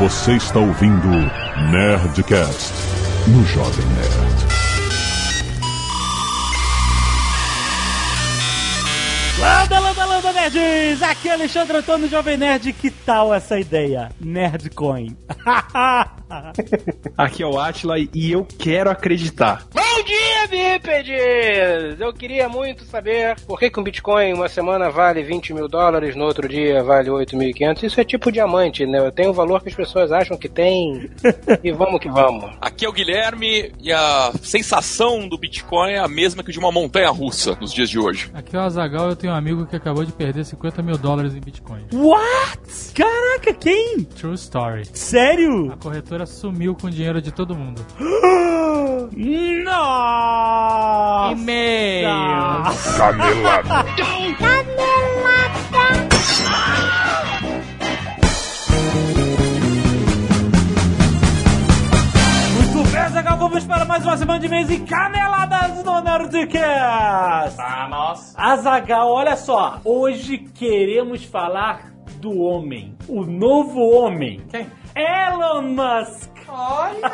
Você está ouvindo Nerdcast no Jovem Nerd. Landa, landa, landa, nerds! Aqui é Alexandre Antônio, Jovem Nerd. Que tal essa ideia? Nerdcoin. Aqui é o Atila e eu quero acreditar. Bom dia, bípedes! Eu queria muito saber por que, que um Bitcoin uma semana vale 20 mil dólares, no outro dia vale 8.500. Isso é tipo diamante, né? Tem o valor que as pessoas acham que tem e vamos que vamos. Aqui é o Guilherme e a sensação do Bitcoin é a mesma que de uma montanha russa nos dias de hoje. Aqui é o Azagal, eu tenho um amigo que acabou de perder 50 mil dólares em Bitcoin. What? Caraca, quem? True story. Sério? A corretora sumiu com o dinheiro de todo mundo. Nossa! E-mail. Canelada. Muito bem, Zagal, vamos para mais uma semana de mês e caneladas no Nerdcast! Vamos! Azagal, olha só, hoje queremos falar do homem, o novo homem. Quem? Elon Musk! Olha!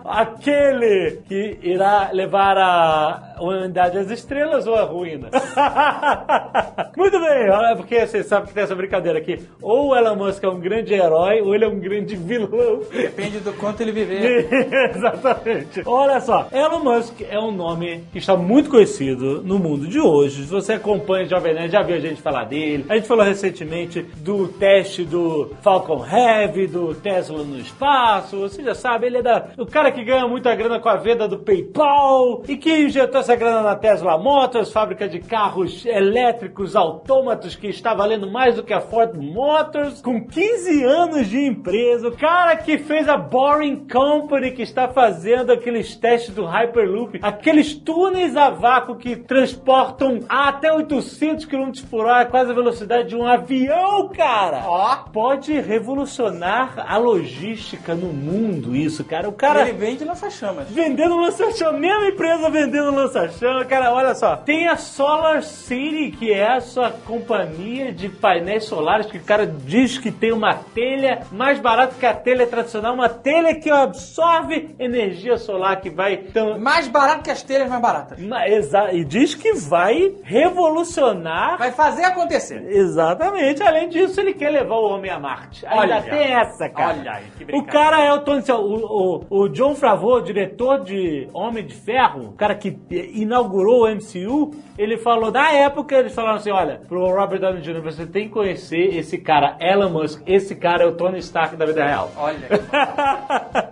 Aquele que irá levar a humanidade às estrelas ou à ruína. Muito bem, olha, porque você sabe que tem essa brincadeira aqui. Ou o Elon Musk é um grande herói, ou ele é um grande vilão. Depende do quanto ele viver. Exatamente. Olha só, Elon Musk é um nome que está muito conhecido no mundo de hoje. Se você acompanha o Jovem Nerd, já viu a gente falar dele. A gente falou recentemente do teste do Falcon Heavy, do Tesla no espaço. Você já sabe, ele é da, o cara que ganha muita grana com a venda do PayPal e que injetou essa grana na Tesla Motors, fábrica de carros elétricos autômatos que está valendo mais do que a Ford Motors, com 15 anos de empresa. O cara que fez a Boring Company, que está fazendo aqueles testes do Hyperloop, aqueles túneis a vácuo que transportam até 800 km por hora, quase a velocidade de um avião, cara. Ó. Pode revolucionar a logística no mundo, isso, cara. O cara Ele vende lança-chamas. vendendo lança-chama, mesma empresa vendendo lança-chama, cara, olha só. Tem a Solar City, que é a sua companhia de painéis solares, que o cara diz que tem uma telha mais barata que a telha tradicional, uma telha que absorve energia solar, que vai... Então, Mais barato que as telhas mais baratas. Ma- exa- e diz que vai revolucionar Vai fazer acontecer. Exatamente. Além disso, ele quer levar o homem a Marte. Ainda Olha. tem essa, cara. Olha aí, que o cara é o Tony, o, o, o John Favreau, diretor de Homem de Ferro, o cara que inaugurou o MCU, ele falou, na época, eles falaram assim, olha, pro Robert Downey Jr., você tem que conhecer esse cara, Elon Musk. Esse cara é o Tony Stark da vida real. Olha.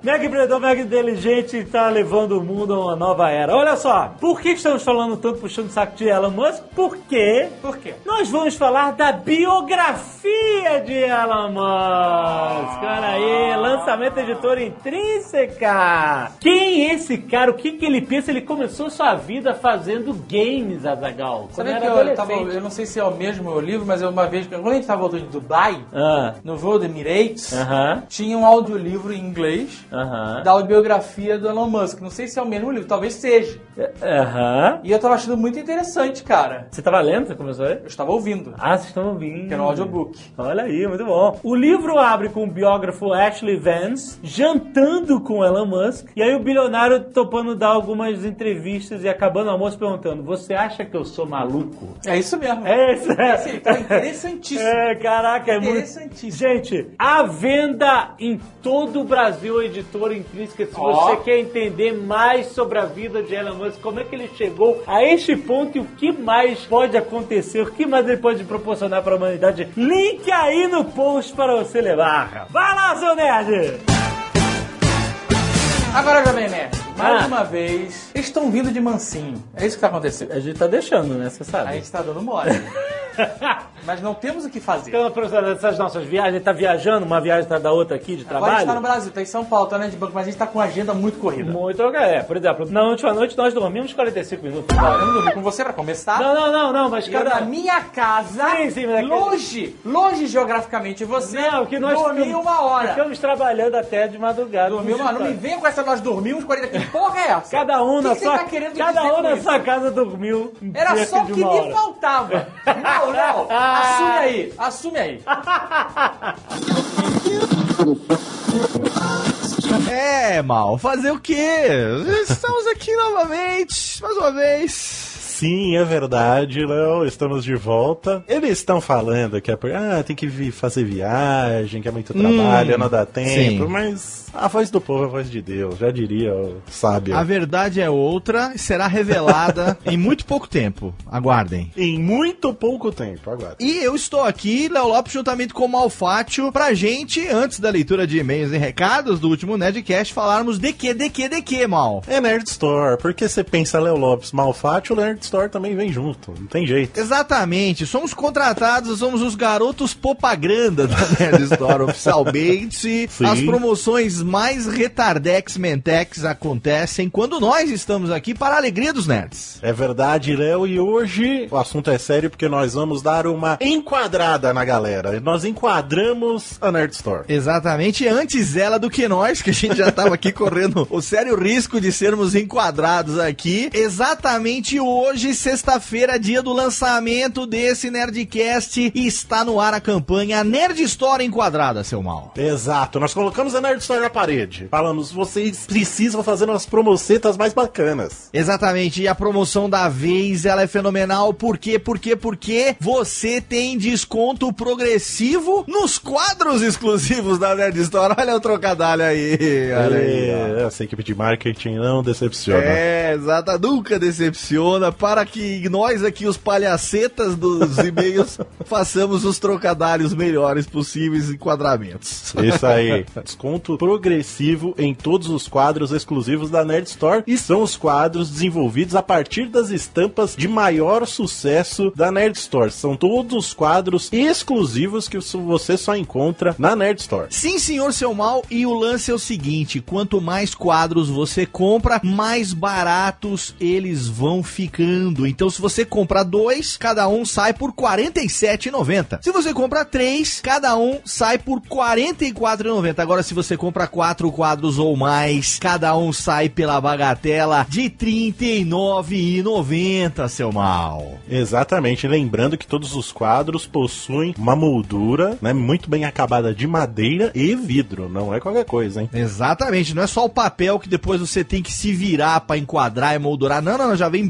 mega empreendedor, mega inteligente está levando o mundo a uma nova era. Olha só, por que estamos falando tanto puxando o saco de Elon Musk? Porque Por quê? nós vamos falar da biografia de Elon Musk. Olha aí, lançamento editora intrínseca. Quem é esse cara? O que, que ele pensa? Ele começou sua vida fazendo games, Azagal. Sabe que eu, tava, eu não sei se é o mesmo livro, mas eu uma vez, quando a gente tava voltando de Dubai, Ah, no voo do Emirates, Aham, tinha um audiolivro em inglês aham, da autobiografia do Elon Musk. Não sei se é o mesmo livro, talvez seja. Aham. E eu tava achando muito interessante, cara. Você tava lendo? Você começou a ler? Eu estava ouvindo, Ah, vocês estão ouvindo. que era um audiobook. Olha aí, muito bom. O livro abre com o biógrafo Ashley Vance jantando com Elon Musk. E aí o bilionário topando dar algumas entrevistas e acabando o almoço perguntando: Você acha que eu sou maluco? É isso mesmo. É isso, é. Sim, tá interessantíssimo. É, caraca, é muito. Interessantíssimo. Gente, a venda em todo o Brasil, editora intrínseca. Se Ó. você quer entender mais sobre a vida de Elon Musk, como é que ele chegou a este ponto e o que mais pode acontecer, o que mais ele pode proporcionar para a humanidade, link aí no post para você levar. Vai lá, seu nerd! Agora, Jovem Nerd, mais Ah. uma vez, eles estão vindo de mansinho. É isso que tá acontecendo. A gente tá deixando, né? Você A sabe. gente tá dando mole. Mas não temos o que fazer. Então, professor, dessas nossas viagens, ele tá viajando, uma viagem atrás da outra aqui de Agora a trabalho. gente tá no Brasil, tá em São Paulo, tá na de banco, mas a gente tá com a agenda muito corrida. Muito, é, por exemplo, na última noite nós dormimos 45 minutos. Eu não dormi com você pra começar. Não, não, não, não, mas eu cada. na minha casa, Sim, sim, mas é longe, longe geograficamente você, Não, que nós dormi ficamos- uma hora. Ficamos trabalhando até de madrugada. Dormi uma hora. Não me venha com essa, nós dormimos 40 Que porra é essa? Cada um na sua tá Cada um na sua casa dormiu. Era só o que me faltava. Não, não. Assume aí, assume aí. É, mal, fazer o quê? Estamos aqui novamente, mais uma vez. Sim, é verdade, Léo. Estamos de volta. Eles estão falando que é por... ah, tem que vi- fazer viagem, que é muito trabalho, não dá tempo, sim. mas a voz do povo é a voz de Deus, já diria o sábio. A verdade é outra e será revelada em muito pouco tempo. Aguardem. Em muito pouco tempo, agora. E eu estou aqui, Léo Lopes, juntamente com o Malfátio, pra gente, antes da leitura de e-mails e recados do último Nerdcast, falarmos de que, de que, de que, Mal? É Nerd Store, porque você pensa Léo Lopes Malfátio, Nerd Store também vem junto, não tem jeito. Exatamente, somos contratados, somos os garotos popaganda da Nerd Store oficialmente. Sim. As promoções mais retardex mentex acontecem quando nós estamos aqui para a alegria dos nerds. É verdade, Léo, e hoje o assunto é sério porque nós vamos dar uma enquadrada na galera. Nós enquadramos a Nerd Store. Exatamente, antes ela do que nós, que a gente já estava aqui correndo o sério risco de sermos enquadrados aqui. Exatamente hoje, sexta-feira, dia do lançamento desse Nerdcast, está no ar a campanha Nerd Store Enquadrada, seu mal. Exato, nós colocamos a Nerd Store na parede. Falamos, vocês precisam fazer umas promocetas mais bacanas. Exatamente, e a promoção da vez, ela é fenomenal, por quê? Por quê? Porque você tem desconto progressivo nos quadros exclusivos da Nerd Store. Olha o trocadilho aí, olha aí. É, essa equipe de marketing não decepciona. É, exata, nunca decepciona. Para que nós aqui, os palhacetas dos e-mails, façamos os trocadilhos melhores possíveis, enquadramentos. Isso aí. Desconto progressivo em todos os quadros exclusivos da Nerd Store. E são os quadros desenvolvidos a partir das estampas de maior sucesso da Nerd Store. São todos os quadros exclusivos que você só encontra na Nerd Store. Sim, senhor seu mal, e o lance é o seguinte: quanto mais quadros você compra, mais baratos eles vão ficando. Então, se você comprar dois, cada um sai por R$ 47,90. Se você comprar três, cada um sai por R$ 44,90. Agora, se você compra quatro quadros ou mais, cada um sai pela bagatela de R$ 39,90, seu mal. Exatamente, lembrando que todos os quadros possuem uma moldura, né, muito bem acabada de madeira e vidro, não é qualquer coisa, hein? Exatamente, não é só o papel que depois você tem que se virar pra enquadrar e moldurar. Não, não, não, já vem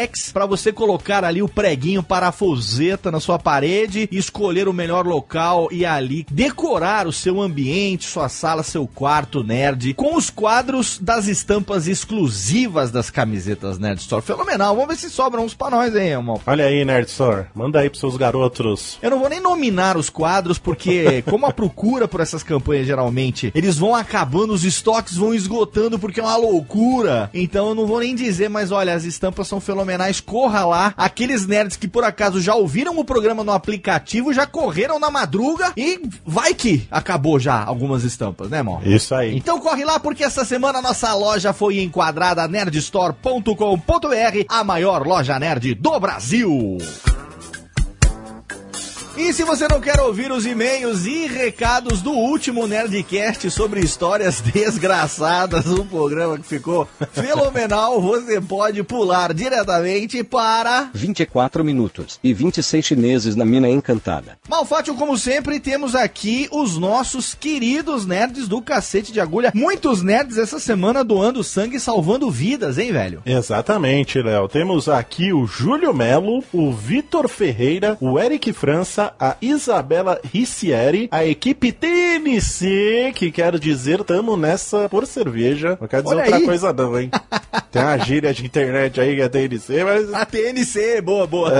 Bonitex pra você colocar ali o preguinho parafuseta na sua parede, escolher o melhor local e ali decorar o seu ambiente, sua sala, seu quarto nerd com os quadros das estampas exclusivas das camisetas Nerd Store. Fenomenal. Vamos ver se sobram uns pra nós, hein, irmão. Olha aí, Nerd Store, manda aí pros seus garotos. Eu não vou nem nominar os quadros, porque como a procura por essas campanhas geralmente, eles vão acabando, os estoques vão esgotando, porque é uma loucura. Então eu não vou nem dizer, mas olha, as estampas são fenomenais, corra lá. Aqueles nerds que por acaso já ouviram o programa no aplicativo, já correram na madruga e vai que acabou já algumas estampas, né, irmão? Isso aí. Então corre lá porque essa semana nossa loja foi enquadrada nerdstore.com.br, a maior loja nerd do Brasil. E se você não quer ouvir os e-mails e recados do último Nerdcast sobre histórias desgraçadas, um programa que ficou fenomenal, você pode pular diretamente para 24 minutos e 26 chineses na mina encantada. Malfátio, como sempre, temos aqui os nossos queridos nerds do cacete de agulha. Muitos nerds essa semana doando sangue e salvando vidas, hein, velho? Exatamente, Léo. Temos aqui o Júlio Melo, o Vitor Ferreira, o Eric França, a Isabela Ricieri, a equipe TNC, que quero dizer, tamo nessa por cerveja. Não quero dizer Olha outra aí. coisa não, hein? Tem uma gíria de internet aí que é TNC, mas... A TNC, boa, boa.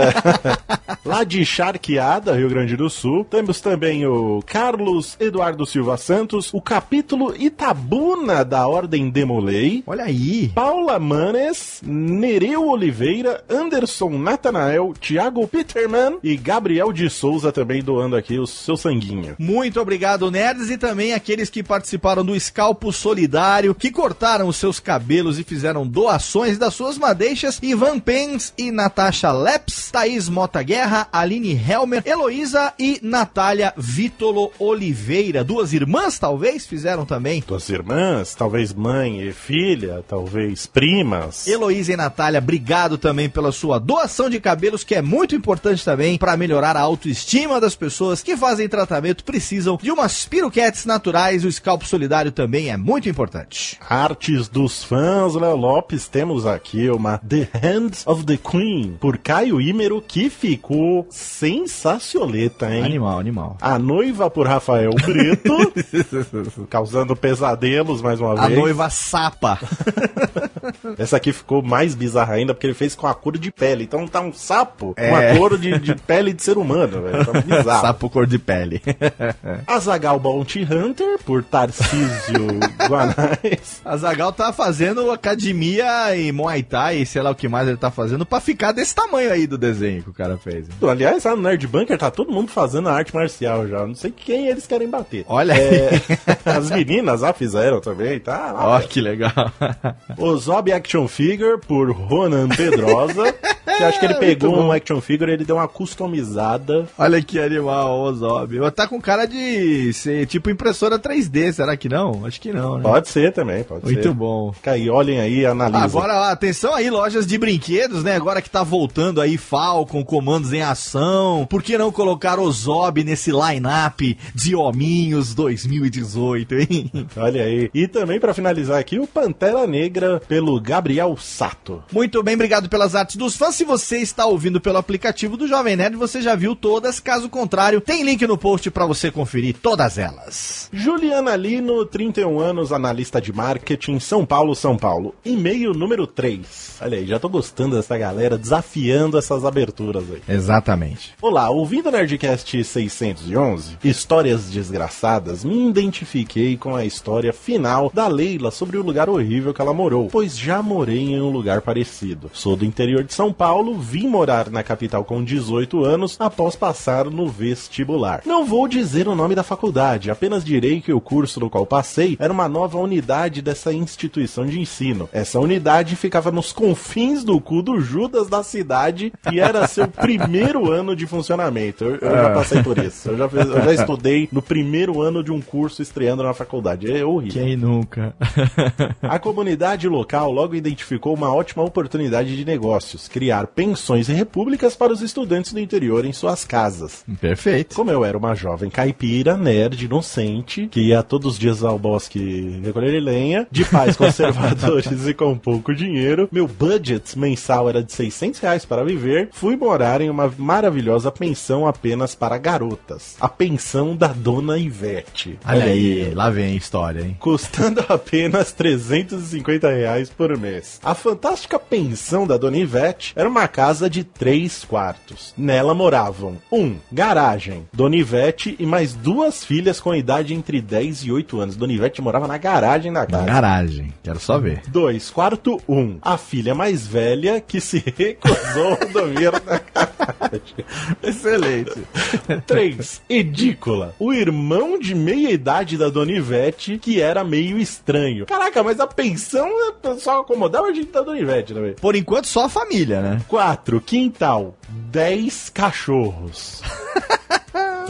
Lá de Charqueada, Rio Grande do Sul, temos também o Carlos Eduardo Silva Santos, o capítulo Itabuna da Ordem Demolei, Olha aí. Paula Manes, Nereu Oliveira, Anderson Natanael, Thiago Peterman e Gabriel de Souza também doando aqui o seu sanguinho. Muito obrigado, nerds, e também aqueles que participaram do Escalpo Solidário, que cortaram os seus cabelos e fizeram doações das suas madeixas, Ivan Pens e Natasha Leps, Thaís Mota Guerra, Aline Helmer, Heloísa e Natália Vítolo Oliveira. Duas irmãs, talvez, fizeram também. Duas irmãs, talvez mãe e filha, talvez primas. Heloísa e Natália, obrigado também pela sua doação de cabelos, que é muito importante também para melhorar a autoestima das pessoas que fazem tratamento, precisam de umas piruquetes naturais. O Scalpo Solidário também é muito importante. Artes dos fãs, Léo Lopes, temos aqui uma The Hands of the Queen, por Caio Ímero, que ficou sensacioleta, hein? Animal, animal. A noiva por Rafael Brito, causando pesadelos mais uma A vez. noiva sapa. Essa aqui ficou mais bizarra ainda, porque ele fez com a cor de pele. Então tá um sapo com É. a cor de, de pele de ser humano, velho. Tá bizarro. Sapo cor de pele. Azagal Bounty Hunter, por Tarcísio Guanais. A Zagal tá fazendo academia e Muay Thai, e sei lá o que mais ele tá fazendo, pra ficar desse tamanho aí do desenho que o cara fez. hein? Aliás, lá no Nerd Bunker tá todo mundo fazendo arte marcial já. Não sei quem eles querem bater. Olha É, as meninas já fizeram também, tá? Ó, que legal. O Zob Action Figure por Ronan Pedrosa. que acho que ele pegou Muito bom. um action figure e ele deu uma customizada. Olha que animal, o Zob. Tá com cara de ser tipo impressora 3D, será que não? Acho que não, né? Pode ser também, pode ser. Muito bom. Fica aí, olhem aí, analisem. Agora, ó, atenção aí, lojas de brinquedos, né? Agora que tá voltando aí Falcon, comandos em ação. Por que não colocar o Zob nesse line-up de hominhos 2018, hein? Olha aí. E também pra finalizar aqui, o Pantera Negra pelo Gabriel Sato. Muito bem, obrigado pelas artes dos fãs. Se você está ouvindo pelo aplicativo do Jovem Nerd, você já viu todas. Caso contrário, tem link no post pra você conferir todas elas. Juliana Lino, 31 anos, analista de marketing, São Paulo, São Paulo. E-mail número 3. Olha aí, já tô gostando dessa galera desafiando essas aberturas aí. Exatamente. Olá, ouvindo o Nerdcast 611, Histórias Desgraçadas, me identifiquei com a história final da Leila sobre o lugar horrível que ela morou, pois já morei em um lugar parecido. Sou do interior de São Paulo, vim morar na capital com 18 anos após passar no vestibular. Não vou dizer o nome da faculdade, apenas direi que o curso no qual passei era uma nova unidade dessa instituição de ensino. Essa unidade ficava nos confins do cu do Judas da cidade e era seu primeiro ano de funcionamento. Eu, eu já passei por isso. Eu já, eu já estudei no primeiro ano de um curso estreando na faculdade. É horrível. Quem nunca? A comunidade local logo identificou uma ótima oportunidade de negócios: criar pensões e repúblicas para os estudantes do interior em suas casas. Perfeito. Como eu era uma jovem caipira, nerd, inocente, que ia todos os dias ao bosque recolher lenha, de pais conservadores e com pouco dinheiro, meu budget mensal era de 600 reais para viver, fui morar em uma maravilhosa pensão apenas para garotas. A pensão da Dona Ivete. Olha aí, lá vem a história, hein? Custando apenas 350 reais por mês. A fantástica pensão da Dona Ivete era uma casa de três quartos. Nela moravam um, garagem, Dona Ivete e mais duas filhas com idade entre 10 e 8 anos. Dona Ivete morava na garagem da Na casa. garagem. Quero só ver. 2. Quarto 1. Um, a filha mais velha que se recusou a dormir na garagem. Excelente. 3. Edícula. O irmão de meia idade da Dona Ivete, que era meio estranho. Caraca, mas a pensão só acomodava a gente da Dona Ivete, né? Por enquanto, só a família, né? 4. Quintal. 10 cachorros.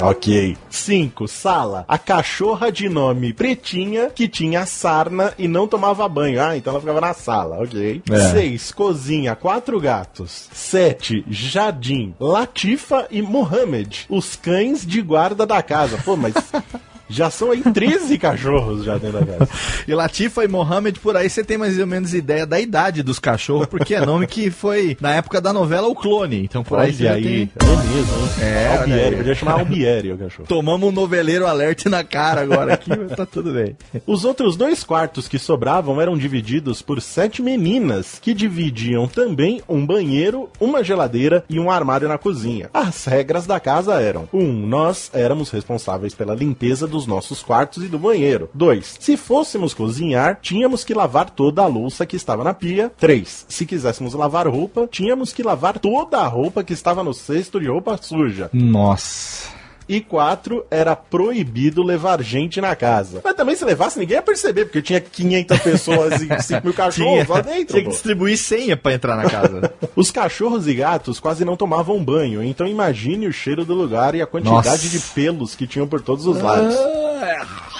Ok. 5. Sala. A cachorra de nome Pretinha que tinha sarna e não tomava banho. Ah, então ela ficava na sala. Ok. É. 6. Cozinha. Quatro gatos. 7. Jardim. Latifa e Mohamed. Os cães de guarda da casa. Pô, mas. Já são aí 13 cachorros já dentro da casa. E Latifa e Mohamed, por aí você tem mais ou menos ideia da idade dos cachorros, porque é nome que foi na época da novela O Clone. Então por aí Olha já aí. tem... É mesmo? É, Albieri. Podia chamar Albieri o cachorro. Tomamos um noveleiro alerte na cara agora aqui, mas tá tudo bem. Os outros dois quartos que sobravam eram divididos por sete meninas, que dividiam também um banheiro, uma geladeira e um armário na cozinha. As regras da casa eram: 1. Um, nós éramos responsáveis pela limpeza dos nossos quartos e do banheiro. 2. Se fôssemos cozinhar, tínhamos que lavar toda a louça que estava na pia. 3. Se quiséssemos lavar roupa, tínhamos que lavar toda a roupa que estava no cesto de roupa suja. Nossa. E quatro, era proibido levar gente na casa. Mas também se levasse, ninguém ia perceber, porque tinha 500 pessoas e 5 mil cachorros lá dentro. tinha que pô. distribuir senha pra entrar na casa. Os cachorros e gatos quase não tomavam banho, então imagine o cheiro do lugar e a quantidade Nossa. de pelos que tinham por todos os lados.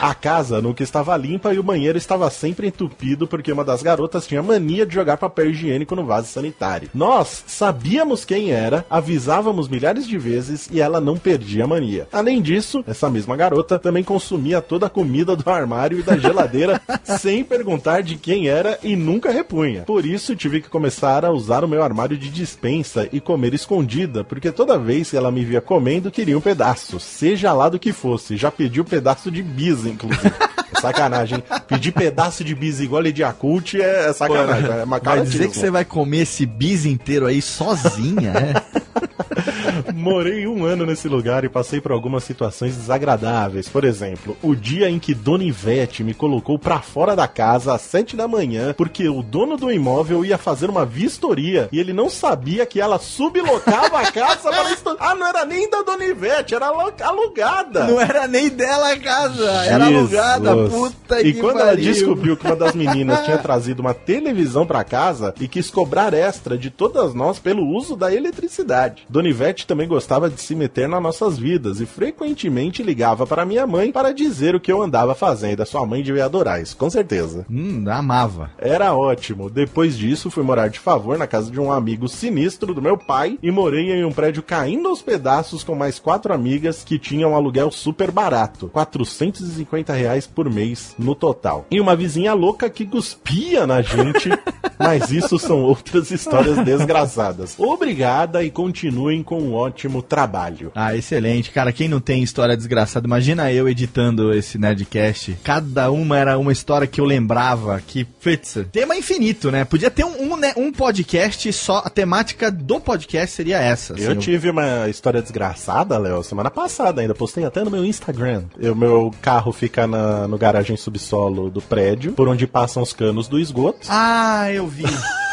A casa nunca estava limpa e o banheiro estava sempre entupido porque uma das garotas tinha mania de jogar papel higiênico no vaso sanitário. Nós sabíamos quem era, avisávamos milhares de vezes e ela não perdia a mania. Além disso, essa mesma garota também consumia toda a comida do armário e da geladeira sem perguntar de quem era e nunca repunha. Por isso tive que começar a usar o meu armário de dispensa e comer escondida, porque toda vez que ela me via comendo, queria um pedaço, seja lá do que fosse. Já pedi um pedaço de bis, inclusive. É Sacanagem. hein? Pedir pedaço de bis igual de Yakult é, é sacanagem. é uma Vai cara dizer que você vai comer esse bis inteiro aí sozinha, é? Morei um ano nesse lugar e passei por algumas situações desagradáveis. Por exemplo, o dia em que Dona Ivete me colocou pra fora da casa às sete da manhã porque o dono do imóvel ia fazer uma vistoria e ele não sabia que ela sublocava a casa para. Ah, não era nem da Dona Ivete, era alu- alugada. Não era nem dela a casa, era Jesus. alugada, puta E quando ela pariu. descobriu que uma das meninas tinha trazido uma televisão pra casa e quis cobrar extra de todas nós pelo uso da eletricidade. Dona Ivete também gostava de se meter nas nossas vidas e frequentemente ligava para minha mãe para dizer o que eu andava fazendo. A sua mãe devia adorar isso, com certeza. Hum, amava. Era ótimo. Depois disso, fui morar de favor na casa de um amigo sinistro do meu pai e morei em um prédio caindo aos pedaços com mais quatro amigas que tinham um aluguel super barato. 450 reais por mês no total. E uma vizinha louca que cuspia na gente. Mas isso são outras histórias desgraçadas. Obrigada e continuem com um ótimo trabalho. Ah, excelente. Cara, quem não tem história desgraçada, imagina eu editando esse Nerdcast. Cada uma era uma história que eu lembrava que, putz, tema infinito, né? Podia ter um, um, né, um podcast só, a temática do podcast seria essa. Eu assim, tive uma história desgraçada, Léo, semana passada ainda. Postei até no meu Instagram. O meu carro fica na, no garagem subsolo do prédio, por onde passam os canos do esgoto. Ah, eu vi.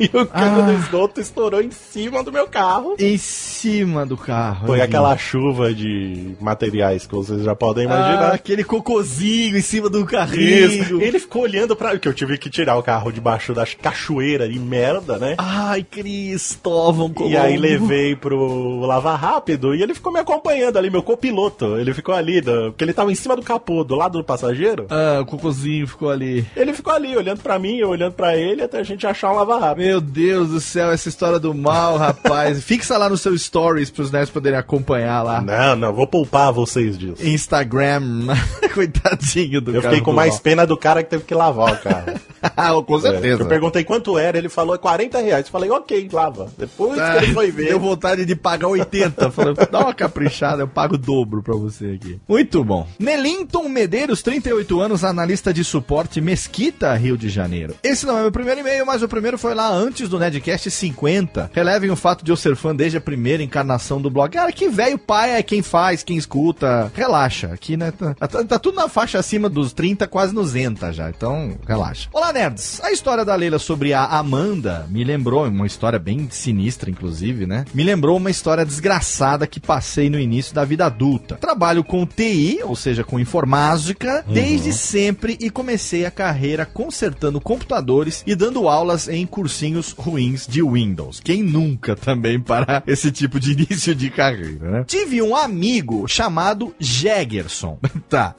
E o cano Ah. do esgoto estourou em cima do meu carro. em cima do carro. Foi aquela chuva de materiais que vocês já podem Ah, imaginar. aquele cocôzinho em cima do Isso. carrinho. Ele ficou olhando pra. Que eu tive que tirar o carro debaixo da cachoeira de merda, né? Ai, Cristóvão E aí Colombo. levei pro Lava Rápido e ele ficou me acompanhando ali, meu copiloto. Ele ficou ali, porque ele tava em cima do capô, do lado do passageiro. Ah, o cocôzinho ficou ali. Ele ficou ali, olhando pra mim, eu olhando pra ele, até a gente achar um Lava Rápido. Meu Deus do céu, essa história do mal, rapaz. Fixa lá no seu stories pros nerds poderem acompanhar lá. Não, não, vou poupar vocês disso. Instagram. Coitadinho do Eu cara fiquei com mais mal. pena do cara que teve que lavar o carro. com É, certeza. eu perguntei quanto era, ele falou 40 reais. Eu falei, ok, lava. Depois Ah, que ele foi ver. Deu vontade de pagar 80. Falei, dá uma caprichada, eu pago o dobro pra você aqui. Muito bom. Nelinton Medeiros, 38 anos, analista de suporte Mesquita, Rio de Janeiro. Esse não é meu primeiro e-mail, mas o primeiro foi lá antes do Nedcast 50. Relevem o fato de eu ser fã desde a primeira encarnação do blog. Cara, que velho pai é quem faz, quem escuta. Relaxa. Aqui, né? Tá, tá- tá tudo na faixa acima dos 30, quase nos Zenta já. Então, relaxa. Olá, nerds. A história da Leila sobre a Amanda me lembrou, uma história bem sinistra, inclusive, né? Me lembrou uma história desgraçada que passei no início da vida adulta. Trabalho com TI, ou seja, com informática, desde sempre e comecei a carreira consertando computadores e dando aulas em cursinhos ruins de Windows. Quem nunca também para esse tipo de início de carreira, né? Tive um amigo chamado Jaggerson. tá,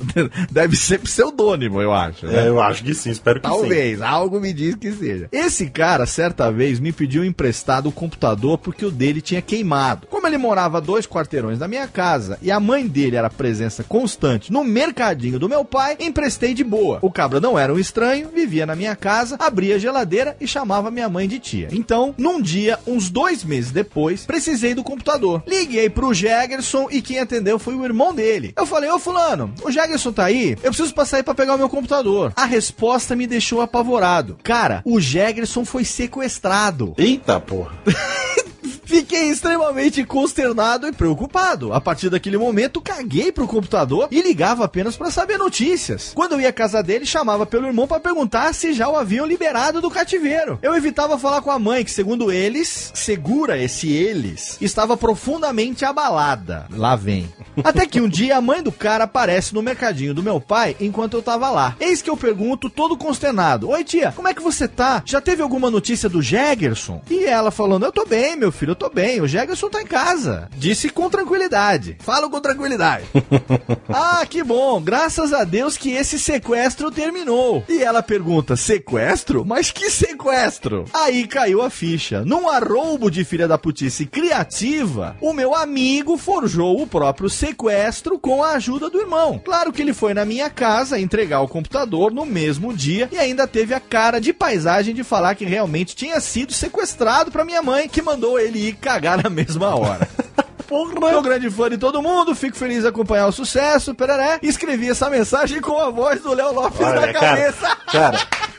deve ser pseudônimo, eu acho. né? É, eu acho que sim, espero que sim. Talvez, algo me diz que seja. Esse cara, certa vez, me pediu emprestado o computador porque o dele tinha queimado. Como ele morava dois quarteirões da minha casa e a mãe dele era presença constante no mercadinho do meu pai, emprestei de boa. O cabra não era um estranho, vivia na minha casa, abria a geladeira e chamava minha mãe de tia. Então, num dia, uns dois meses depois, precisei do computador. Liguei pro Jaggerson e quem atendeu foi o irmão dele. Eu falei, ô fulano, o Jaggerson tá aí? Eu preciso passar aí pra pegar o meu computador. A resposta me deixou apavorado. Cara, o Jaggerson foi sequestrado. Eita, porra. Fiquei extremamente consternado e preocupado. A partir daquele momento, caguei pro computador e ligava apenas pra saber notícias. Quando eu ia à casa dele, chamava pelo irmão pra perguntar se já o haviam liberado do cativeiro. Eu evitava falar com a mãe, que segundo eles, segura esse eles, estava profundamente abalada. Lá vem. Até que um dia a mãe do cara aparece no mercadinho do meu pai enquanto eu tava lá. Eis que eu pergunto, todo consternado: Oi, tia, como é que você tá? Já teve alguma notícia do Jaggerson? E ela falando: Eu tô bem, meu filho, tô bem. O Jaggerson tá em casa. Disse com tranquilidade. Falo com tranquilidade. ah, que bom. Graças a Deus que esse sequestro terminou. E ela pergunta: Sequestro? Mas que sequestro? Aí caiu a ficha. Num arroubo de filha da putice criativa, o meu amigo forjou o próprio sequestro com a ajuda do irmão. Claro que ele foi na minha casa entregar o computador no mesmo dia e ainda teve a cara de paisagem de falar que realmente tinha sido sequestrado pra minha mãe, que mandou ele ir cagar na mesma hora. Porra. Sou grande fã de todo mundo, fico feliz de acompanhar o sucesso, peraré. Escrevi essa mensagem com a voz do Léo Lopes Olha, na cara, cabeça. Cara,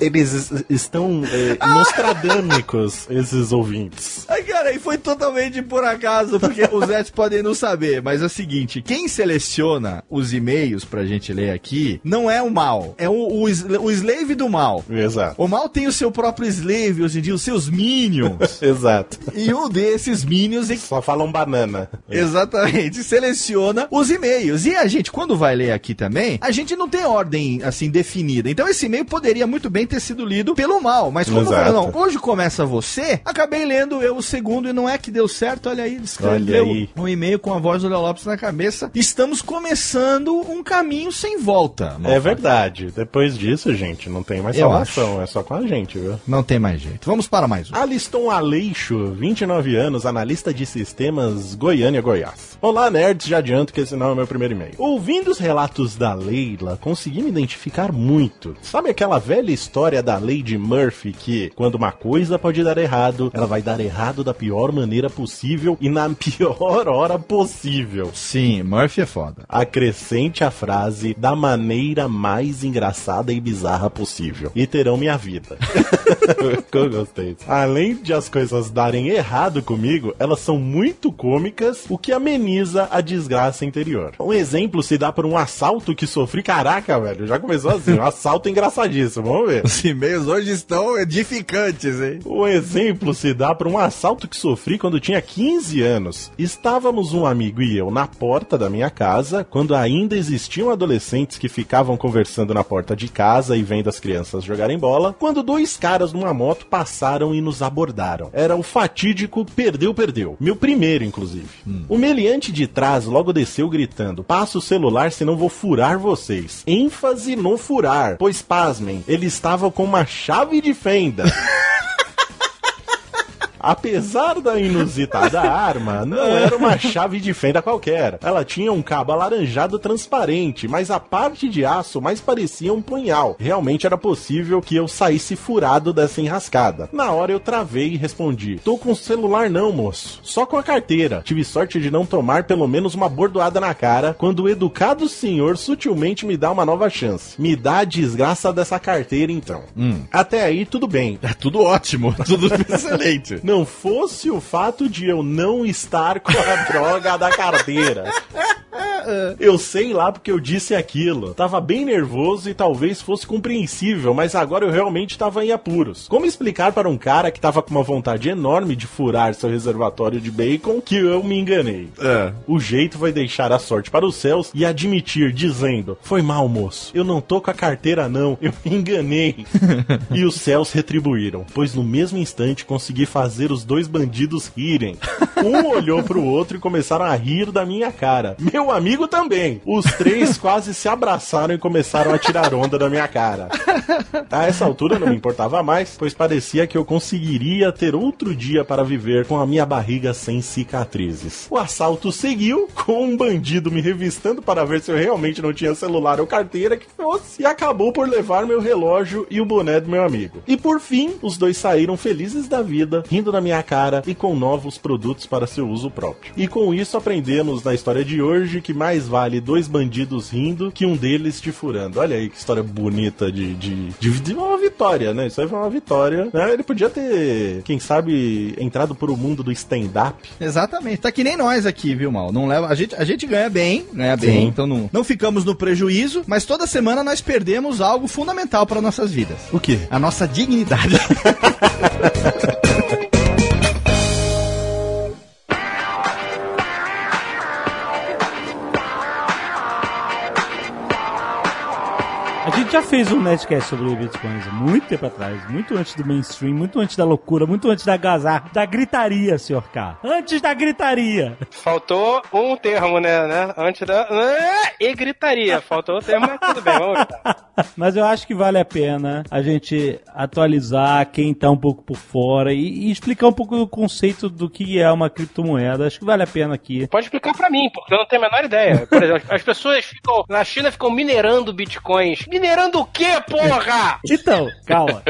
eles es- estão é, nostradâmicos, esses ouvintes. Ai, cara, e foi totalmente por acaso, porque os Zets podem não saber, mas é o seguinte, quem seleciona os e-mails pra gente ler aqui, não é o mal, é o, o, o slave do mal. Exato. O mal tem o seu próprio slave, hoje em dia, os seus minions. Exato. e um desses minions é Só falam banana. Exatamente, seleciona os e-mails. E a gente, quando vai ler aqui também, a gente não tem ordem assim definida. Então esse e-mail poderia muito bem ter sido lido pelo mal, mas como Exato. não, hoje começa você, acabei lendo eu o segundo e não é que deu certo. Olha aí, escreveu Olha aí. um e-mail com a voz do Léo Lopes na cabeça. Estamos começando um caminho sem volta. É verdade. Depois disso, gente, não tem mais Eu salvação. É só com a gente, viu? Não tem mais jeito. Vamos para mais um. Aliston Aleixo, 29 anos, analista de sistemas Goiânia, Goiás. Olá, nerds, já adianto que esse não é o meu primeiro e-mail. Ouvindo os relatos da Leila, consegui me identificar muito. Sabe aquela velha história da Lady Murphy que, quando uma coisa pode dar errado, ela vai dar errado da pior maneira possível e na pior hora possível. Sim, Murphy é foda. Acrescente a frase da maneira mais engraçada e bizarra possível. E terão minha vida. Eu gostei. Além de as coisas darem errado comigo, elas são muito cômicas, o que ameniza a desgraça interior. Um exemplo se dá por um assalto que sofri. Caraca, velho, já começou assim. Um assalto engraçadíssimo, vamos ver. Os e-mails hoje estão edificantes, hein? Um exemplo se dá para um assalto que sofri quando tinha 15 anos. Estávamos um amigo e eu na porta da minha casa, quando ainda existiam adolescentes que ficavam conversando na porta de casa e vendo as crianças jogarem bola, quando dois caras numa moto passaram e nos abordaram. Era o fatídico perdeu, perdeu. Meu primeiro, inclusive. O meliante de trás logo desceu gritando: Passa o celular, senão vou furar vocês. ênfase no furar, pois pasmem, ele estava com uma chave de fenda. Apesar da inusitada arma, não era uma chave de fenda qualquer. Ela tinha um cabo alaranjado transparente, mas a parte de aço mais parecia um punhal. Realmente era possível que eu saísse furado dessa enrascada. Na hora eu travei e respondi: Tô com o celular não, moço. Só com a carteira. Tive sorte de não tomar pelo menos uma bordoada na cara quando o educado senhor sutilmente me dá uma nova chance. Me dá a desgraça dessa carteira então. Até aí tudo bem. É tudo ótimo, tudo excelente. Não fosse o fato de eu não estar com a droga da carteira. Eu sei lá porque eu disse aquilo. Tava bem nervoso e talvez fosse compreensível, mas agora eu realmente tava em apuros. Como explicar para um cara que tava com uma vontade enorme de furar seu reservatório de bacon que eu me enganei? É. O jeito foi deixar a sorte para os céus e admitir, dizendo: Foi mal, moço. Eu não tô com a carteira, não. Eu me enganei. e os céus retribuíram, pois no mesmo instante consegui fazer os dois bandidos rirem. Um olhou pro outro e começaram a rir da minha cara. Meu amigo também. Os três quase se abraçaram e começaram a tirar onda da minha cara. A essa altura não me importava mais, pois parecia que eu conseguiria ter outro dia para viver com a minha barriga sem cicatrizes. O assalto seguiu, com um bandido me revistando para ver se eu realmente não tinha celular ou carteira que fosse, e acabou por levar meu relógio e o boné do meu amigo. E por fim, os dois saíram felizes da vida, rindo na minha cara e com novos produtos para seu uso próprio. E com isso aprendemos na história de hoje que mais vale dois bandidos rindo que um deles te furando. Olha aí que história bonita de, de, de, de uma vitória, né? Isso aí foi uma vitória. Né? Ele podia ter, quem sabe, entrado por o mundo do stand-up. Exatamente. Tá que nem nós aqui, viu, Mal? Não leva, a, gente, a gente ganha bem, ganha bem, Sim. então não, não ficamos no prejuízo, mas toda semana nós perdemos algo fundamental para nossas vidas. O quê? A nossa dignidade. gente já fez um Nerdcast sobre bitcoins há muito tempo atrás, muito antes do mainstream, muito antes da loucura, muito antes da gazar, da gritaria, senhor K. Antes da gritaria. Faltou um termo, né? né? Antes da. E gritaria. Faltou o termo, mas tudo bem, vamos lá. Mas eu acho que vale a pena a gente atualizar quem tá um pouco por fora e, e explicar um pouco o conceito do que é uma criptomoeda. Acho que vale a pena aqui. Pode explicar pra mim, porque eu não tenho a menor ideia. Por exemplo, as pessoas ficam. Na China ficam minerando bitcoins. Minerando o quê, porra? Então, calma.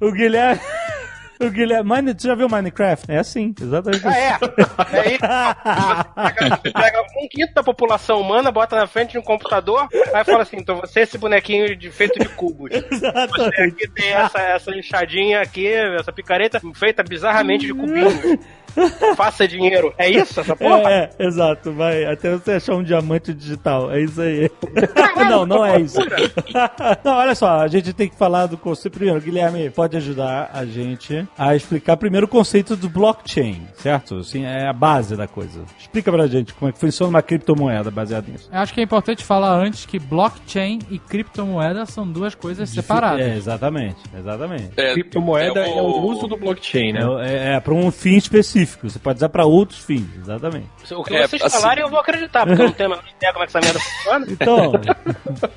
O Guilherme. O Guilherme. Mine, tu já viu Minecraft? É assim, exatamente Ah, assim. é? É isso. Você pega, pega um quinto da população humana, bota na frente de um computador, aí fala assim: então você é esse bonequinho de, feito de cubos. Você aqui tem essa, essa enxadinha aqui, essa picareta feita bizarramente de cubinhos. Faça dinheiro. É isso, essa porra? É, é, exato, vai até você achar um diamante digital, é isso aí. não, não é isso. não, olha só, a gente tem que falar do conceito. Primeiro, Guilherme pode ajudar a gente a explicar primeiro o conceito do blockchain, certo? Assim, é a base da coisa. Explica pra gente como é que funciona uma criptomoeda baseada nisso. Eu acho que é importante falar antes que blockchain e criptomoeda são duas coisas separadas. É, exatamente, exatamente. É, Criptomoeda é é o- o uso do blockchain, né? É, é, para um fim específico. Você pode usar pra outros fins, exatamente. O que É, vocês assim- falarem eu vou acreditar, porque eu não tenho a ideia como é que essa merda funciona. Então,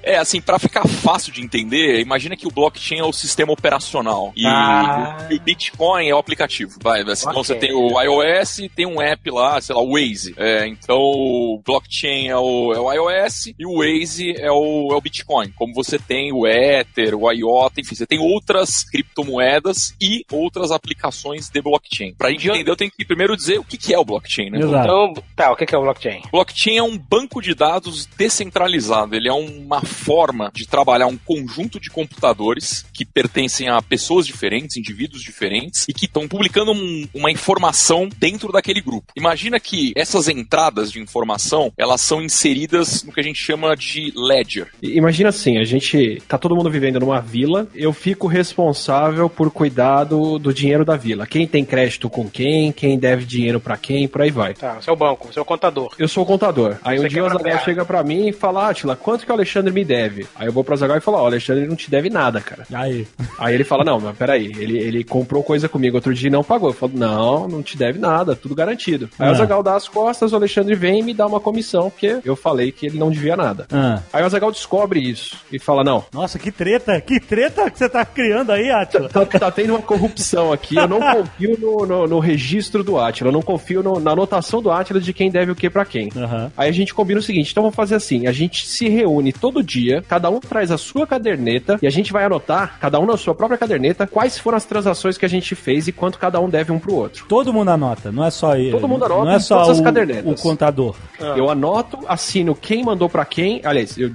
É, assim, pra ficar fácil de entender, imagina que o blockchain é o sistema operacional e, Ah. o Bitcoin é o aplicativo. Vai, assim, então Ok. você tem o iOS e tem um app lá, sei lá, o Waze. É, então o blockchain é o, é o iOS e o Waze é o, é o Bitcoin. Como você tem o Ether, o IOTA, enfim, você tem outras criptomoedas e outras aplicações de blockchain. Pra gente entender, eu tenho que primeiro dizer o que que é o blockchain, né? exato. Então, tá, o que que é o blockchain? Blockchain é um banco de dados descentralizado. Ele é uma forma de trabalhar um conjunto de computadores que pertencem a pessoas diferentes, indivíduos diferentes, e que estão publicando um- uma informação dentro daquele grupo. Imagina que essas entradas de informação elas são inseridas no que a gente chama de ledger. Imagina assim, a gente tá todo mundo vivendo numa vila, eu fico responsável por cuidar do, do dinheiro da vila. Quem tem crédito com quem, quem deve dinheiro pra quem, por aí vai. Tá, você é o banco, você é o contador. Eu sou o contador. Aí Você um dia o guerra. chega pra mim e fala, Atila, quanto que o Alexandre me deve? Aí eu vou pro Azaghal e falo, ó, o Alexandre não te deve nada, cara. Aí. Aí ele fala, não, mas peraí, ele, ele comprou coisa comigo outro dia e não pagou. Eu falo, não, não te deve nada, tudo garantido. Aí Ah. o Azaghal dá as costas, o Alexandre vem e me dá uma comissão, porque eu falei que ele não devia nada. Ah. Aí o Azaghal descobre isso e fala, não, Nossa, que treta, que treta que você tá criando aí, Atila. tá, tá tendo uma corrupção aqui, eu não confio no, no- no registro do Atila, eu não confio no- na anotação do Atila de quem deve o que pra quem. Aham. Aí a gente combina o seguinte, então vamos fazer assim, a gente se reúne todo dia, cada um traz a sua caderneta e a gente vai anotar, cada um na sua própria caderneta, quais foram as transações que a gente fez e quanto cada um deve um pro outro. Todo mundo anota, não é só ele. Todo mundo anota Não é só todas as o, cadernetas. o contador. Eu anoto, assino quem mandou pra quem, aliás, eu,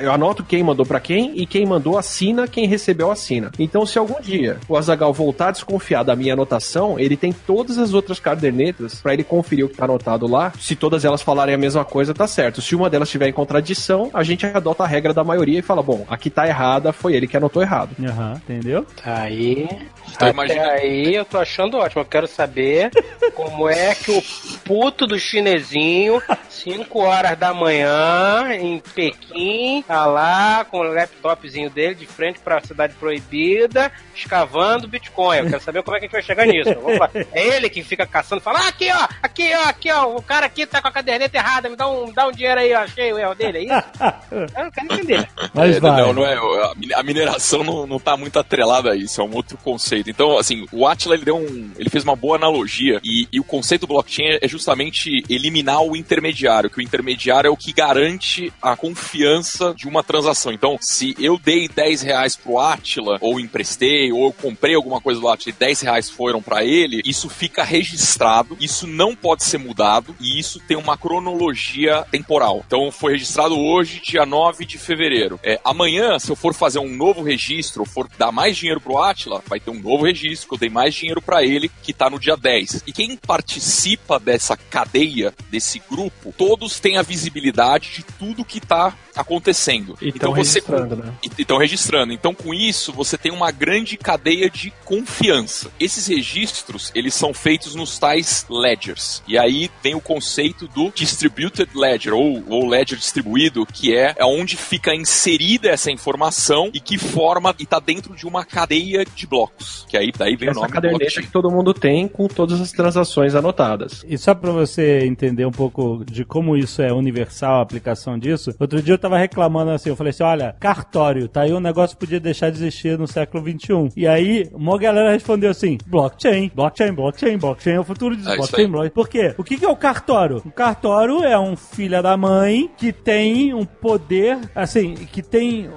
eu anoto quem mandou pra quem e quem mandou assina, quem recebeu assina. Então, se algum dia o Azagal voltar a desconfiar da minha anotação, ele tem todas as outras cadernetas pra ele conferir o que tá anotado lá. Se todas elas falarem a mesma coisa, tá certo. Se uma delas estiver em contradição, a gente adota a regra da maioria e fala: bom, aqui tá errada, foi ele que anotou errado. Aham, entendeu? Tá aí. Então Até imagina- aí eu tô achando ótimo. Eu quero saber como é que o puto do chinesinho, 5 horas da manhã, em Pequim, tá lá com o laptopzinho dele de frente pra cidade proibida, escavando Bitcoin. Eu quero saber como é que a gente vai chegar nisso. É ele que fica caçando, fala, ah, aqui, ó, aqui, ó, aqui, ó, o cara aqui tá com a caderneta errada, me dá um, dá um dinheiro aí, eu achei o erro dele, é isso? eu não quero entender. Mas É, vai. Não, não é. a mine- A mineração não, não tá muito atrelada a isso, é um outro conceito. Então, assim, o Atila ele deu um. ele fez uma boa analogia e, e o conceito do blockchain é justamente eliminar o intermediário, que o intermediário é o que garante a confiança de uma transação. Então, se eu dei 10 reais pro Atila, ou emprestei, ou eu comprei alguma coisa do Atila e 10 reais foram pra ele, isso fica registrado, isso não pode ser mudado e isso tem uma cronologia temporal. Então, foi registrado hoje, dia 9 de fevereiro. É, amanhã, se eu for fazer um novo registro, ou for dar mais dinheiro pro Atila, vai ter um novo registro, que eu dei mais dinheiro pra ele, que tá no dia 10. E quem participa dessa cadeia, desse grupo, todos têm a visibilidade de tudo que tá acontecendo. E tão registrando, né? E estão registrando. Então, com isso, você tem uma grande cadeia de confiança. Esses registros, eles são feitos nos tais ledgers. E aí tem o conceito do distributed ledger, ou, ou ledger distribuído, que é, é onde fica inserida essa informação e que forma e está dentro de uma cadeia de blocos. Que aí daí vem o Essa nome caderneta blockchain. que todo mundo tem com todas as transações anotadas. E só pra você entender um pouco de como isso é universal, a aplicação disso, outro dia eu tava reclamando assim, eu falei assim, olha, cartório, tá aí um negócio que podia deixar de existir no século XXI. E aí, uma galera respondeu assim, blockchain, blockchain, blockchain, blockchain é o futuro disso, É blockchain, blockchain. Por quê? O que que é o cartório? O cartório é um filho da mãe que tem um poder, assim, que tem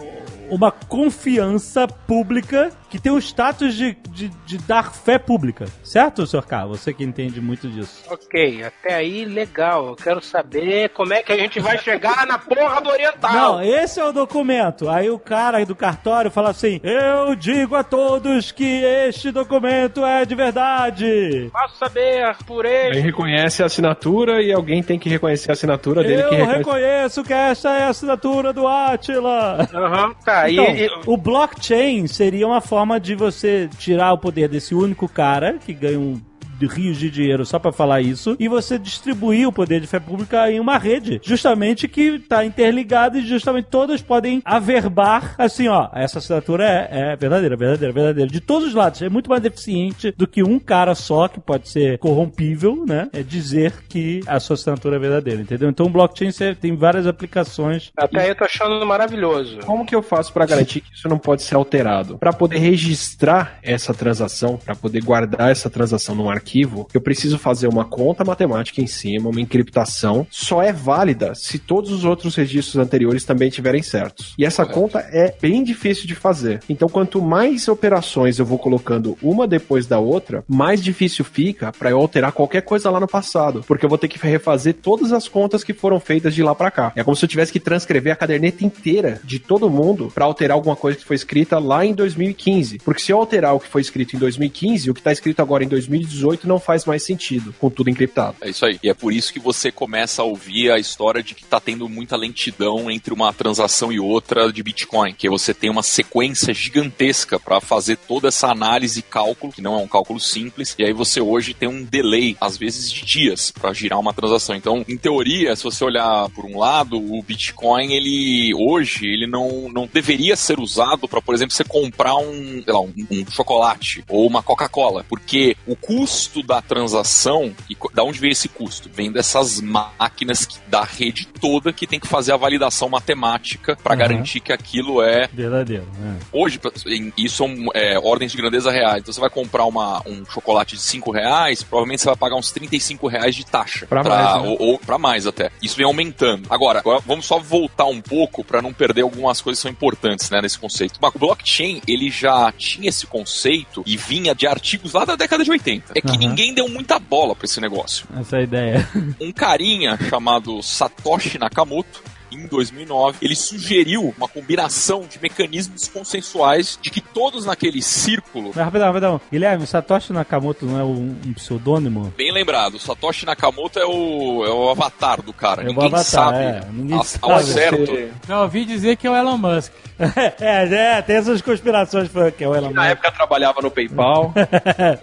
uma confiança pública que tem o status de, de, de dar fé pública. Certo, Sr. K? Você que entende muito disso. Ok, até aí legal. Eu quero saber como é que a gente vai chegar na porra do Oriental. Não, esse é o documento. Aí o cara do cartório fala assim: Eu digo a todos que este documento é de verdade. Posso saber por Aí ele. reconhece a assinatura e alguém tem que reconhecer a assinatura dele Eu que reconhece. reconheço que esta é a assinatura do Atila. Aham, tá. Então, e, e- o blockchain seria uma forma de você tirar o poder desse único cara que ganha um rios de dinheiro só pra falar isso e você distribuir o poder de fé pública em uma rede, justamente que tá interligada e justamente todas podem averbar assim, ó, essa assinatura é, é verdadeira, verdadeira, verdadeira, de todos os lados. É muito mais eficiente do que um cara só que pode ser corrompível, né? É dizer que a sua assinatura é verdadeira, entendeu? Então o blockchain você tem várias aplicações. até aí eu tô achando maravilhoso. Como que eu faço pra garantir que isso não pode ser alterado? Pra poder registrar essa transação, pra poder guardar essa transação num arquivo, eu preciso fazer uma conta matemática em cima, uma encriptação. Só é válida se todos os outros registros anteriores também estiverem certos. E essa Correto. conta é bem difícil de fazer. Então, quanto mais operações eu vou colocando uma depois da outra, mais difícil fica pra eu alterar qualquer coisa lá no passado, porque eu vou ter que refazer todas as contas que foram feitas de lá pra cá. É como se eu tivesse que transcrever a caderneta inteira de todo mundo pra alterar alguma coisa que foi escrita lá em 2015. Porque se eu alterar o que foi escrito em 2015, o que tá escrito agora em 2018 não faz mais sentido, com tudo encriptado. É isso aí. E é por isso que você começa a ouvir a história de que tá tendo muita lentidão entre uma transação e outra de Bitcoin, que você tem uma sequência gigantesca para fazer toda essa análise e cálculo, que não é um cálculo simples, e aí você hoje tem um delay, às vezes de dias, para girar uma transação. Então, em teoria, se você olhar por um lado, o Bitcoin, ele hoje, ele não, não deveria ser usado para, por exemplo, você comprar um, lá, um, um chocolate ou uma Coca-Cola, porque o custo da transação, e da onde vem esse custo? Vem dessas máquinas que, da rede toda que tem que fazer a validação matemática para Uhum. garantir que aquilo é Verdadeiro, né? Hoje, pra- isso são é, ordens de grandeza reais. Então você vai comprar uma, um chocolate de 5 reais, provavelmente você vai pagar uns 35 reais de taxa. Pra mais, né? Ou, ou pra mais até. Isso vem aumentando. Agora, agora vamos só voltar um pouco para não perder algumas coisas que são importantes né, nesse conceito. O blockchain, ele já tinha esse conceito e vinha de artigos lá da década de 80. É que Ninguém deu muita bola para esse negócio Essa é a ideia. um carinha chamado Satoshi Nakamoto, em 2009, ele sugeriu uma combinação de mecanismos consensuais de que todos naquele círculo, Mas rapidão, rapidão. Guilherme, Satoshi Nakamoto não é um, um pseudônimo? bem lembrado, Satoshi Nakamoto é o, é o avatar do cara. É o Ninguém avatar, sabe é. Ninguém ao, sabe. ao certo. Você- Já ouvi dizer que é o Elon Musk. é, é, tem essas conspirações que é o Elon Na Musk. época trabalhava no PayPal.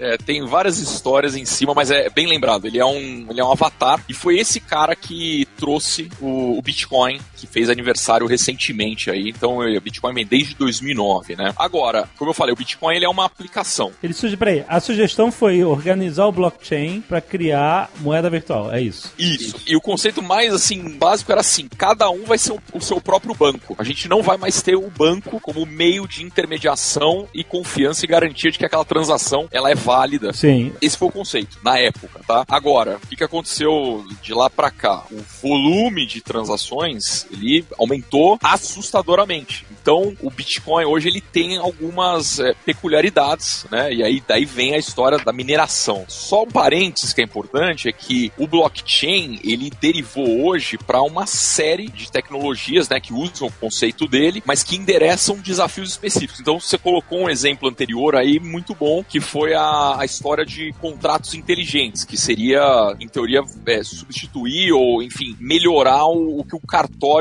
É, tem várias histórias em cima, mas é bem lembrado. Ele é um, ele é um avatar e foi esse cara que trouxe o, o Bitcoin Bitcoin, que fez aniversário recentemente aí. Então, o Bitcoin vem desde 2009, né? Agora, como eu falei, o Bitcoin ele é uma aplicação. Ele suge, peraí, a sugestão foi organizar o blockchain para criar moeda virtual, é isso? Isso. E o conceito mais assim básico era assim: cada um vai ser o, o seu próprio banco. A gente não vai mais ter o banco como meio de intermediação e confiança e garantia de que aquela transação ela é válida. Sim. Esse foi o conceito na época, tá? Agora, o que aconteceu de lá para cá? O volume de transações ele aumentou assustadoramente. Então, o Bitcoin hoje ele tem algumas é, peculiaridades, né? E aí daí vem a história da mineração. Só um parênteses que é importante é que o blockchain ele derivou hoje para uma série de tecnologias, né, que usam o conceito dele, mas que endereçam desafios específicos. Então, você colocou um exemplo anterior aí muito bom, que foi a, a história de contratos inteligentes, que seria, em teoria, é, substituir ou, enfim, melhorar o, o, que o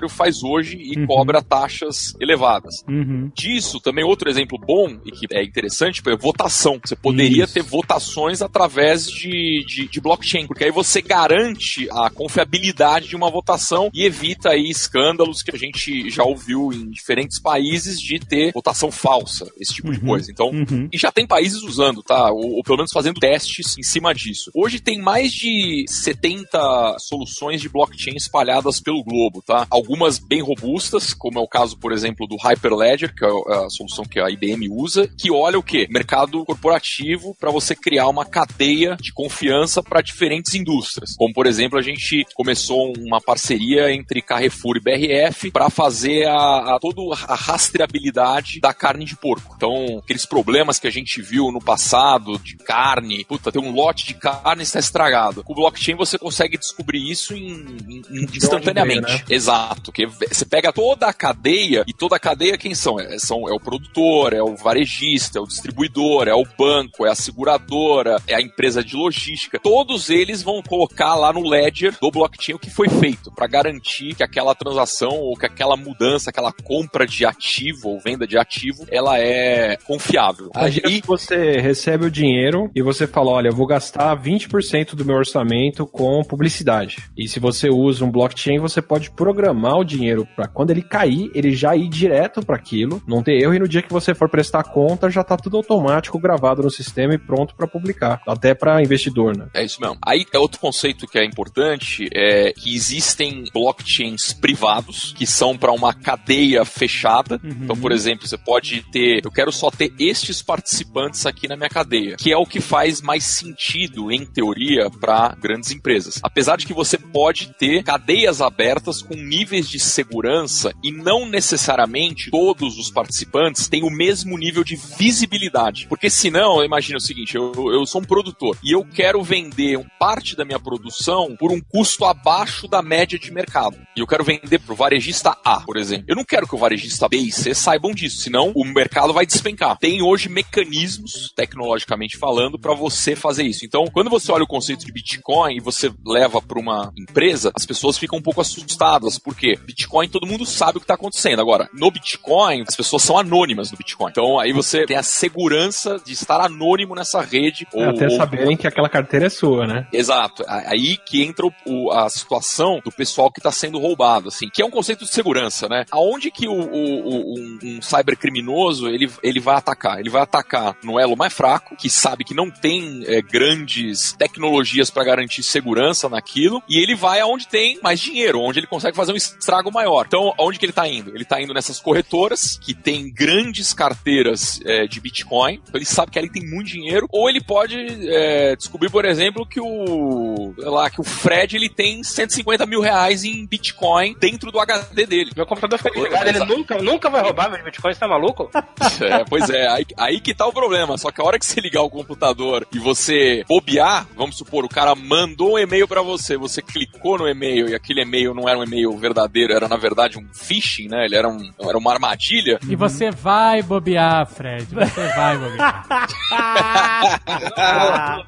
faz hoje e uhum. cobra taxas elevadas. Uhum. Disso, também outro exemplo bom e que é interessante é votação. Você poderia Isso. ter votações através de, de, de, blockchain, porque aí você garante a confiabilidade de uma votação e evita aí escândalos que a gente já ouviu em diferentes países de ter votação falsa, esse tipo uhum. de coisa. Então, uhum. e já tem países usando, tá? Ou, ou, pelo menos fazendo testes em cima disso. Hoje tem mais de 70 soluções de blockchain espalhadas pelo globo, tá? Algumas bem robustas, como é o caso, por exemplo, do Hyperledger, que é a solução que a IBM usa, que olha o que? Mercado corporativo para você criar uma cadeia de confiança para diferentes indústrias. Como, por exemplo, a gente começou uma parceria entre Carrefour e BRF para fazer a, a toda a rastreabilidade da carne de porco. Então, aqueles problemas que a gente viu no passado de carne, puta, tem um lote de carne está estragado. Com o blockchain você consegue descobrir isso em, em, instantaneamente. Né? Exato. Que você pega toda a cadeia e toda a cadeia quem são? É, são? é o produtor, é o varejista, é o distribuidor, é o banco, é a seguradora, é a empresa de logística. Todos eles vão colocar lá no ledger do blockchain o que foi feito para garantir que aquela transação ou que aquela mudança, aquela compra de ativo ou venda de ativo, ela é confiável. Aí você recebe o dinheiro e você fala, olha, eu vou gastar 20% do meu orçamento com publicidade. E se você usa um blockchain, você pode programar o dinheiro para quando ele cair, ele já ir direto para aquilo, não ter erro e no dia que você for prestar conta, já tá tudo automático gravado no sistema e pronto para publicar, até para investidor, né? É isso mesmo. Aí é outro conceito que é importante é que existem blockchains privados que são para uma cadeia fechada. Uhum. Então, por exemplo, você pode ter, eu quero só ter estes participantes aqui na minha cadeia, que é o que faz mais sentido em teoria para grandes empresas. Apesar de que você pode ter cadeias abertas com níveis de segurança e não necessariamente todos os participantes têm o mesmo nível de visibilidade. Porque senão, imagina o seguinte, eu, eu sou um produtor e eu quero vender parte da minha produção por um custo abaixo da média de mercado. E eu quero vender para o varejista A, por exemplo. Eu não quero que o varejista B e C saibam disso, senão o mercado vai despencar. Tem hoje mecanismos, tecnologicamente falando, para você fazer isso. Então, quando você olha o conceito de Bitcoin e você leva para uma empresa, as pessoas ficam um pouco assustadas, porque Bitcoin todo mundo sabe o que está acontecendo. Agora, no Bitcoin, as pessoas são anônimas no Bitcoin. Então, aí você tem a segurança de estar anônimo nessa rede. É, ou, até ou... saberem que aquela carteira é sua, né? Exato. Aí que entra o, a situação do pessoal que está sendo roubado, assim, que é um conceito de segurança, né? Aonde que o, o, um, um cybercriminoso ele, ele vai atacar? Ele vai atacar no elo mais fraco, que sabe que não tem é, grandes tecnologias para garantir segurança naquilo, e ele vai aonde tem mais dinheiro, onde ele consegue fazer um estrago maior. Então, aonde que ele está indo? Ele está indo nessas corretoras que tem grandes carteiras é, de Bitcoin, então ele sabe que ali tem muito dinheiro, ou ele pode é, descobrir, por exemplo, que o lá que o Fred ele tem 150 mil reais em Bitcoin dentro do HD dele. Meu computador fica desligado, ele nunca, nunca vai roubar meu Bitcoin, você tá maluco? É, pois é, aí, aí que tá o problema. Só que a hora que você ligar o computador e você bobear, vamos supor, o cara mandou um e-mail para você, você clicou no e-mail e aquele e-mail não era um e-mail verdadeiro, era na verdade um phishing, né? Ele era, um, era uma armadilha. E você vai bobear, Fred. Você vai bobear.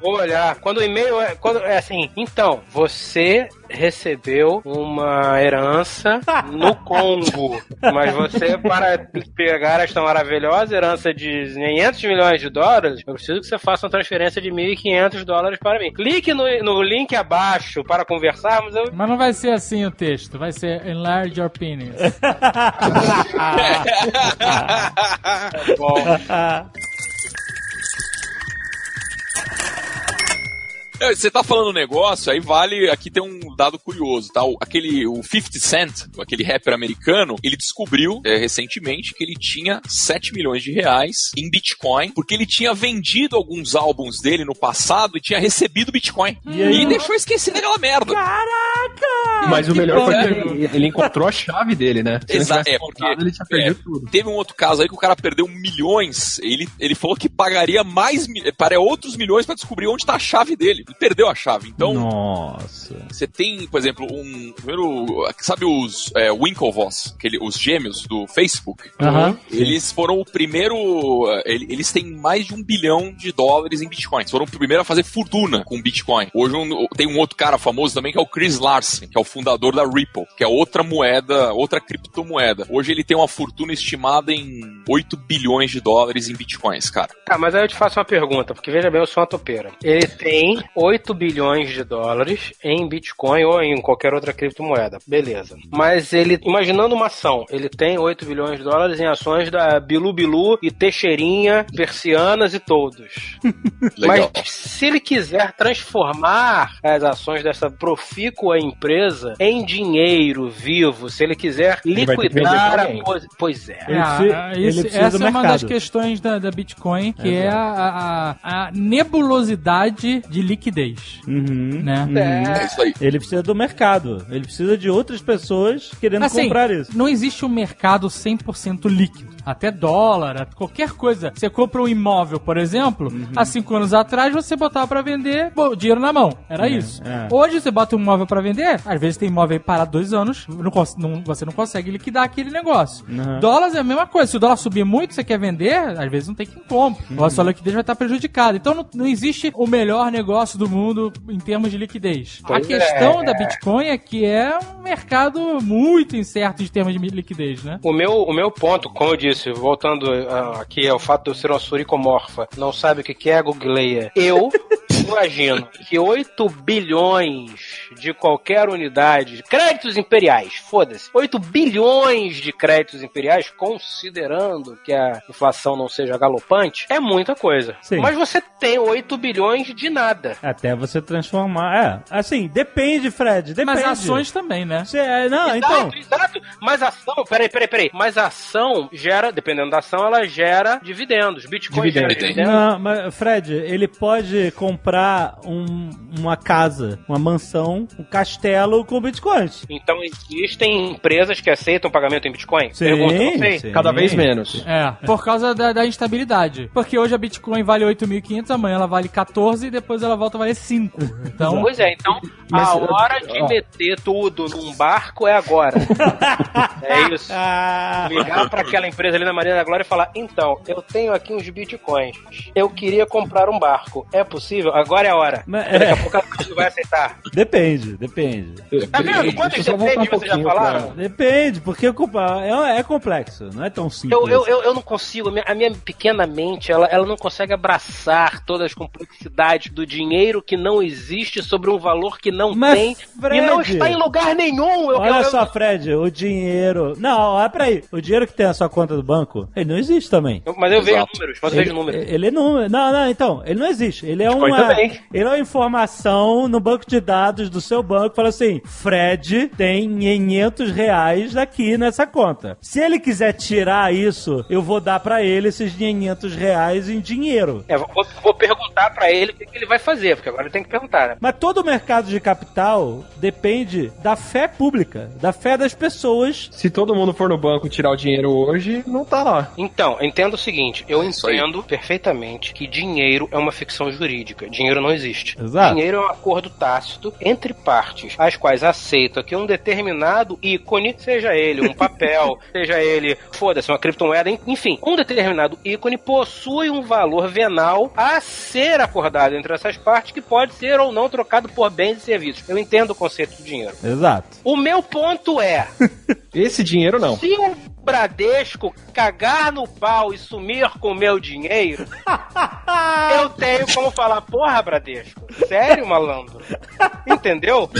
vou, vou olhar. Quando o e-mail é, quando é assim, então, você recebeu uma herança no Congo. Mas você, para pegar esta maravilhosa herança de 500 milhões de dólares, eu preciso que você faça uma transferência de 1.500 dólares para mim. Clique no, no link abaixo para conversarmos. Eu... Mas não vai ser assim o texto, vai ser enlarge your penis. Bom, Você tá falando um negócio, aí vale. Aqui tem um dado curioso, tá? O- Aquele, o 50 Cent, aquele rapper americano, ele descobriu é, recentemente que ele tinha 7 milhões de reais em Bitcoin, porque ele tinha vendido alguns álbuns dele no passado e tinha recebido Bitcoin. E aí? deixou esquecer daquela merda. Caraca! Mas o melhor foi que ele, ele encontrou a chave dele, né? Exato, é, porque- ele tinha perdido é, tudo. Teve um outro caso aí que o cara perdeu milhões. Ele, ele falou que pagaria mais para outros milhões pra descobrir onde tá a chave dele. Ele perdeu a chave. Então, Nossa. Você tem, por exemplo, um. Primeiro, sabe os é, Winklevoss, aquele, os gêmeos do Facebook? Aham. Eles foram o primeiro. ele- Eles têm mais de um bilhão de dólares em Bitcoin. Eles foram o primeiro a fazer fortuna com Bitcoin. Hoje um- tem um outro cara famoso também que é o Chris Larsen, que é o fundador da Ripple, que é outra moeda, outra criptomoeda. Hoje ele tem uma fortuna estimada em 8 bilhões de dólares em Bitcoins, cara. Tá, mas aí eu te faço uma pergunta, porque veja bem, eu sou uma topeira. Ele tem 8 bilhões de dólares em Bitcoin ou em qualquer outra criptomoeda. Beleza. Mas ele, imaginando uma ação, ele tem 8 bilhões de dólares em ações da Bilu Bilu e Teixeirinha, Persianas e todos. Legal. Mas se ele quiser transformar as ações dessa profícua empresa em dinheiro vivo, se ele quiser liquidar pra a coisa. Pois é. Ele Ah, ele esse- essa é uma das questões da, da Bitcoin, que é a, a- a nebulosidade de liquidez. Uhum. Né? É isso aí. Ele precisa do mercado. Ele precisa de outras pessoas querendo Assim, comprar isso. não existe um mercado 100% líquido. Até dólar, qualquer coisa. Você compra um imóvel, por exemplo, Uhum. há cinco anos atrás você botava pra vender, bom, dinheiro na mão. Era isso. é. Hoje você bota um imóvel pra vender, às vezes tem imóvel aí parado dois anos, não não- você não consegue liquidar aquele negócio. Uhum. Dólares é a mesma coisa. Se o dólar subir muito, você quer vender, às vezes não tem quem compre. Ou a sua liquidez vai estar prejudicada. Então não, não existe o melhor negócio do mundo em termos de liquidez. Pois a questão é. da Bitcoin é que é um mercado muito incerto em termos de liquidez, né? O meu, o meu ponto, como eu disse, voltando ah, aqui ao fato de eu ser uma suricomorfa, não sabe o que é, googleia. Eu imagino que 8 bilhões de qualquer unidade, créditos imperiais, foda-se, 8 bilhões de créditos imperiais, considerando que a inflação não seja galopante, é muita coisa. Sim. Mas você tem 8 bilhões de nada. Até você transformar. É, assim, depende, Fred. Depende. Mas ações também, né? Você- é, não, então. Exato, exato. Mas a ação, peraí, peraí, peraí. Mas a ação gera, dependendo da ação, ela gera dividendos. Bitcoin gera Dividendo. dividendos. Não, mas Fred, ele pode comprar um- uma casa, uma mansão, um castelo com bitcoins. Então existem empresas que aceitam pagamento em Bitcoin? Sim, Pergunta, não sei. sim. Cada vez menos. É, por causa da, da instabilidade. Porque hoje a Bitcoin vale 8.500, amanhã ela vale 14 e depois ela volta a valer 5. Então, Pois é, então Mas, a hora de ó. meter tudo num barco é agora. é isso. Ah, Ligar pra aquela empresa ali na Marina da Glória e falar: então, eu tenho aqui uns bitcoins. Eu queria comprar um barco. É possível? Agora é a hora. Mas- Daqui é. a pouco ela não vai aceitar. depende, depende. Tá vendo? Eu voltar depende um vocês já falaram? pra- Depende, porque é, é complexo, não é tão simples. Eu, eu, eu, eu não consigo, a minha, a pequena mente, ela, ela não consegue abraçar todas as complexidades do dinheiro que não existe sobre um valor que não Mas, tem Fred, e não está em lugar nenhum. Eu, Olha eu- só, Fred, o dinheiro. Não, olha pra aí. O dinheiro que tem na sua conta do banco, ele não existe também. mas eu vejo Exato. números, mas eu vejo Ele, números. ele não. Não, não, então, ele não existe. Ele é Bitcoin uma. também. Ele é uma informação no banco de dados do seu banco. Fala assim: Fred tem 500 reais daqui nessa conta. Se ele quiser tirar isso, eu vou dar pra ele esses 500 reais em dinheiro. É, vou, vou perguntar pra ele o que, que ele vai fazer, porque agora ele tem que perguntar, né? Mas todo o mercado de capital depende da fé pública, da fé das pessoas. Se todo mundo for no banco tirar o dinheiro hoje, não tá lá. Então, entenda o seguinte, eu aí. entendo perfeitamente que dinheiro é uma ficção jurídica. Dinheiro não existe. Exato. Dinheiro é um acordo tácito entre partes as quais aceitam que um determinado ícone, seja ele um papel, seja ele, foda-se, uma criptomoeda, enfim, um determinado ícone possui um valor venal a ser acordado entre essas partes que pode ser ou não trocado por bens e serviços. Eu entendo o conceito do dinheiro. Exato. O meu ponto é, Esse dinheiro não. se o Bradesco cagar no pau e sumir com meu dinheiro, eu tenho como falar, porra, Bradesco, sério, malandro? Entendeu?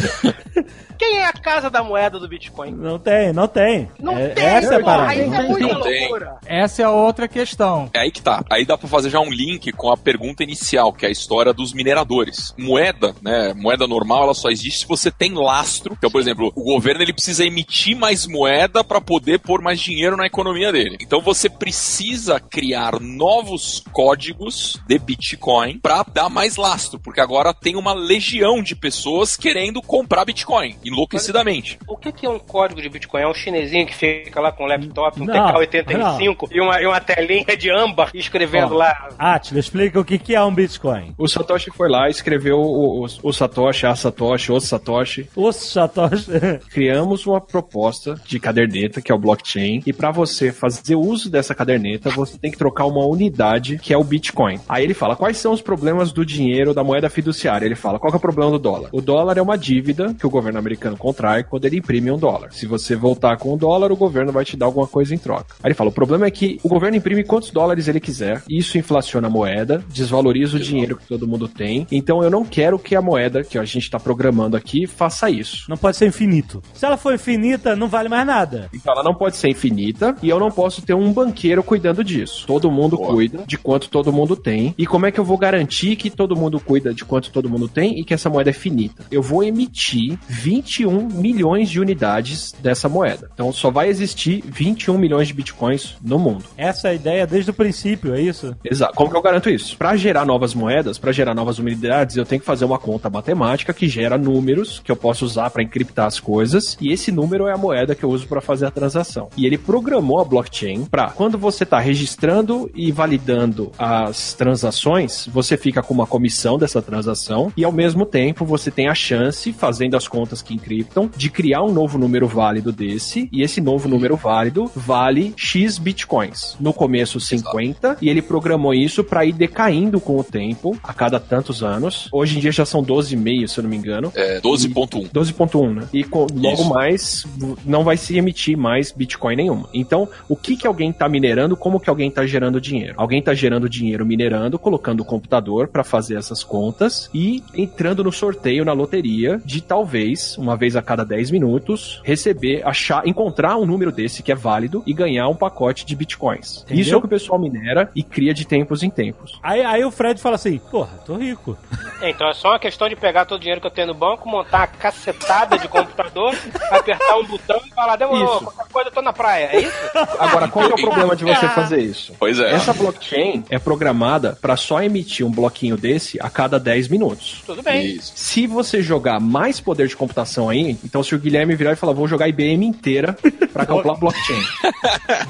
Quem é a casa da moeda do Bitcoin? Não tem, não tem. Não É- tem, essa é a parada. isso é muita Não tem. loucura. Essa é a outra questão. É aí que tá. Aí dá pra fazer já um link com a pergunta inicial, que é a história dos mineradores. Moeda, né? Moeda normal, ela só existe se você tem lastro. Então, por exemplo, o governo ele precisa emitir mais moeda para poder pôr mais dinheiro na economia dele. Então, você precisa criar novos códigos de Bitcoin para dar mais lastro, porque agora tem uma legião de pessoas querendo comprar Bitcoin enlouquecidamente. O que, que é um código de Bitcoin? É um chinesinho que fica lá com um laptop, um Não, TK-85 e uma, e uma telinha de âmbar escrevendo Ó. lá. Atila, explica o que, que é um Bitcoin. O Satoshi foi lá, escreveu o, o, o Satoshi, a Satoshi, o Satoshi. O Satoshi. Criamos uma proposta de caderneta, que é o blockchain, e para você fazer uso dessa caderneta, você tem que trocar uma unidade, que é o Bitcoin. Aí ele fala, quais são os problemas do dinheiro da moeda fiduciária? Ele fala, qual que é o problema do dólar? O dólar é uma dívida que o governo americano contrai quando ele imprime um dólar. Se você voltar com o dólar, o governo vai te dar alguma coisa em troca. Aí ele fala, o problema é que o governo imprime quantos dólares ele quiser, isso inflaciona a moeda, desvaloriza o dinheiro que todo mundo tem, então eu não quero que a moeda que a gente está programando aqui faça isso. Não pode ser infinito. Se ela for infinita, não vale mais nada. Então ela não pode ser infinita e eu não posso ter um banqueiro cuidando disso. Todo mundo Boa. cuida de quanto todo mundo tem. E como é que eu vou garantir que todo mundo cuida de quanto todo mundo tem e que essa moeda é finita? Eu vou emitir 21 milhões de unidades dessa moeda. Então só vai existir 21 milhões de bitcoins no mundo. Essa é a ideia desde o princípio, é isso? Exato. Como que eu garanto isso? Para gerar novas moedas, para gerar novas unidades, eu tenho que fazer uma conta matemática que gera números que eu posso usar para encriptar as coisas, e esse número é a moeda que eu uso para fazer a transação. E ele programou a blockchain para quando você está registrando e validando as transações, você fica com uma comissão dessa transação e ao mesmo tempo você tem a chance, fazendo as contas que encriptam, de criar um novo número válido desse, e esse novo número válido vale X bitcoins. No começo 50 e ele programou isso para ir decaindo com o tempo, a cada tantos anos. Hoje em dia já são 12,5, se eu não me engano. É 12.1. 12.1, né? E com- logo mais não vai se emitir mais Bitcoin nenhuma. Então, o que que alguém tá minerando, como que alguém tá gerando dinheiro? Alguém tá gerando dinheiro minerando, colocando o computador para fazer essas contas e entrando no sorteio na loteria de talvez, uma vez a cada 10 minutos, receber, achar, encontrar um número desse que é válido e ganhar um pacote de Bitcoins. Entendeu? Isso é o que o pessoal minera e cria de tempos em tempos. Aí, aí o Fred fala assim: Porra, tô rico. Então é só uma questão de pegar todo o dinheiro que eu tenho no banco, montar uma cacetada de computador, apertar um botão e falar, demorou, Isso. qualquer coisa eu tô na praia, é isso? Agora, qual é o problema de você fazer isso? Pois é. Essa blockchain é programada para só emitir um bloquinho desse a cada 10 minutos. Tudo bem. Isso. Se você jogar mais poder de computação aí, então se o Guilherme virar e falar, vou jogar a IBM inteira para calcular blockchain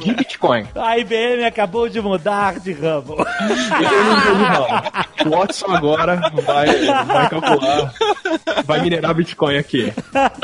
de Bitcoin. A IBM acabou de mudar de ramo. Eu não entendi, não. O Watson agora vai, vai calcular, vai minerar Bitcoin aqui.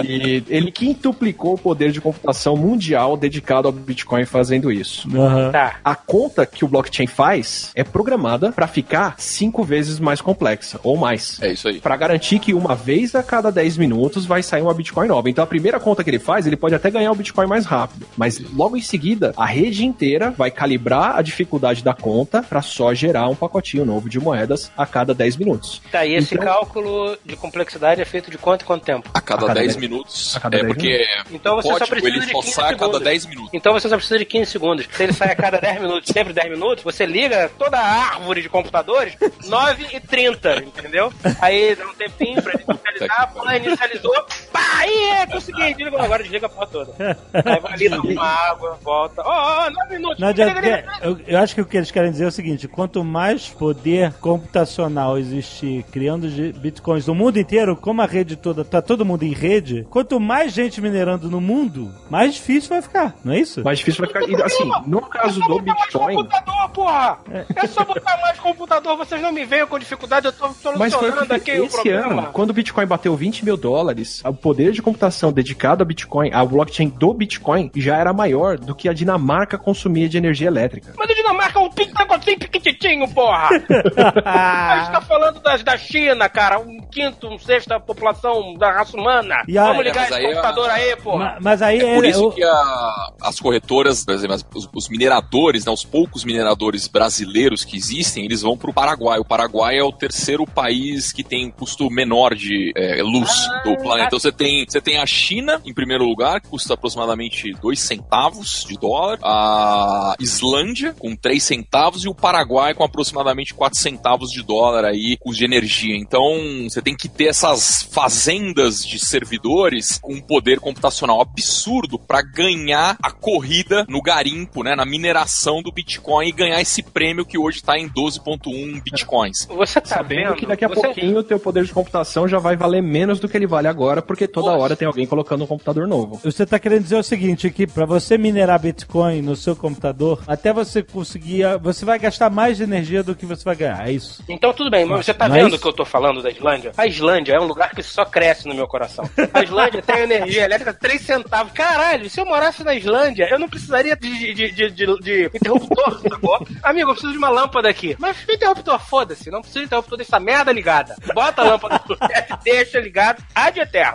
E ele quintuplicou o poder de computação mundial dedicado ao Bitcoin fazendo isso. Tá. A conta que o blockchain faz é programada para ficar cinco vezes mais complexa, ou mais. É isso aí. Para garantir que uma vez a cada 10 minutos vai sair uma Bitcoin nova. Então a primeira conta que ele faz, ele pode até ganhar o Bitcoin mais rápido. Mas logo em seguida, a rede inteira vai calibrar a dificuldade da conta para só gerar um pacotinho novo de moedas a cada 10 minutos. Tá, e esse Então- cálculo de complexidade é feito de quanto em quanto tempo? A cada, A cada 10 dez- minutos. a cada é 10 porque Então você o só código precisa ele de só 15 sai a cada segundos. 10 minutos. Então você só precisa de 15 segundos. Se ele sai a cada 10 minutos, sempre 10 minutos, você liga toda a árvore de computadores 9 e 30, entendeu? Aí dá um tempinho pra inicializar, pô, inicializou, aí é, consegui, desliga, agora desliga a porra toda. Aí vai ali, toma uma água, volta, ó, ó, 9 minutos. Não adianta, porque eu, eu acho que o que eles querem dizer é o seguinte: quanto mais poder computacional existir criando bitcoins no mundo inteiro, como a rede toda, tá todo mundo em rede, quanto mais gente minerando no mundo, mais difícil vai ficar, não é isso? Mais difícil vai ficar. E, assim, no caso do Bitcoin. computador, porra! É só botar mais computador, vocês não me venham com dificuldade, eu tô Mas foi solucionando aqui o esse problema. ano, quando o Bitcoin bateu 20 mil dólares, o poder de computação dedicado ao Bitcoin, ao blockchain do Bitcoin, já era maior do que a Dinamarca consumia de energia elétrica. Mas a Dinamarca é um pinto negocinho pequititinho, porra! a gente tá falando das, da China, cara, um quinto, um sexto da população da raça humana. E a- Vamos ligar Mas esse aí a- computador aí, porra! Ma- Mas aí É por é- isso o- que a- as corretoras, por exemplo, as- os, os mineradores, né, os poucos mineradores brasileiros que existem, eles vão para o Paraguai. O Paraguai é o terceiro país que tem custo menor de é, luz do planeta. Então você tem, você tem a China em primeiro lugar, que custa aproximadamente 2 centavos de dólar, a Islândia com 3 centavos e o Paraguai com aproximadamente 4 centavos de dólar aí, custo de energia. Então você tem que ter essas fazendas de servidores com um poder computacional absurdo para ganhar a corrida no garimpo, né, na mineração do Bitcoin e ganhar esse prêmio que hoje está em 12.1 Bitcoins. Você tá Sabendo vendo? que daqui a Você- pouquinho o teu poder de computação já vai valer menos do que ele vale agora, porque toda Poxa. hora tem alguém colocando um computador novo. Você tá querendo dizer o seguinte, que pra você minerar Bitcoin no seu computador, até você conseguir, você vai gastar mais energia do que você vai ganhar, é isso? Então tudo bem, mas você tá Mas- vendo que eu tô falando da Islândia? A Islândia é um lugar que só cresce no meu coração. A Islândia tem energia elétrica 3 centavos. Caralho, se eu morasse na Islândia, eu não precisaria de, de, de, de, de interruptor, sacou? Amigo, eu preciso de uma lâmpada aqui. Mas interruptor, foda-se, não precisa de interruptor, deixa essa merda ligada. Bota a lâmpada no teto e deixa ligado, ad eterno.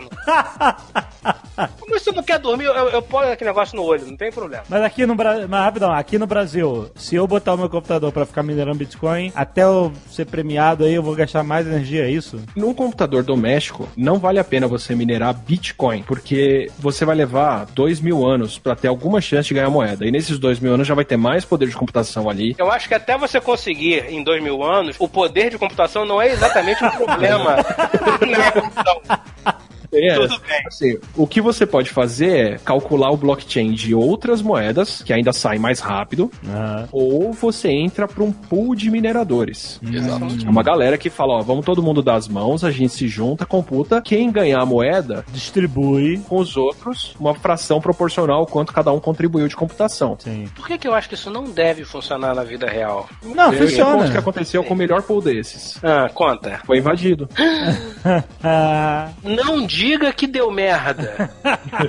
Como você não quer dormir, eu, eu ponho aquele negócio no olho, não tem problema. Mas aqui no Brasil, mas rapidão, aqui no Brasil, se eu botar o meu computador pra ficar minerando Bitcoin, até eu ser premiado aí, eu vou gastar mais energia, é isso? Num computador doméstico, não vale a pena você minerar Bitcoin, porque você vai levar dois mil anos para ter alguma chance de ganhar moeda. E nesses dois mil anos já vai ter mais poder de computação ali. Eu acho que até você conseguir em dois mil anos, o poder de computação não é exatamente um problema na computação. É, Tudo bem. assim, o que você pode fazer é calcular o blockchain de outras moedas, que ainda saem mais rápido, ou você entra para um pool de mineradores. Exato. É uma galera que fala, ó, vamos todo mundo dar as mãos, a gente se junta, computa, quem ganhar a moeda Distribui. com os outros, uma fração proporcional ao quanto cada um contribuiu de computação. Sim. Por que, que eu acho que isso não deve funcionar na vida real? Não, Eu conto o que funciona. aconteceu com o melhor pool desses. Ah, conta. Foi invadido. Ah, Não diga que deu merda.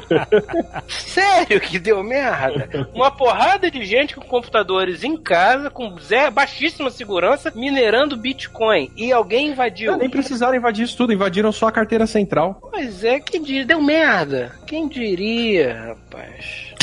Sério que deu merda? Uma porrada de gente com computadores em casa, com zé, baixíssima segurança, minerando Bitcoin. E alguém invadiu. Nem precisaram invadir isso tudo, invadiram só a carteira central. Pois é, quem diria? Deu merda. Quem diria, rapaz?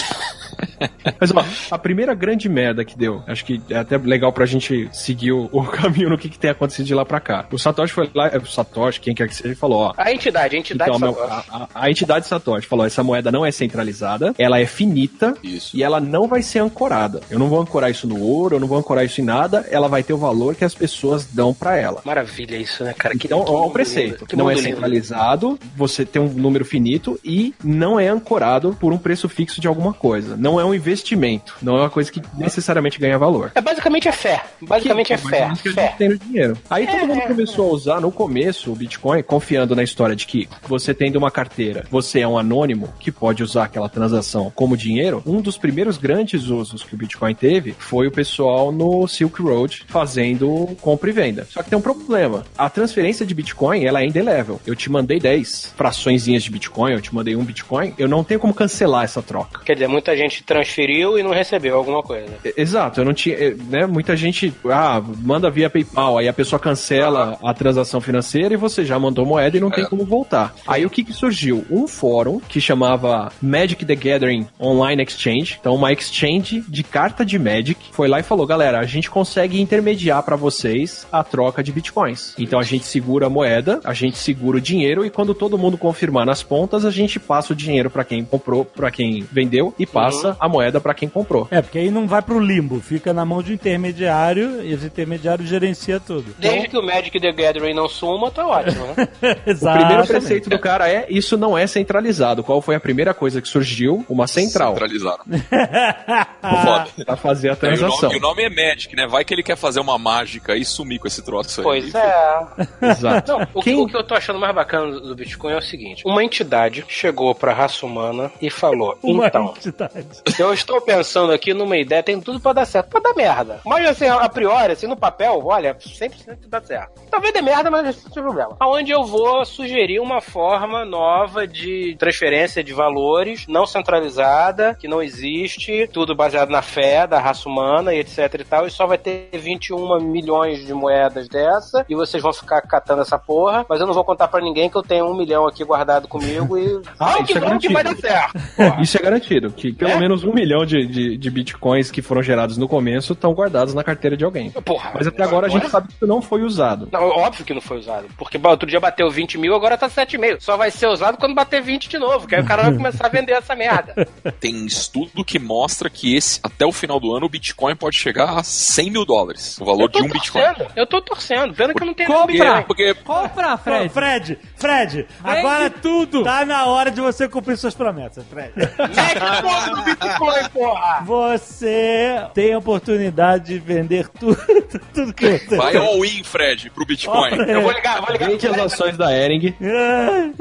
Mas ó, a primeira grande merda que deu, acho que é até legal pra gente seguir o, o caminho no que, que tem acontecido de lá pra cá. O Satoshi foi lá, é, o Satoshi, quem quer que seja, falou, ó. A entidade, a entidade Então, meu, a, a- a entidade Satoshi falou: essa moeda não é centralizada, ela é finita Isso. e ela não vai ser ancorada. Eu não vou ancorar isso no ouro, eu não vou ancorar isso em nada, ela vai ter o valor que as pessoas dão pra ela. Maravilha isso, né, cara? Que, Então, que ó, o preceito. que não é mundo lindo. centralizado, você tem um número finito e não é ancorado por um preço fixo de alguma coisa. Não é um investimento. Não é uma coisa que necessariamente ganha valor. É basicamente é fé. Basicamente é fé. menos que a Fé. tem no dinheiro. Aí todo mundo começou a usar no começo o Bitcoin, confiando na história de que você tendo uma carteira, você é um anônimo que pode usar aquela transação como dinheiro. Um dos primeiros grandes usos que o Bitcoin teve foi o pessoal no Silk Road fazendo compra e venda. Só que tem um problema. A transferência de Bitcoin, ela é indelével. Eu te mandei 10 fraçõezinhas de Bitcoin, eu te mandei um Bitcoin, eu não tenho como cancelar essa troca. Quer dizer, muita gente transferiu e não recebeu alguma coisa. Exato, eu não tinha, né? Muita gente, ah, manda via PayPal, aí a pessoa cancela a transação financeira e você já mandou moeda e não tem como voltar. Aí o que que surgiu? Um fórum que chamava Magic the Gathering Online Exchange, então uma exchange de carta de Magic, foi lá e falou, galera, a gente consegue intermediar pra vocês a troca de bitcoins. Então a gente segura a moeda, a gente segura o dinheiro e quando todo mundo confirmar nas pontas, a gente passa o dinheiro pra quem comprou, pra quem vendeu e passa a moeda pra quem comprou. é, porque aí não vai pro limbo, fica na mão de um intermediário e esse intermediário gerencia tudo. Desde que o Magic the Gathering não suma, tá ótimo, né? O Exato. primeiro preceito do cara é isso não é centralizado. Qual foi a primeira coisa que surgiu? Uma central. Centralizaram. Foda. Pra fazer a E o, nome, transação. e o nome é Magic, né? Vai que ele quer fazer uma mágica e sumir com esse troço aí. Pois é. Exato. Não, o, Quem- que, o que eu tô achando mais bacana do do Bitcoin é o seguinte: uma entidade chegou pra raça humana e falou: Uma então, entidade. Eu estou pensando aqui numa ideia, tem tudo pra dar certo, pra dar merda. Mas assim, a priori, assim, no papel, olha, 100% dá certo. Talvez dê merda, mas não tem problema. Aonde eu vou sugerir uma forma nova de transferência de valores, não centralizada, que não existe, tudo baseado na fé da raça humana e etc e tal, e só vai ter 21 milhões de moedas dessa, e vocês vão ficar catando essa porra, mas eu não vou contar pra ninguém que eu tenho um milhão aqui guardado comigo e. Ah, que isso é bom que vai dar certo. Porra. Isso é garantido, que pelo É? menos um milhão de, de, de bitcoins que foram gerados no começo estão guardados na carteira de alguém. Porra. Mas até agora a gente sabe que isso não foi usado. Não, óbvio que não foi usado. Porque bah, outro dia bateu 20 mil, agora tá 7,5. Só vai ser usado quando bater 20 de novo, que aí o cara vai começar a vender essa merda. Tem estudo que mostra que esse, até o final do ano o Bitcoin pode chegar a 100 mil dólares. O valor de um Bitcoin. torcendo, eu tô torcendo. Pena que eu não tenho Compra! Porque, porque Compra, Fred, Fred. Fred, Fred agora tudo. tá na hora de você cumprir suas promessas, Fred. Mete Bitcoin, porra! Você tem a oportunidade de vender tudo, tudo que você vai all in, Fred, pro Bitcoin. Eu vou ligar, vou ligar. Vende as ações da Ering.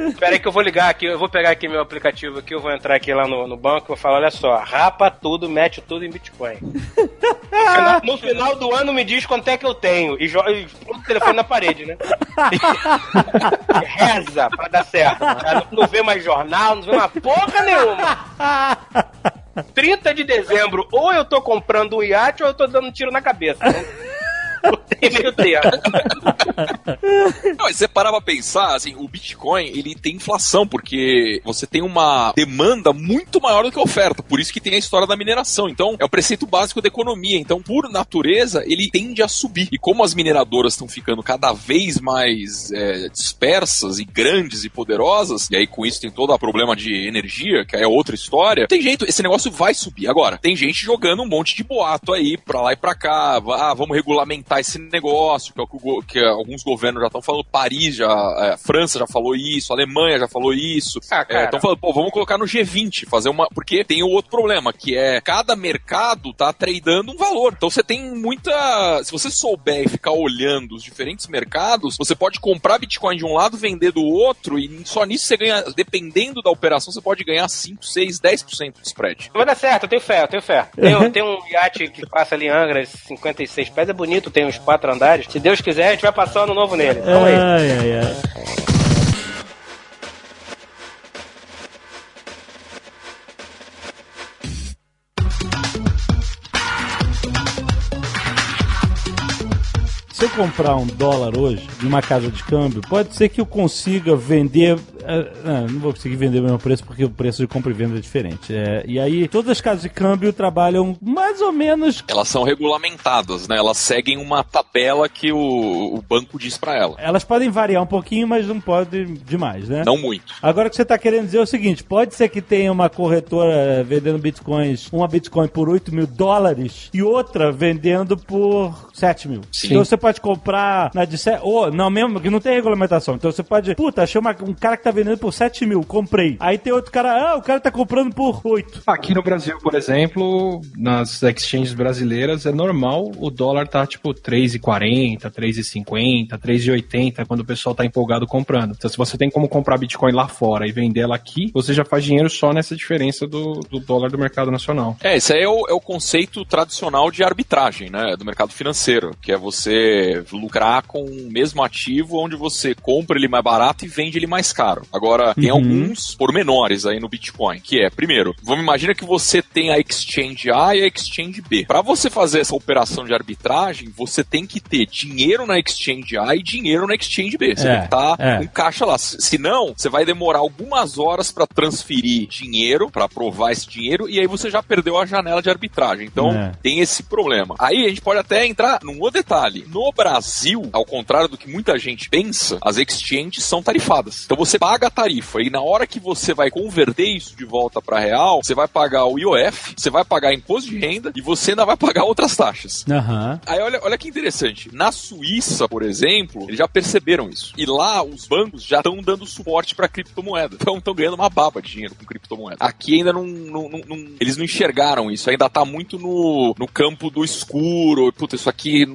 Espera aí que eu vou ligar aqui, eu vou pegar aqui meu aplicativo aqui, eu vou entrar aqui lá no, no banco e vou falar, olha só, rapa tudo, mete tudo em Bitcoin. No final, do ano me diz quanto é que eu tenho. E joga o telefone na parede, né? E reza pra dar certo. Cara, Não, não vê mais jornal, não vê mais porra nenhuma. 30 de dezembro, ou eu tô comprando um iate ou eu tô dando um tiro na cabeça. meio termo. Não, você parar pra pensar, assim, o Bitcoin, ele tem inflação, porque você tem uma demanda muito maior do que a oferta, por isso que tem a história da mineração. Então, é o preceito básico da economia. Então, por natureza, ele tende a subir. E como as mineradoras estão ficando cada vez mais é, dispersas e grandes e poderosas, e aí com isso tem todo o problema de energia, que é outra história, tem jeito, esse negócio vai subir. Agora, tem gente jogando um monte de boato aí, pra lá e pra cá, ah, vamos regulamentar esse negócio, que, é o que o que alguns governos já estão falando, Paris já, é, França já falou isso, Alemanha já falou isso. Ah. Estão falando, pô, vamos colocar no G20, fazer uma. Porque tem o outro problema, que é cada mercado tá tradando um valor. Então você tem muita. Se você souber e ficar olhando os diferentes mercados, você pode comprar Bitcoin de um lado, vender do outro, e só nisso você ganha, dependendo da operação, você pode ganhar 5, 6, 10% de spread. Vai dar certo, eu tenho fé, eu tenho fé. Tem, tem um iate que passa ali em Angra, 56 pés, é bonito, tem uns quatro andares. Se Deus quiser, a gente vai passar ano novo nele. Isso. Ai, ai, ai. Se eu comprar um dólar hoje numa casa de câmbio, pode ser que eu consiga vender. Ah, ah, não vou conseguir vender o mesmo preço porque o preço de compra e venda é diferente. É, e aí, todas as casas de câmbio trabalham mais ou menos. Elas são regulamentadas, né? Elas seguem uma tabela que o, o banco diz pra ela. Elas podem variar um pouquinho, mas não pode demais, né? Não muito. Agora o que você está querendo dizer é o seguinte: pode ser que tenha uma corretora vendendo bitcoins, uma bitcoin por 8 mil dólares e outra vendendo por 7 mil. Sim. Então você pode comprar na de 7. Ou, não, mesmo que não tem regulamentação. Então você pode. Puta, achei uma- um cara que tá vendendo por 7 mil, comprei. Aí tem outro cara, ah, o cara tá comprando por 8. Aqui no Brasil, por exemplo, nas exchanges brasileiras, é normal o dólar tá tipo 3,40, 3,50, 3,80 quando o pessoal tá empolgado comprando. Então, se você tem como comprar Bitcoin lá fora e vender ela aqui, você já faz dinheiro só nessa diferença do, do dólar do mercado nacional. É, esse aí é o, é o conceito tradicional de arbitragem, né? Do mercado financeiro, que é você lucrar com o mesmo ativo onde você compra ele mais barato e vende ele mais caro. Agora, tem Uhum. alguns pormenores aí no Bitcoin, que é, primeiro, vamos imaginar que você tem a Exchange A e a Exchange B. Para você fazer essa operação de arbitragem, você tem que ter dinheiro na Exchange A e dinheiro na Exchange B. Você É, tem que estar é. com caixa lá. Se- Senão, você vai demorar algumas horas para transferir dinheiro, para aprovar esse dinheiro, e aí você já perdeu a janela de arbitragem. Então, É. tem esse problema. Aí a gente pode até entrar num outro detalhe. No Brasil, ao contrário do que muita gente pensa, as exchanges são tarifadas. Então você paga a tarifa e na hora que você vai converter isso de volta para real, você vai pagar o IOF, você vai pagar imposto de renda e você ainda vai pagar outras taxas. Aham. Aí olha, olha que interessante. Na Suíça, por exemplo, eles já perceberam isso. E lá os bancos já estão dando suporte para criptomoeda. Então estão ganhando uma baba de dinheiro com criptomoeda. Aqui ainda não, não- não- não- Eles não enxergaram isso. Ainda tá muito no, no campo do escuro. Puta, isso aqui não,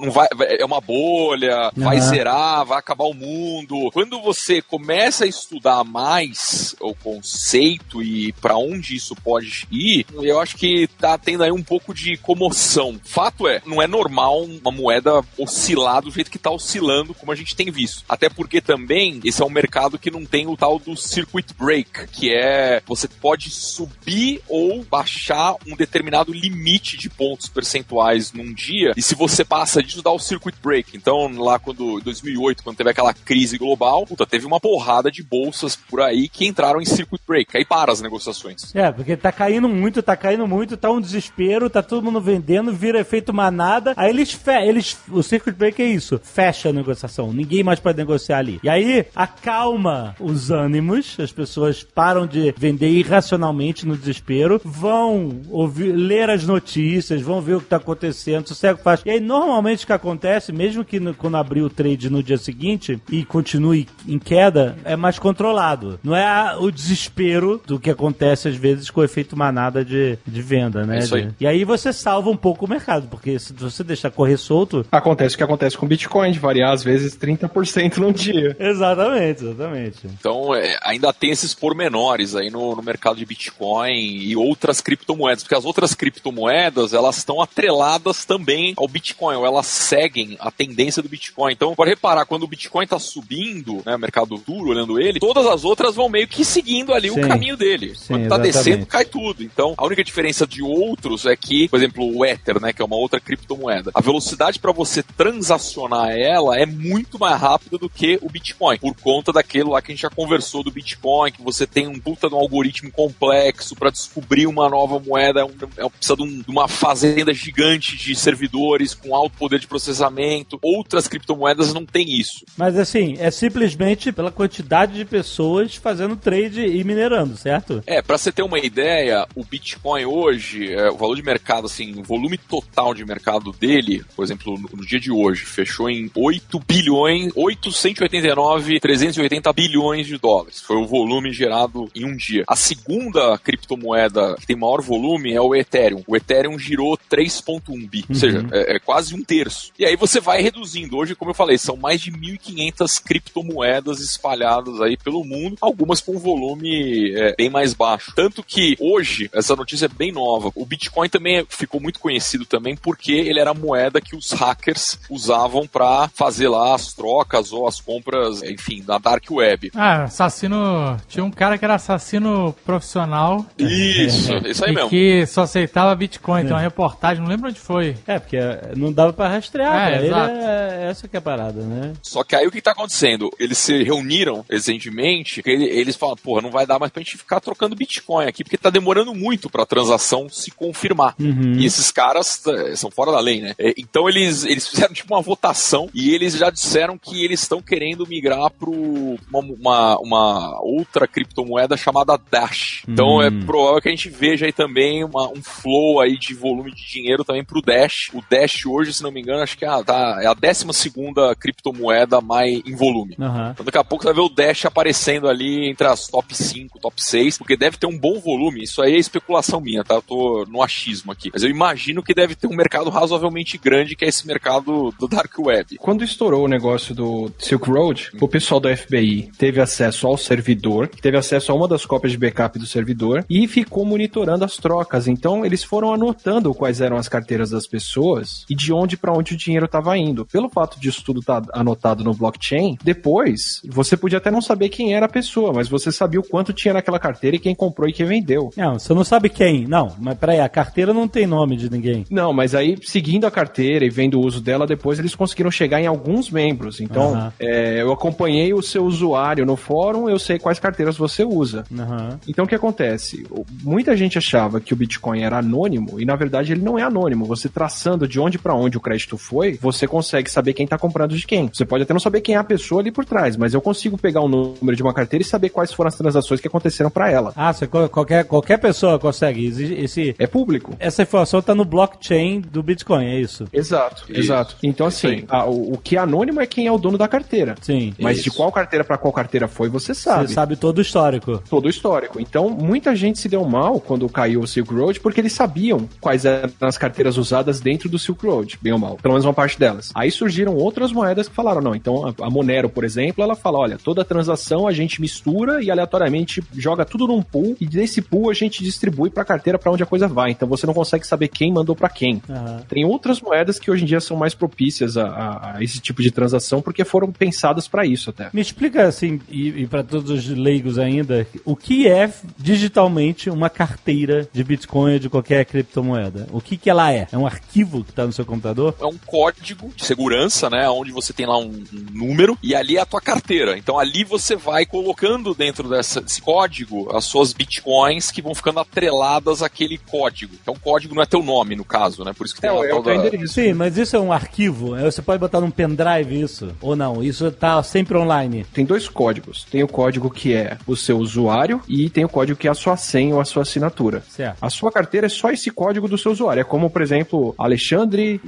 não vai. vai- É uma bolha, vai Aham. zerar, vai acabar o mundo. Quando você começa a estudar mais o conceito e para onde isso pode ir, eu acho que tá tendo aí um pouco de comoção. Fato é, não é normal uma moeda oscilar do jeito que tá oscilando, como a gente tem visto. Até porque também esse é um mercado que não tem o tal do circuit break, que é você pode subir ou baixar um determinado limite de pontos percentuais num dia, e se você passa dá o circuit break. Então, lá quando, em 2008, quando teve aquela crise global, puta, teve uma porrada de bolsas por aí que entraram em circuit break. Aí para as negociações. É, porque tá caindo muito, tá caindo muito, tá um desespero, tá todo mundo vendendo, vira efeito manada. Aí eles, eles o circuit break é isso, fecha a negociação, ninguém mais pode negociar ali. E aí acalma os ânimos, as pessoas param de vender irracionalmente no desespero, vão ouvir, ler as notícias, vão ver o que tá acontecendo, sossego faz. E aí normalmente o que acontece, mesmo que no- quando abrir o trade no dia seguinte e continue em queda, é mais controlado. Não é a- o desespero do que acontece às vezes com o efeito manada de, de venda, né? É isso aí. De- E aí você salva um pouco o mercado, porque se você deixar correr solto. Acontece o que acontece com o Bitcoin, de variar às vezes 30% num dia. Exatamente, exatamente. Então, é, ainda tem esses pormenores aí no, no mercado de Bitcoin e outras criptomoedas, porque as outras criptomoedas, elas estão atreladas também ao Bitcoin, ou elas seguem a tendência do Bitcoin. Então, pode reparar, quando o Bitcoin está subindo, né, mercado duro, olhando ele, todas as outras vão meio que seguindo ali Sim. o caminho dele. Sim, quando tá exatamente. descendo, cai tudo. Então, a única diferença de outros é que, por exemplo, o Ether, né, que é uma outra criptomoeda, a velocidade para você transacionar ela é muito mais rápida do que o Bitcoin, por conta daquilo lá que a gente já conversou do Bitcoin, que você tem um puta de um algoritmo complexo para descobrir uma nova moeda, é um, é precisa de, um- de uma fazenda gigante de servidores com alto poder de processamento. Outras criptomoedas não tem isso. Mas assim, é simplesmente pela quantidade de pessoas fazendo trade e minerando, certo? É, pra você ter uma ideia, o Bitcoin hoje, é, o valor de mercado, assim, o volume total de mercado dele, por exemplo, no, no dia de hoje, fechou em 8 bilhões, 889, 380 bilhões de dólares. Foi o volume gerado em um dia. A segunda criptomoeda que tem maior volume é o Ethereum. O Ethereum girou 3.1 bi, ou seja, é, é quase um terço. E aí você vai reduzindo. Hoje, como eu falei, são mais de 1.500 criptomoedas espalhadas aí pelo mundo, algumas com volume é, bem mais baixo. Tanto que hoje, essa notícia é bem nova, o Bitcoin também ficou muito conhecido também porque ele era a moeda que os hackers usavam para fazer lá as trocas ou as compras, enfim, na dark web. Ah, assassino. Tinha um cara que era assassino profissional. Isso, isso aí e mesmo. que só aceitava Bitcoin. Tem uma reportagem, não lembro onde foi. É, porque não dava pra rastrear, É, exato. é essa que é a parada, né? Só que aí o que tá acontecendo? Eles se reuniram recentemente, eles falam, porra, não vai dar mais pra gente ficar trocando Bitcoin aqui, porque tá demorando muito pra transação se confirmar. E esses caras eh, são fora da lei, né? Eh, Então eles, eles fizeram tipo uma votação e eles já disseram que eles estão querendo migrar pro uma, uma, uma outra criptomoeda chamada Dash. Então é provável que a gente veja aí também uma- um flow aí de volume de dinheiro também pro Dash. O Dash hoje, se não me engano, acho que é a, tá- é a 12 segunda criptomoeda mais em volume. Aham. Então daqui a pouco você vai ver o Dash aparecendo ali entre as top 5, top 6, porque deve ter um bom volume. Isso aí é especulação minha, tá? Eu tô no achismo aqui. Mas eu imagino que deve ter um mercado razoavelmente grande, que é esse mercado do Dark Web. Quando estourou o negócio do Silk Road, o pessoal do FBI teve acesso ao servidor, teve acesso a uma das cópias de backup do servidor e ficou monitorando as trocas. Então, eles foram anotando quais eram as carteiras das pessoas e de onde para onde o dinheiro estava indo. Pelo fato disso tudo estar anotado no blockchain, depois você podia até não saber quem era a pessoa, mas você sabia o quanto tinha naquela carteira e quem comprou e quem vendeu. Não, você não sabe quem. Não, mas peraí, a carteira não tem nome de ninguém. Não, mas aí, seguindo a carteira e vendo o uso dela, depois eles conseguiram chegar em alguns membros. Então, Aham. é, eu acompanhei o seu usuário no fórum, eu sei quais carteiras você usa. Aham. Então, o que acontece? Muita gente achava que o Bitcoin era anônimo, e na verdade ele não é anônimo. Você traçando de onde para onde o crédito crédito foi, você consegue saber quem tá comprando de quem. Você pode até não saber quem é a pessoa ali por trás, mas eu consigo pegar o número de uma carteira e saber quais foram as transações que aconteceram pra ela. Ah, você, qualquer, qualquer pessoa consegue. Esse, É público. essa informação tá no blockchain do Bitcoin, é isso? Exato, Isso. exato. Então, assim, a- o, o que é anônimo é quem é o dono da carteira. Sim. Mas de Isso. qual carteira pra qual carteira foi, você sabe. Você sabe todo o histórico. todo o histórico. Então, muita gente se deu mal quando caiu o Silk Road, porque eles sabiam quais eram as carteiras usadas dentro do Silk Road, bem ou mal. Pelo menos uma parte delas. Aí surgiram outras moedas que falaram, não, então a, a Monero, por exemplo, ela fala, olha, toda transação a gente mistura e aleatoriamente joga tudo num pool, e desse pool a gente distribui pra carteira pra onde a coisa vai. Então você não consegue saber quem mandou pra quem. Aham. Tem outras moedas que hoje em dia são mais propícias a, a- a esse tipo de transação, porque foram pensadas pra isso até. Me explica assim, e, e para todos os leigos ainda, o que é digitalmente uma carteira de Bitcoin ou de qualquer criptomoeda? O que, que ela é? É um arquivo que está no seu computador? É um código de segurança, né? Onde você tem lá um, um número e ali é a tua carteira. Então ali você vai colocando dentro dessa- desse código as suas bitcoins que vão ficando atreladas àquele código. Então o código não é teu nome, no caso, né? Por isso que tem É, é o da- endereço. Sim, mas isso é um arquivo? É, Você pode botar num pendrive isso? Ou não? Isso está sempre online? Tem dois códigos. Tem o código que é o seu usuário e tem o código que é a sua senha ou a sua assinatura. Certo. A sua carteira é só esse código do seu usuário. É como, por exemplo, Alexandre.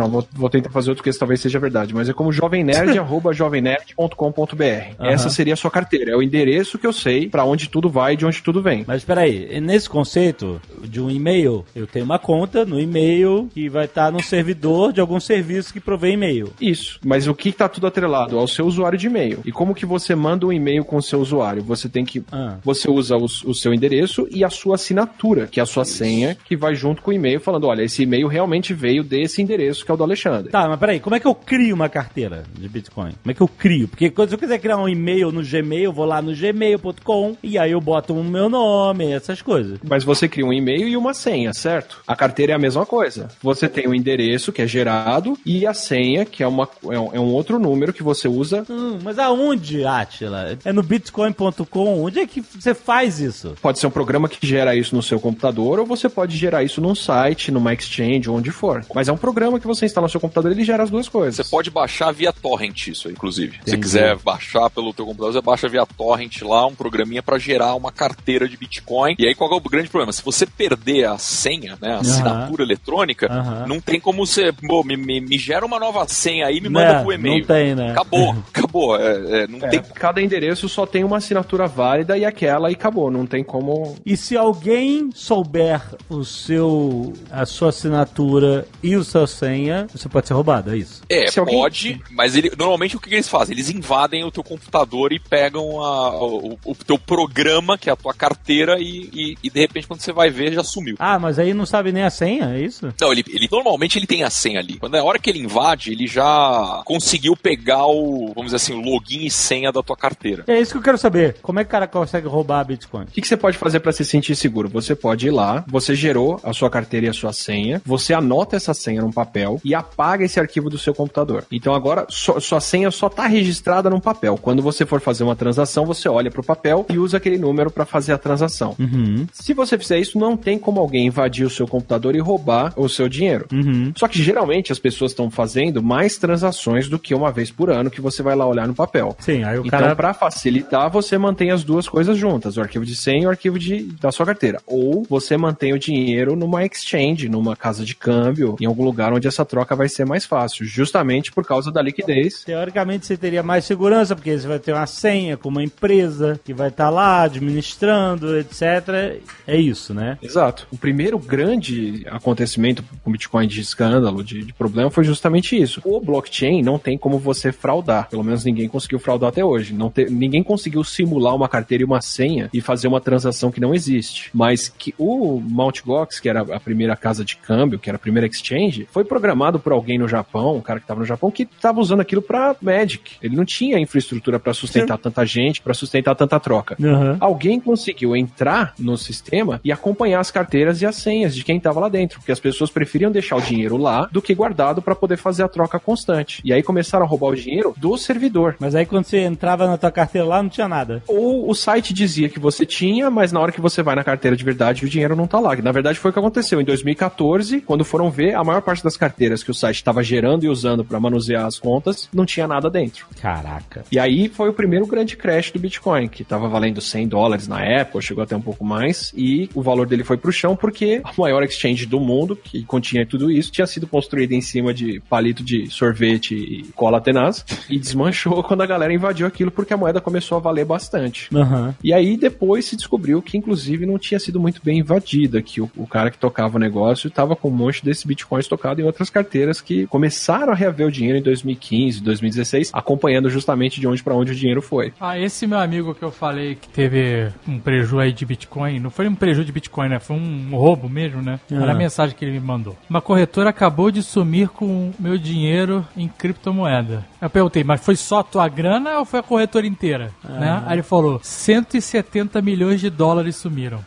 Não, vou, vou tentar fazer outro que esse talvez seja verdade, mas é como jovemnerd, arroba jovemnerd.com.br. Essa seria a sua carteira. É o endereço que eu sei pra onde tudo vai e de onde tudo vem. Mas espera aí, nesse conceito de um e-mail, eu tenho uma conta no e-mail que vai estar no servidor de algum serviço que provê e-mail. Isso. Mas o que está tudo atrelado? Ao seu usuário de e-mail. E como que você manda um e-mail com o seu usuário? Você tem que. Ah. Você usa o, o seu endereço e a sua assinatura, que é a sua senha, que vai junto com o e-mail, falando: olha, esse e-mail realmente veio desse endereço, que é o do Alexandre. Tá, mas peraí, como é que eu crio uma carteira de Bitcoin? Como é que eu crio? Porque quando se eu quiser criar um e-mail no Gmail, eu vou lá no gmail.com e aí eu boto o meu nome, essas coisas. Mas você cria um e-mail e uma senha, certo? A carteira é a mesma coisa. Você tem o endereço, que é gerado, e a senha, que é, uma, é, um, é um outro número que você usa. Hum, mas aonde, Atila? É no bitcoin.com? Onde é que você faz isso? Pode ser um programa que gera isso no seu computador, ou você pode gerar isso num site, numa exchange, onde for. Mas é um programa que você instala no seu computador ele gera as duas coisas. Você pode baixar via torrent isso, aí, inclusive. Se você Entendi. quiser baixar pelo teu computador, você baixa via torrent lá, um programinha pra gerar uma carteira de Bitcoin. E aí qual é o grande problema? Se você perder a senha, né, a assinatura eletrônica, Aham. não tem como você, pô, me, me- me gera uma nova senha aí e me manda Né, pro e-mail. Não tem, né? Acabou, acabou. É, é, não É, tem cada endereço só tem uma assinatura válida e aquela e acabou. Não tem como. E se alguém souber o seu, a sua assinatura e o seu senha, você pode ser roubado, é isso? É, Se alguém- pode, mas ele, normalmente o que, eles fazem? Eles invadem o teu computador e pegam a- o, o teu programa, que é a tua carteira, e, e- e, de repente quando você vai ver já sumiu. Ah, mas aí não sabe nem a senha, é isso? Não, ele, ele- normalmente ele tem a senha ali. Quando é a hora que ele invade, ele já conseguiu pegar o, vamos dizer assim, o login e senha da tua carteira. É isso que eu quero saber. Como é que o cara consegue roubar Bitcoin? O que, que você pode fazer para se sentir seguro? Você pode ir lá, você gerou a sua carteira e a sua senha, você anota essa senha num papel e apaga esse arquivo do seu computador. Então agora só- sua senha só está registrada num papel. Quando você for fazer uma transação, você olha pro papel e usa aquele número para fazer a transação. Uhum, Se você fizer isso, não tem como alguém invadir o seu computador e roubar o seu dinheiro. uhum. Só que geralmente as pessoas estão fazendo mais transações do que uma vez por ano que você vai lá olhar no papel. Sim, aí o Então, cara... pra facilitar, você mantém as duas coisas juntas, o arquivo de senha e o arquivo de, da sua carteira. Ou você mantém o dinheiro numa exchange, numa casa de câmbio, em algum lugar onde essa troca vai ser mais fácil, justamente por causa da liquidez. Teoricamente você teria mais segurança, porque você vai ter uma senha com uma empresa que vai estar lá administrando, etc. É isso, né? Exato. O primeiro grande acontecimento com Bitcoin de escândalo, de, de problema, foi justamente isso. O blockchain não tem como você fraudar. Pelo menos ninguém conseguiu fraudar até hoje. Não te- ninguém conseguiu simular uma carteira e uma senha e fazer uma transação que não existe. Mas que o Mt. Gox, que era a primeira casa de câmbio, que era a primeira exchange, foi programado por alguém no Japão, um cara que estava no Japão, que estava usando aquilo para Magic. Ele não tinha infraestrutura para sustentar tanta gente, para sustentar tanta troca. Uhum. Alguém conseguiu entrar no sistema e acompanhar as carteiras e as senhas de quem estava lá dentro, porque as pessoas preferiam deixar o dinheiro lá do que guardado para poder fazer a troca constante. E aí começaram a roubar o dinheiro do servidor. Mas aí quando você entrava na tua carteira lá, não tinha nada. Ou o site dizia que você tinha, mas na hora que você vai na carteira de verdade, o dinheiro não tá lá. Na verdade, foi o que aconteceu em 2014, quando foram ver, a maior parte das carteiras carteiras que o site estava gerando e usando para manusear as contas, não tinha nada dentro. Caraca. E aí foi o primeiro grande crash do Bitcoin, que estava valendo 100 dólares na época, chegou até um pouco mais, e o valor dele foi pro chão porque a maior exchange do mundo, que continha tudo isso, tinha sido construída em cima de palito de sorvete e cola tenaz, e desmanchou quando a galera invadiu aquilo porque a moeda começou a valer bastante. Aham. E aí depois se descobriu que inclusive não tinha sido muito bem invadida, que o, o cara que tocava o negócio estava com um monte desses bitcoins tocado em outras carteiras que começaram a reaver o dinheiro em 2015, 2016, acompanhando justamente de onde para onde o dinheiro foi. Ah, esse meu amigo que eu falei que teve um preju aí de Bitcoin, não foi um preju de Bitcoin, né? Foi um roubo mesmo, né? Olha a mensagem que ele me mandou. Uma corretora acabou de sumir com meu dinheiro em criptomoeda. Eu perguntei, mas foi só a tua grana ou foi a corretora inteira? Né? Aí ele falou, 170 milhões de dólares sumiram.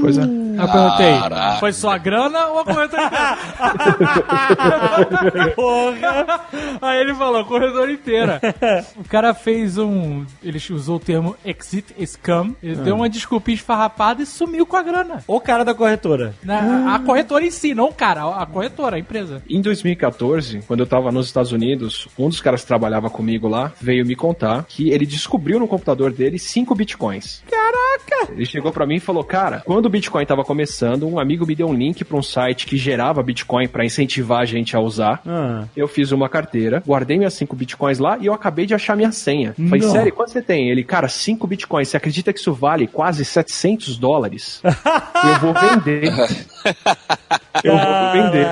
Pois é. Eu perguntei, Caraca. foi só a grana ou a corretora inteira? Porra! Aí ele falou, corretora inteira. O cara fez um. Ele usou o termo exit scam. Ele deu uma desculpinha esfarrapada e sumiu com a grana. O cara da corretora. Na- A corretora em si, não o cara, a corretora, a empresa. Em 2014, quando eu tava nos Estados Unidos, um dos caras que trabalhava comigo lá veio me contar que ele descobriu no computador dele cinco bitcoins. Caraca! Ele chegou pra mim e falou: Cara, quando o Bitcoin tava começando, um amigo me deu um link pra um site que gerava Bitcoin pra incentivar a gente a usar. Ah. Eu fiz uma carteira, guardei minhas cinco bitcoins lá e eu acabei de achar minha senha. Falei, Não. sério, quanto você tem? Ele, cara, cinco bitcoins. Você acredita que isso vale quase 700 dólares? eu vou vender. eu vou vender.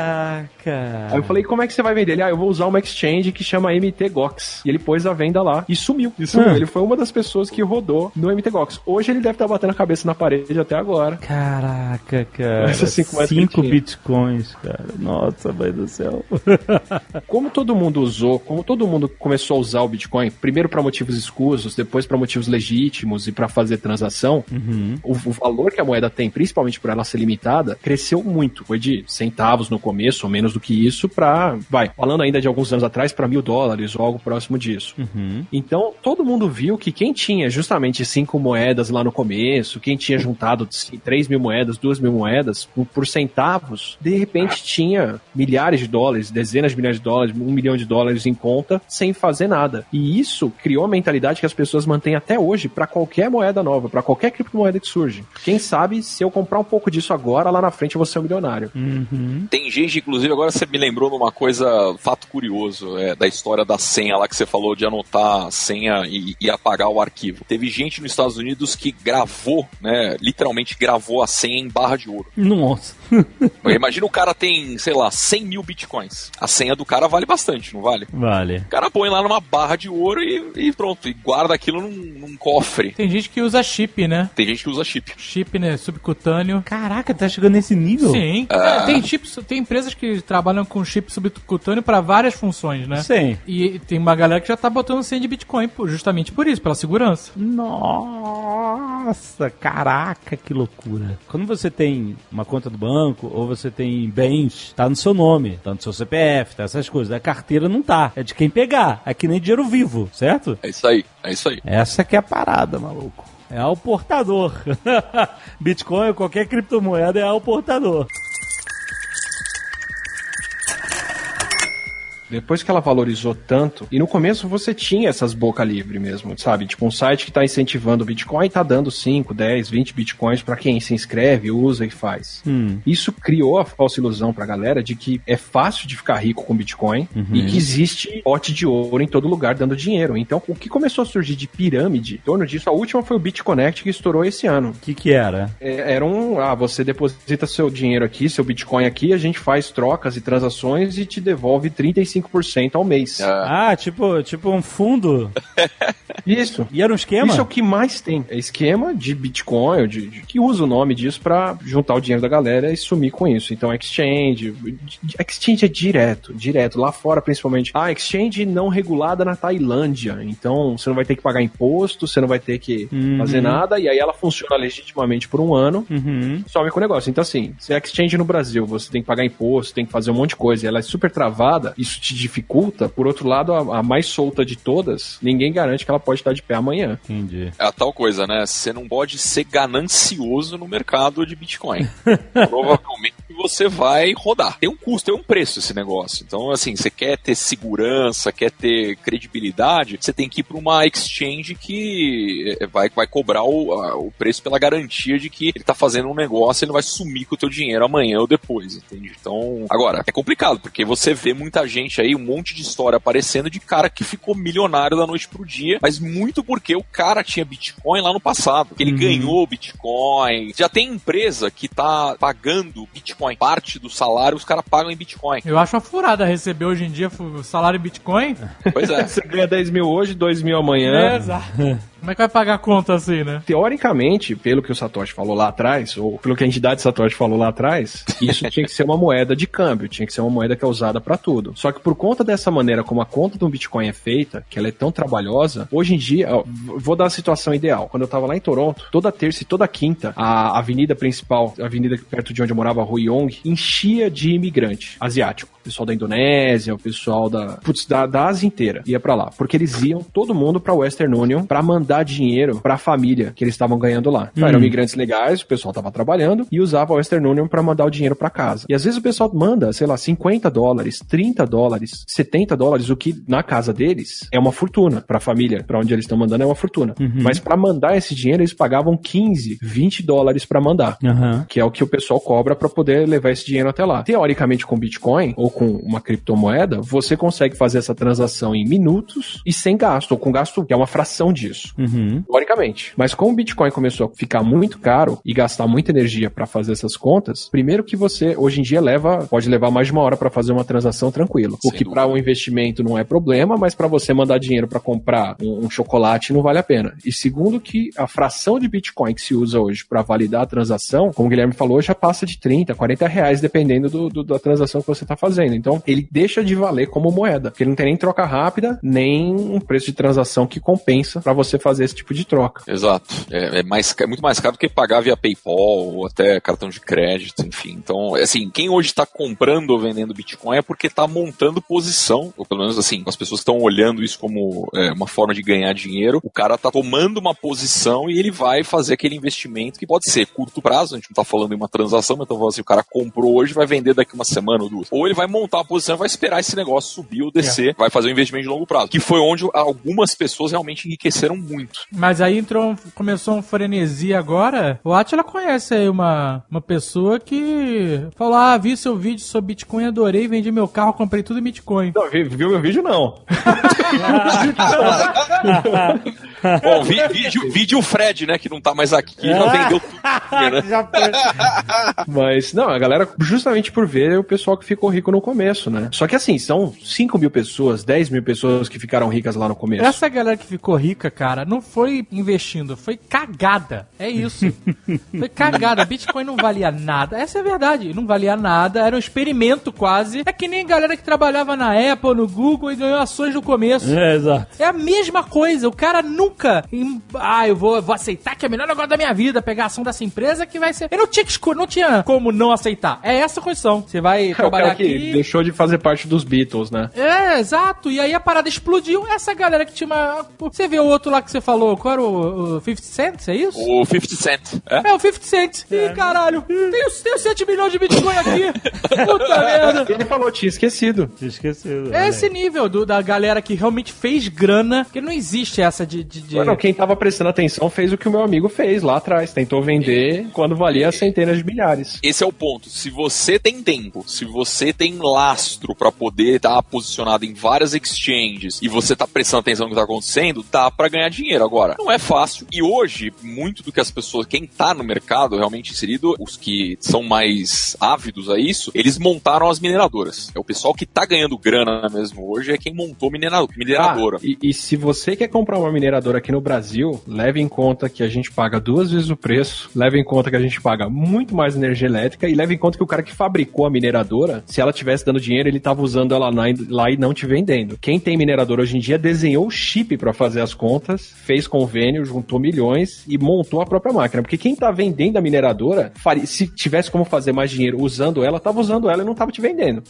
Caraca. Aí eu falei, como é que você vai vender? Ele, ah, eu vou usar uma exchange que chama MTGOX. E ele pôs a venda lá e sumiu. E sumiu. Ah. Ele foi uma das pessoas que rodou no MTGOX. Hoje ele deve estar batendo a cabeça na parede até agora. Caraca, cara. Essas cinco moedas que Cinco ele tinha. bitcoins, cara. Nossa, mãe do céu. Como todo mundo usou, como todo mundo começou a usar o Bitcoin, primeiro para motivos escusos, depois para motivos legítimos e para fazer transação, o, o valor que a moeda tem, principalmente por ela ser limitada, cresceu muito. Foi de centavos no começo, ou menos do que isso, para, vai, falando ainda de alguns anos atrás, para mil dólares ou algo próximo disso. Então, todo mundo viu que quem tinha justamente cinco moedas lá no começo, quem tinha juntado três mil moedas, duas mil moedas, por, por centavos, de repente tinha milhares de dólares, dezenas de milhares de dólares, um milhão de dólares em conta, sem fazer nada. E isso criou a mentalidade que as pessoas mantêm até hoje para qualquer moeda nova, para qualquer criptomoeda que surge. Quem sabe, se eu comprar um pouco disso agora, lá na frente eu vou ser um milionário. Tem gente, inclusive, agora você me lembrou numa coisa, fato curioso, é, da história da senha lá que você falou de anotar a senha e, e apagar o arquivo. Teve gente nos Estados Unidos que gravou, né, literalmente gravou a senha em barra de ouro. Nossa. Imagina o cara tem, sei lá, 100 mil bitcoins. A senha do cara vale bastante, não vale? Vale. O cara põe lá numa barra de ouro e, e pronto, e guarda aquilo num, num cofre. Tem gente que usa chip, né? Tem gente que usa chip. Chip, né? Subcutâneo. Caraca, tá chegando nesse nível? Sim. É, tem chips, tem empresas que trabalham com chip subcutâneo para várias funções, né? Sim. E tem uma galera que já tá botando senha de Bitcoin por- justamente por isso, pela segurança. Nossa, caraca, que loucura. Quando você tem uma conta do banco ou você tem bens, tá no seu nome, tá no seu CPF, tá essas coisas. A carteira não tá. É de quem pegar. É que nem dinheiro vivo, certo? É isso aí, é isso aí. Essa que é a parada, maluco. É ao portador. Bitcoin ou qualquer criptomoeda é ao portador. Depois que ela valorizou tanto, e no começo você tinha essas boca livre mesmo, sabe? Tipo um site que tá incentivando o Bitcoin e tá dando 5, 10, 20 Bitcoins pra quem se inscreve, usa e faz. Isso criou a falsa ilusão pra galera de que é fácil de ficar rico com Bitcoin e que existe pote de ouro em todo lugar dando dinheiro. Então, o que começou a surgir de pirâmide, em torno disso, a última foi o BitConnect que estourou esse ano. O que que era? É, era um, ah, você deposita seu dinheiro aqui, seu Bitcoin aqui, a gente faz trocas e transações e te devolve 35% ao mês. Ah, tipo, tipo um fundo. Isso. E era um esquema? Isso é o que mais tem. É esquema de Bitcoin, de, de- que usa o nome disso pra juntar o dinheiro da galera e sumir com isso. Então, exchange. Exchange é direto, direto. Lá fora, principalmente. Ah, exchange não regulada na Tailândia. Então, você não vai ter que pagar imposto, você não vai ter que Uhum. fazer nada. E aí ela funciona legitimamente por um ano. Uhum. some com o negócio. Então, assim, se é exchange no Brasil, você tem que pagar imposto, tem que fazer um monte de coisa, e ela é super travada, isso te dificulta. Por outro lado, a, a mais solta de todas, ninguém garante que ela pode estar de pé amanhã. Entendi. É a tal coisa, né? Você não pode ser ganancioso no mercado de Bitcoin. Provavelmente que você vai rodar. Tem um custo, tem um preço esse negócio. Então, assim, você quer ter segurança, quer ter credibilidade, você tem que ir para uma exchange que eh, vai, vai cobrar o, a, o preço pela garantia de que ele tá fazendo um negócio e ele vai sumir com o teu dinheiro amanhã ou depois, entende? Então, agora, é complicado, porque você vê muita gente aí, um monte de história aparecendo de cara que ficou milionário da noite pro dia, mas muito porque o cara tinha Bitcoin lá no passado, que ele Uhum. ganhou Bitcoin. Já tem empresa que tá pagando Bitcoin, parte do salário os caras pagam em Bitcoin. Eu acho uma furada receber hoje em dia o salário em Bitcoin. Pois é. Você ganha 10 mil hoje, 2 mil É, amanhã. exato. Como é que vai pagar a conta assim, né? Teoricamente, pelo que o Satoshi falou lá atrás, ou pelo que a entidade Satoshi falou lá atrás, isso tinha que ser uma moeda de câmbio, tinha que ser uma moeda que é usada pra tudo. Só que por conta dessa maneira como a conta do Bitcoin é feita, que ela é tão trabalhosa, hoje em dia, vou dar a situação ideal. Quando eu tava lá em Toronto, toda terça e toda quinta, a avenida principal, a avenida perto de onde eu morava, a Rua Yong, enchia de imigrante asiático. Pessoal da Indonésia, o pessoal da, putz, da, da Ásia inteira ia pra lá. Porque eles iam todo mundo pra Western Union pra mandar dinheiro pra família que eles estavam ganhando lá. Então, eram imigrantes legais, o pessoal tava trabalhando e usava a Western Union pra mandar o dinheiro pra casa. E às vezes o pessoal manda, sei lá, 50 dólares, 30 dólares, 70 dólares, o que na casa deles é uma fortuna pra família, pra onde eles estão mandando é uma fortuna. Mas pra mandar esse dinheiro eles pagavam 15, 20 dólares pra mandar Aham. que é o que o pessoal cobra para poder levar esse dinheiro até lá. Teoricamente, com Bitcoin ou com uma criptomoeda, você consegue fazer essa transação em minutos e sem gasto, ou com gasto que é uma fração disso. Uhum. Teoricamente. Mas como o Bitcoin começou a ficar muito caro e gastar muita energia para fazer essas contas, primeiro que você hoje em dia leva, pode levar mais de uma hora para fazer uma transação tranquilo. O Sem que dúvida. para um investimento não é problema, mas para você mandar dinheiro para comprar um, um chocolate não vale a pena. E segundo que a fração de Bitcoin que se usa hoje para validar a transação, como o Guilherme falou, já passa de 30, 40 reais, dependendo do, do- da transação que você está fazendo. Então, ele deixa de valer como moeda, porque ele não tem nem troca rápida, nem um preço de transação que compensa para você fazer esse tipo de troca. Exato. É, é mais, é muito mais caro do que pagar via PayPal ou até cartão de crédito, enfim. Então, assim, quem hoje está comprando ou vendendo Bitcoin é porque está montando posição, ou pelo menos assim, as pessoas estão olhando isso como é, uma forma de ganhar dinheiro. O cara tá tomando uma posição e ele vai fazer aquele investimento que pode ser curto prazo, a gente não tá falando em uma transação, mas então falando assim, o cara comprou hoje, vai vender daqui uma semana ou duas. Ou ele vai montar a posição e vai esperar esse negócio subir ou descer, vai fazer um investimento de longo prazo. Que foi onde algumas pessoas realmente enriqueceram muito. Mas aí entrou, um- começou um frenesi agora. O Atila conhece aí uma, uma pessoa que falou: Ah, vi seu vídeo sobre Bitcoin, adorei, vendi meu carro, comprei tudo em Bitcoin. Não, viu, viu meu vídeo? Não. Bom, vi, vídeo, vídeo o Fred, né, que não tá mais aqui, já vendeu tudo. Né? Já foi. Mas, não, a galera, justamente por ver o pessoal que ficou rico no começo, né? Só que assim, são 5 mil pessoas, 10 mil pessoas que ficaram ricas lá no começo. Essa galera que ficou rica, cara, não foi investindo, foi cagada. É isso. foi cagada. Bitcoin não valia nada. Essa é a verdade. Não valia nada. Era um experimento quase. É que nem galera que trabalhava na Apple, no Google e ganhou ações no começo. É, exato. É a mesma coisa. O cara nunca. Em- Ah, eu vou, vou aceitar que é o melhor negócio da minha vida pegar a ação dessa empresa que vai ser. Eu não tinha, que não tinha como não aceitar. É essa a condição. Você vai É o trabalhar cara que aqui. deixou de fazer parte dos Beatles, né? É, exato. E aí a parada explodiu. Essa galera que tinha uma. Você vê o outro lá que você falou, qual era o, o 50 Cent, é isso? O 50 Cent. É? É, o 50 Cent. Ih, caralho. Tenho, tenho 7 milhões de Bitcoin aqui. Puta merda. Ele falou, tinha esquecido. Tinha esquecido. É esse nível do- da galera que realmente fez grana, que não existe essa de. de, de- Não, quem tava prestando atenção fez o que o meu amigo fez lá atrás. Tentou vender quando valia centenas de milhares. Esse é o ponto. Se você tem tempo, se você tem lastro pra poder estar posicionado em várias exchanges e você tá prestando atenção no que tá acontecendo, dá pra ganhar dinheiro. Agora, não é fácil. E hoje, muito do que as pessoas, quem tá no mercado realmente inserido, os que são mais ávidos a isso, eles montaram as mineradoras. É o pessoal que tá ganhando grana mesmo hoje, é quem montou minera- mineradora. Ah, e, e se você quer comprar uma mineradora aqui no Brasil, leve em conta que a gente paga duas vezes o preço, leve em conta que a gente paga muito mais energia elétrica e leve em conta que o cara que fabricou a mineradora, se ela tivesse dando dinheiro, ele tava usando ela lá, e não te vendendo. Quem tem mineradora hoje em dia desenhou o chip para fazer as contas, fez convênio, juntou milhões e montou a própria máquina. Porque quem tá vendendo a mineradora, faria- se tivesse como fazer mais dinheiro usando ela, tava usando ela e não tava te vendendo.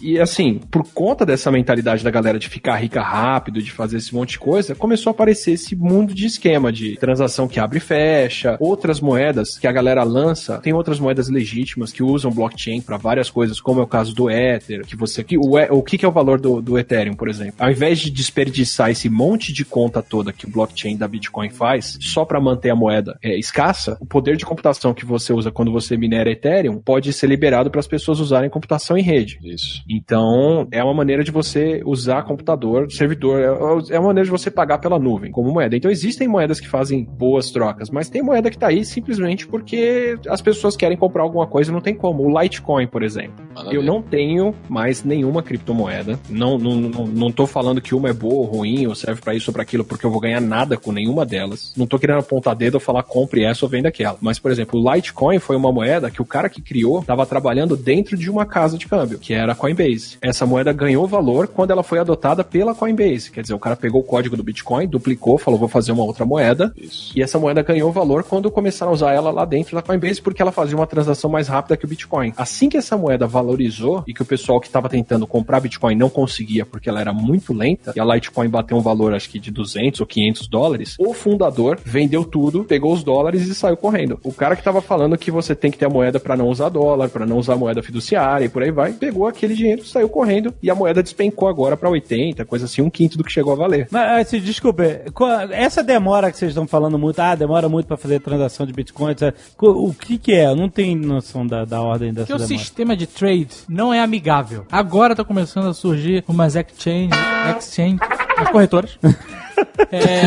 E assim, por conta dessa mentalidade da galera de ficar rica rápido, de fazer esse monte de coisa, começou a aparecer esse mundo de esquema de transação que abre e fecha, outras moedas que a galera lança, tem outras moedas legítimas que usam blockchain para várias coisas, como é o caso do Ether, que você que o, o que, que é o valor do, do Ethereum, por exemplo? Ao invés de desperdiçar esse monte de conta toda que o blockchain da Bitcoin faz, só para manter a moeda é, escassa, o poder de computação que você usa quando você minera Ethereum pode ser liberado para as pessoas usarem computação em rede. Isso. Então, é uma maneira de você usar computador, servidor, é é uma maneira de você pagar pela nuvem como moeda. Então, existem moedas que fazem boas trocas, mas tem moeda que tá aí simplesmente porque as pessoas querem comprar alguma coisa e não tem como. O Litecoin, por exemplo. Manda Eu não tenho mais nenhuma criptomoeda. Não, não, não, não tô falando que uma é boa ou ruim, ou serve pra isso ou pra aquilo, porque eu vou ganhar nada com nenhuma delas. Não tô querendo apontar dedo ou falar compre essa ou venda aquela. Mas, por exemplo, o Litecoin foi uma moeda que o cara que criou estava trabalhando dentro de uma casa de câmbio, que era a Coinbase. Essa moeda ganhou valor quando ela foi adotada pela Coinbase. Quer dizer, o cara pegou o código do Bitcoin, duplicou, falou, vou fazer uma outra moeda. Isso. E essa moeda ganhou valor quando começaram a usar ela lá dentro da Coinbase, porque ela fazia uma transação mais rápida que o Bitcoin. Assim que essa moeda valorizou e que o pessoal que estava tentando comprar Bitcoin não conseguia porque ela era muito lenta, e a Litecoin bateu um valor acho que de 200 ou 500 dólares, o fundador vendeu tudo, pegou os dólares e saiu correndo. O cara que estava falando que você tem que ter a moeda para não usar dólar, para não usar moeda fiduciária e por aí vai, pegou aquele dinheiro, saiu correndo e a moeda despencou agora para 80, coisa assim, um quinto do que chegou a valer. Mas, assim, desculpe, co- essa demora que vocês estão falando muito, ah, demora muito pra fazer transação de Bitcoin. Co- O que que é? Eu não tenho noção da, da ordem dessa Porque o demora. sistema de trade não é amigável. Agora tá começando a surgir umas exchange, exchange, as corretoras. É,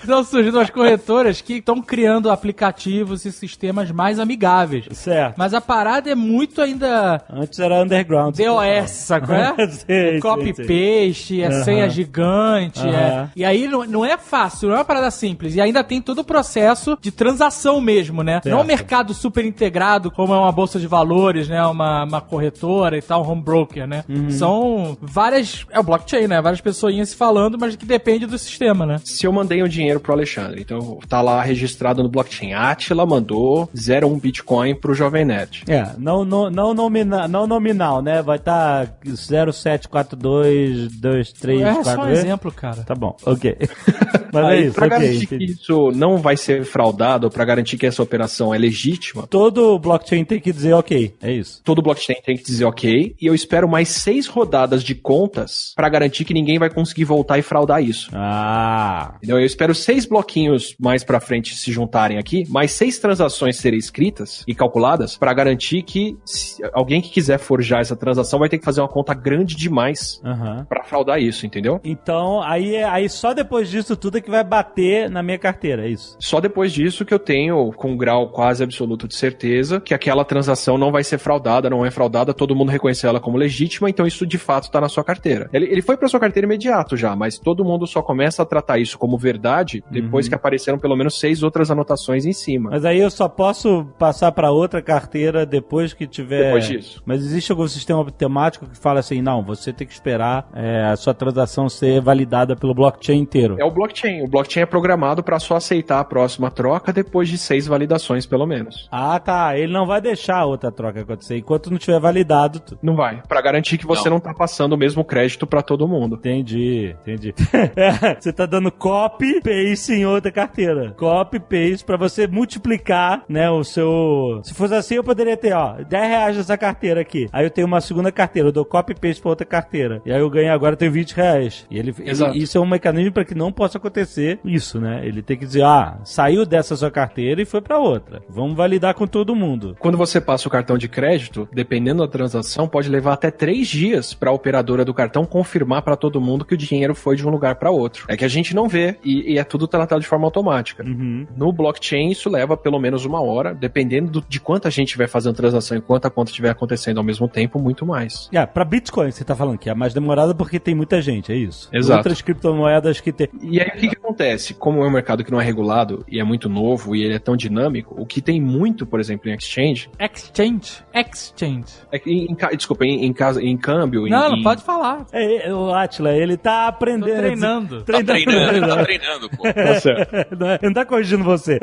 estão surgindo as corretoras que estão criando aplicativos e sistemas mais amigáveis. Certo. Mas a parada é muito ainda Antes era underground. DOS, sacou? É? Sei, Copy-paste, é Aham. senha gigante. Aham. É. E aí não, não é fácil, não é uma parada simples. E ainda tem todo o processo de transação mesmo, né? Não é um Certo. mercado super integrado, como é uma bolsa de valores, né? Uma, uma corretora e tal, um home broker, né? Uhum. São várias. É o blockchain, né? Várias pessoinhas se falando, mas que depende do sistema, né? se eu mandei um dinheiro pro Alexandre, então tá lá registrado no blockchain. Atila mandou 01 Bitcoin pro Jovem Nerd. É, não, não, não, nomina, não nominal, né? Vai estar tá 07422344. É só um exemplo, cara. Tá bom, ok. Mas Aí, é isso, pra ok. garantir que isso não vai ser fraudado, pra garantir que essa operação é legítima, Todo blockchain tem que dizer ok, é isso. todo blockchain tem que dizer ok, e eu espero mais seis rodadas de contas pra garantir que ninguém vai conseguir voltar e fraudar isso. Ah, Entendeu? Eu espero seis bloquinhos mais pra frente se juntarem aqui, mais seis transações serem escritas e calculadas pra garantir que se alguém que quiser forjar essa transação vai ter que fazer uma conta grande demais aham. pra fraudar isso, entendeu? Então, aí, aí só depois disso tudo é que vai bater na minha carteira, é isso. Só depois disso que eu tenho, com um grau quase absoluto de certeza, que aquela transação não vai ser fraudada, não é fraudada, todo mundo reconheceu ela como legítima, então isso de fato tá na sua carteira. Ele, ele foi pra sua carteira imediato já, mas todo mundo só começa a tratar isso como verdade depois que apareceram pelo menos seis outras anotações em cima. Mas aí eu só posso passar para outra carteira depois que tiver. Depois disso. Mas existe algum sistema matemático que fala assim: não, você tem que esperar é, a sua transação ser validada pelo blockchain inteiro. É o blockchain. O blockchain é programado para só aceitar a próxima troca depois de seis validações, pelo menos. Ah, tá. Ele não vai deixar a outra troca acontecer enquanto não tiver validado. tu- Não vai. Para garantir que você não, tá passando o mesmo crédito para todo mundo. Entendi, entendi. É, você tá dando copy paste em outra carteira. Copy paste pra você multiplicar, né, o seu. Se fosse assim, eu poderia ter, ó, 10 reais nessa carteira aqui. Aí eu tenho uma segunda carteira, eu dou copy paste pra outra carteira. E aí eu ganho agora, eu tenho 20 reais. E ele, Exato. e isso é um mecanismo para que não possa acontecer isso, né? Ele tem que dizer, ah, saiu dessa sua carteira e foi pra outra. Vamos validar com todo mundo. Quando você passa o cartão de crédito, dependendo da transação, pode levar até três dias para a operadora do cartão confirmar para todo mundo que o dinheiro foi de um lugar para outro. É que a gente não vê e, e é tudo tratado de forma automática. Uhum. No blockchain, isso leva pelo menos uma hora, dependendo do- de quanta gente vai fazendo transação e quanta conta estiver acontecendo ao mesmo tempo, muito mais. É, pra Bitcoin você tá falando que é mais demorada porque tem muita gente, é isso? Exato. Outras criptomoedas que tem. E aí o que, que acontece? Como é um mercado que não é regulado e é muito novo e ele é tão dinâmico, o que tem muito, por exemplo, em exchange, Exchange. Exchange. é em, em desculpa, em, em casa, em câmbio, em, Não, não em- pode falar. É, é, o Atila, ele tá aprendendo Tô a treinando treinando. Tá treinando, tá treinando, pô. Tá certo. Não, é- não tá corrigindo você.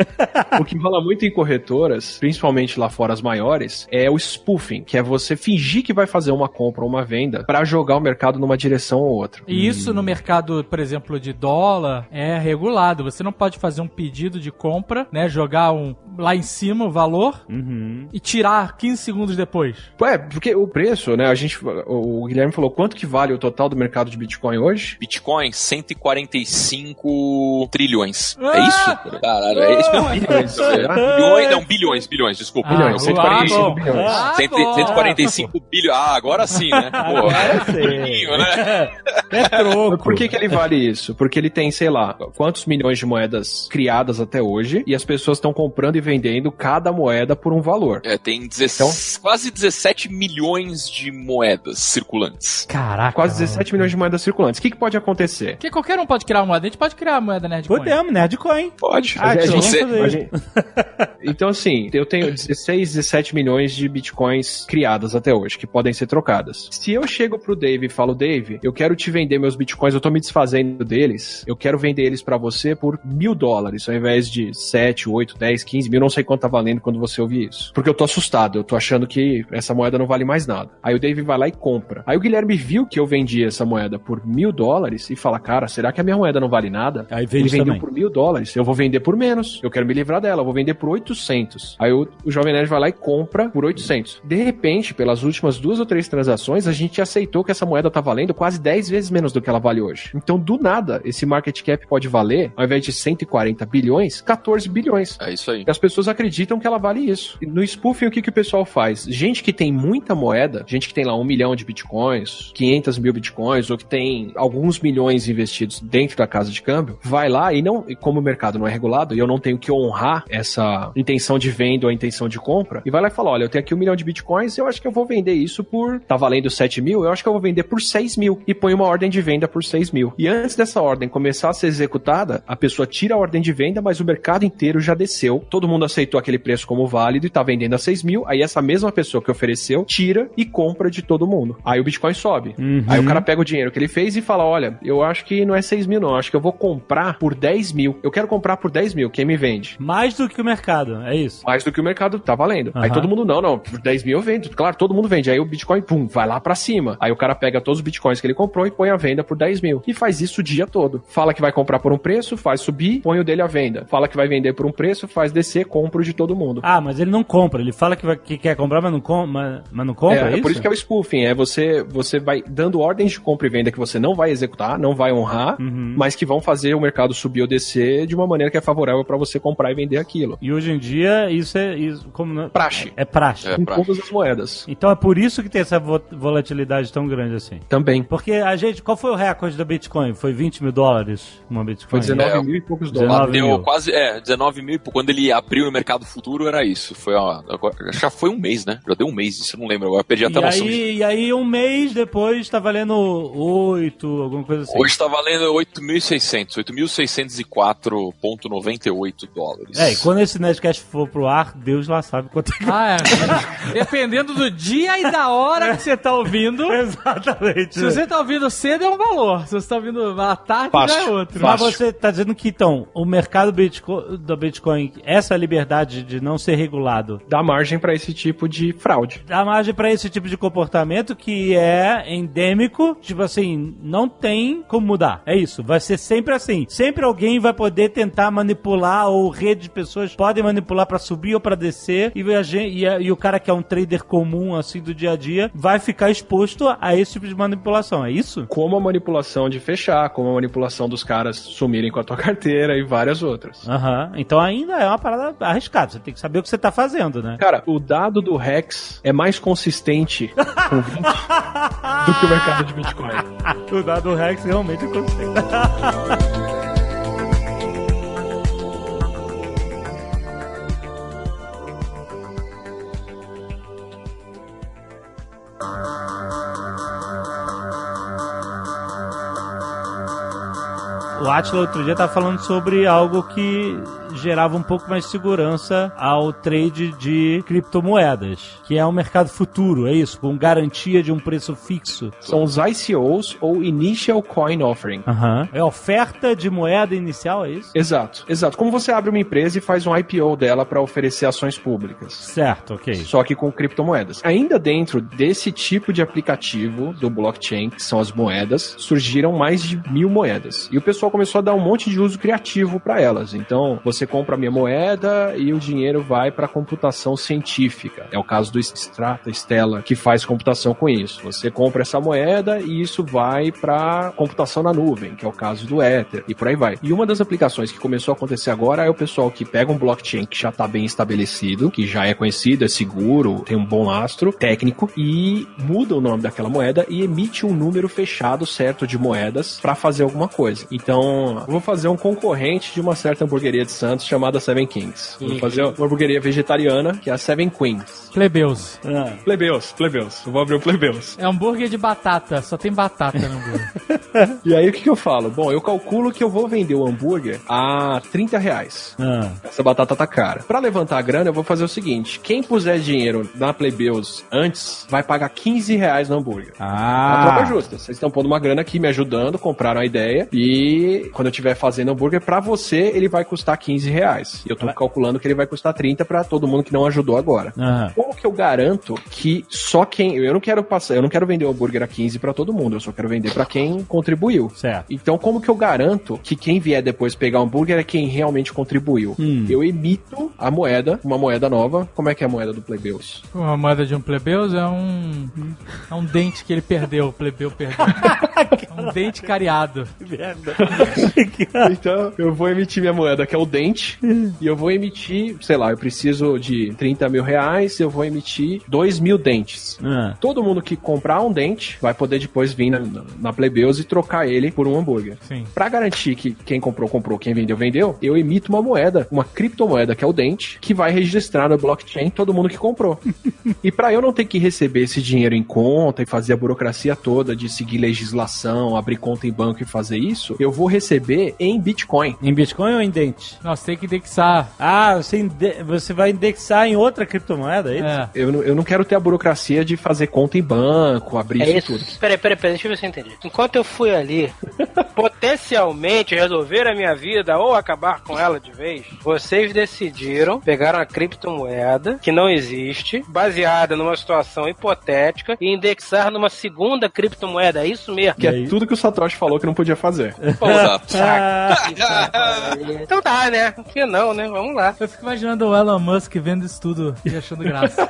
O que rola muito em corretoras, principalmente lá fora as maiores, é o spoofing, que é você fingir que vai fazer uma compra ou uma venda pra jogar o mercado numa direção ou outra. E isso no mercado, por exemplo, de dólar, é regulado. Você não pode fazer um pedido de compra, né? Jogar um lá em cima o valor e tirar 15 segundos depois. É, porque o preço, né? A gente, o Guilherme falou quanto que vale o total do mercado de Bitcoin hoje? Bitcoin, 145 trilhões. É isso? Caralho, é isso mesmo. Bilhões, será? Bilhões, não, bilhões, bilhões, desculpa. Ah, bilhões, ah, 145 bom. bilhões. Ah, 100 bom. 145 bilhões. Ah, agora sim, né? Pô, Agora sim. pouquinho, né? É troco. Por que, que ele vale isso? Porque ele tem, sei lá, quantos milhões de moedas criadas até hoje e as pessoas estão comprando e vendendo cada moeda por um valor. É, tem 16 quase 17 milhões de moedas circulantes. Caraca. Quase 17 milhões de moedas circulantes. O que, que pode acontecer? Porque qualquer um pode criar uma moeda. A gente pode criar uma moeda Nerdcoin. Podemos, Nerdcoin. Pode. Ah, então você- vamos fazer A gente- então, assim, eu tenho 16, 17 milhões de bitcoins criadas até hoje, que podem ser trocadas. Se eu chego pro Dave e falo, Dave, eu quero te vender meus bitcoins, eu tô me desfazendo deles, eu quero vender eles pra você por mil dólares, ao invés de 7, 8, 10, 15 mil, não sei quanto tá valendo quando você ouvir isso. Porque eu tô assustado, eu tô achando que essa moeda não vale mais nada. Aí o Dave vai lá e compra. Aí o Guilherme viu que eu vendi essa moeda por mil dólares e fala, cara, será que a minha moeda não vale nada? Aí Ele vende vendeu também. por mil dólares. Eu vou vender por menos. Eu quero me livrar dela. Eu vou vender por 800. Aí o, o Jovem Nerd vai lá e compra por 800. De repente, pelas últimas duas ou três transações, a gente aceitou que essa moeda tá valendo quase 10 vezes menos do que ela vale hoje. Então, do nada, esse market cap pode valer, ao invés de 140 bilhões, 14 bilhões. É isso aí. E as pessoas acreditam que ela vale isso. E no spoofing, o que, que o pessoal faz? Gente que tem muita moeda, gente que tem lá um milhão de bitcoins, 500 mil bitcoins, ou que tem alguns milhões investidos dentro da casa de câmbio, vai lá e não, e como o mercado não é regulado, e eu não tenho que honrar essa intenção de venda ou a intenção de compra, e vai lá e fala: olha, eu tenho aqui um milhão de bitcoins, eu acho que eu vou vender isso por. tá valendo 7 mil, eu acho que eu vou vender por 6 mil. E põe uma ordem de venda por 6 mil. E antes dessa ordem começar a ser executada, a pessoa tira a ordem de venda, mas o mercado inteiro já desceu. Todo mundo aceitou aquele preço como válido e tá vendendo a 6 mil. Aí essa mesma pessoa que ofereceu tira e compra de todo mundo. Aí o Bitcoin sobe. Uhum. Aí o cara pega o dinheiro que ele fez e fala: Olha, eu acho que não é 6 mil, não. Eu acho que eu vou comprar por 10 mil. Eu quero comprar por 10 mil. Quem me vende? Mais do que o mercado, é isso. mais do que o mercado tá valendo. Aí Aham. todo mundo, não, não, por 10 mil eu vendo. Claro, todo mundo vende. Aí o Bitcoin, pum, vai lá pra cima. Aí o cara pega todos os Bitcoins que ele comprou e põe à venda por 10 mil. E faz isso o dia todo. Fala que vai comprar por um preço, faz subir, põe o dele à venda. Fala que vai vender por um preço, faz descer, compra o de todo mundo. Ah, mas ele não compra. Ele fala que, vai- que quer comprar, mas não, com, mas, mas não compra, é, é, isso? por isso que é o spoofing, é você, você vai dando ordens de compra e venda que você não vai executar, não vai honrar, Uhum. mas que vão fazer o mercado subir ou descer de uma maneira que é favorável pra você comprar e vender aquilo. E hoje em dia, isso é... Isso, como não- Praxe. É praxe. É. em praxe. todas as moedas. Então é por isso que tem essa vo- volatilidade tão grande assim. Também. Porque a gente... Qual foi o recorde da Bitcoin? Foi 20 mil dólares uma Bitcoin? Foi 19 É, mil e poucos 19 dólares. Mil. quase, é, 19 mil. Quando ele abriu no mercado futuro, era isso. Foi, ó, já foi um mês, né? Já deu um mês, isso eu não lembro. Agora eu perdi até a E noção. de- aí, e aí, um mês depois, tá valendo 8, alguma coisa assim. Hoje tá valendo 8.600, 8.604,98 dólares. É, e quando esse Nerdcast for pro ar, Deus lá sabe quanto é. Ah, é. Dependendo do dia e da hora que você tá ouvindo. Exatamente. Se você tá ouvindo cedo é um valor. Se você tá ouvindo à tarde Fácil. já é outro. Mas você tá dizendo que, então, o mercado Bitco- do Bitcoin, essa liberdade de não ser regulado, Dá margem pra esse tipo de fraude. dá margem pra esse tipo de comportamento que é endêmico, tipo assim, não tem como mudar. É isso, vai ser sempre assim. Sempre alguém vai poder tentar manipular ou rede de pessoas podem manipular pra subir ou pra descer e, a gen- e a- e o cara que é um trader comum assim do dia a dia vai ficar exposto a esse tipo de manipulação. É isso? Como a manipulação de fechar, como a manipulação dos caras sumirem com a tua carteira e várias outras. Aham. Então ainda é uma parada arriscada. Você tem que saber o que você tá fazendo, né? Cara, o dado do Rex é mais consistente com 20 do que o mercado de Bitcoin. O dado Rex realmente eu consigo. O Atila outro dia tava falando sobre algo que gerava um pouco mais de segurança ao trade de criptomoedas, que é um mercado futuro, é isso, com garantia de um preço fixo. São os ICOs ou Initial Coin Offering. Aham. É oferta de moeda inicial, é isso? Exato, exato. Como você abre uma empresa e faz um IPO dela para oferecer ações públicas. Certo, ok. Só que com criptomoedas. Ainda dentro desse tipo de aplicativo do blockchain, que são as moedas, surgiram mais de mil moedas. E o pessoal começou a dar um monte de uso criativo para elas. Então, você compra a minha moeda e o dinheiro vai para computação científica. É o caso do Strata Stella, que faz computação com isso. Você compra essa moeda e isso vai para computação na nuvem, que é o caso do Ether, e por aí vai. E uma das aplicações que começou a acontecer agora é o pessoal que pega um blockchain que já está bem estabelecido, que já é conhecido, é seguro, tem um bom lastro técnico, e muda o nome daquela moeda e emite um número fechado certo de moedas para fazer alguma coisa. Então, vou fazer um concorrente de uma certa hamburgueria de Santos chamada Seven Kings. Vou fazer uma hamburgueria vegetariana, que é a Seven Queens. Plebeus. Ah. Plebeus, plebeus. Eu vou abrir o plebeus. É hambúrguer de batata, só tem batata no hambúrguer. E aí o que, que eu falo? Bom, eu calculo que eu vou vender o hambúrguer a 30 reais. Ah. Essa batata tá cara. Pra levantar a grana, eu vou fazer o seguinte: quem puser dinheiro na Plebeus antes, vai pagar 15 reais no hambúrguer. A troca Ah. justa. Vocês estão pondo uma grana aqui me ajudando, compraram a ideia. E quando eu estiver fazendo hambúrguer, pra você, ele vai custar 15 reais. E eu tô calculando que ele vai custar 30 pra todo mundo que não ajudou agora. Aham. Como que eu garanto que só quem. Eu não quero passar, eu não quero vender o hambúrguer a 15 pra todo mundo, eu só quero vender pra quem contribuiu. Certo. Então, como que eu garanto que quem vier depois pegar o hambúrguer é quem realmente contribuiu? Hum. Eu emito a moeda, uma moeda nova. Como é que é a moeda do Plebeus? Uma moeda de um plebeus é um. É um dente que ele perdeu, o plebeu perdeu. Um dente cariado. Merda. Então, eu vou emitir minha moeda, que é o dente, e eu vou emitir, sei lá, eu preciso de 30 mil reais, eu vou emitir 2 mil dentes. Ah. Todo mundo que comprar um dente vai poder depois vir na, na Plebeus e trocar ele por um hambúrguer. Sim. Pra garantir que quem comprou, comprou, quem vendeu, vendeu, eu emito uma moeda, uma criptomoeda, que é o dente, que vai registrar no blockchain todo mundo que comprou. e pra eu não ter que receber esse dinheiro em conta e fazer a burocracia toda de seguir legislação, abrir conta em banco e fazer isso, eu vou receber em Bitcoin. Em Bitcoin ou em dente? Nossa, tem que indexar. Ah, você, inde- você vai indexar em outra criptomoeda, é isso? É. Eu, não- eu não quero ter a burocracia de fazer conta em banco, abrir É isso isso. tudo. Peraí, peraí, peraí, deixa eu ver se eu entendi. Enquanto eu fui ali potencialmente resolver a minha vida ou acabar com ela de vez, vocês decidiram pegar uma criptomoeda que não existe, baseada numa situação hipotética, e indexar numa segunda criptomoeda. É isso mesmo. Que E é aí? tudo que o Satoshi falou que não podia fazer. Ah, Então tá, né? Por que não, né? Vamos lá. Eu fico imaginando o Elon Musk vendo isso tudo e achando graça.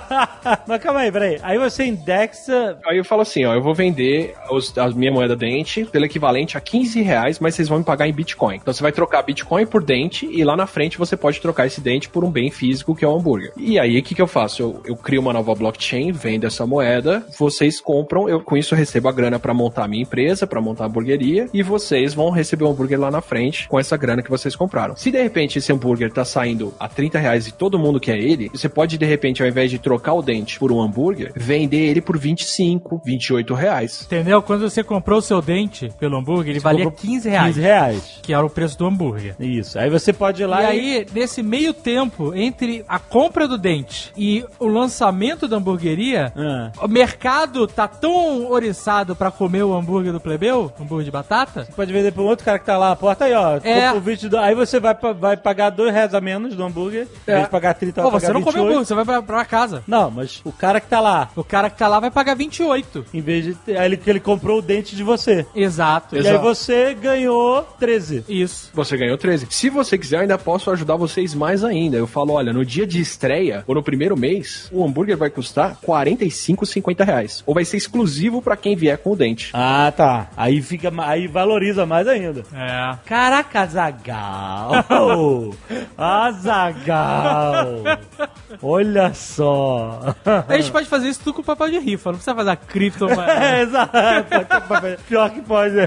Mas calma aí, peraí. Aí você indexa. Aí eu falo assim, ó, eu vou vender os- a minha moeda dente pelo equivalente a 15 reais, mas vocês vão me pagar em Bitcoin. Então você vai trocar Bitcoin por dente e lá na frente você pode trocar esse dente por um bem físico que é o hambúrguer. E aí o que, que eu faço? Eu, eu crio uma nova blockchain, vendo essa moeda, vocês compram, eu com isso eu recebo a grana pra montar a minha empresa, pra montar a hamburgueria e vocês vão receber o hambúrguer lá na frente com essa grana que vocês compraram. Se de repente esse hambúrguer tá saindo a 30 reais e todo mundo quer ele, você pode de repente ao invés de trocar o dente por um hambúrguer, vender ele por 25, 28 reais. Entendeu? Quando você comprou o seu dente pelo hambúrguer, ele valia comprou 15 reais. 15 reais. Que era o preço do hambúrguer. Isso. Aí você pode ir lá E aí, nesse meio tempo, entre a compra do dente e o lançamento da hamburgueria, Ah. o mercado tá tão oriçado pra comer o hambúrguer do plebeu, hambúrguer de batata, Pode vender um outro cara que tá lá na porta aí, ó. É. o 22, aí você vai, vai pagar 2 reais a menos do hambúrguer. Em vez de pagar 30, Pô, vai você pagar não come 28. hambúrguer, você vai pra, pra casa. Não, mas o cara que tá lá, O cara que tá lá vai pagar 28. em vez de. Aí ele, que ele comprou o dente de você. Exato. E aí você ganhou 13. Isso. Você ganhou 13. Se você quiser, eu ainda posso ajudar vocês mais ainda. Eu falo, olha, no dia de estreia, ou no primeiro mês, o hambúrguer vai custar 45, 50 reais. Ou vai ser exclusivo pra quem vier com o dente. Ah, tá. Aí fica. Aí valoriza mais ainda. É. Caraca, Zagal! Azagal! Olha só! A gente pode fazer isso tudo com papel de rifa, não precisa fazer a cripto. É, exato. Pior que pode.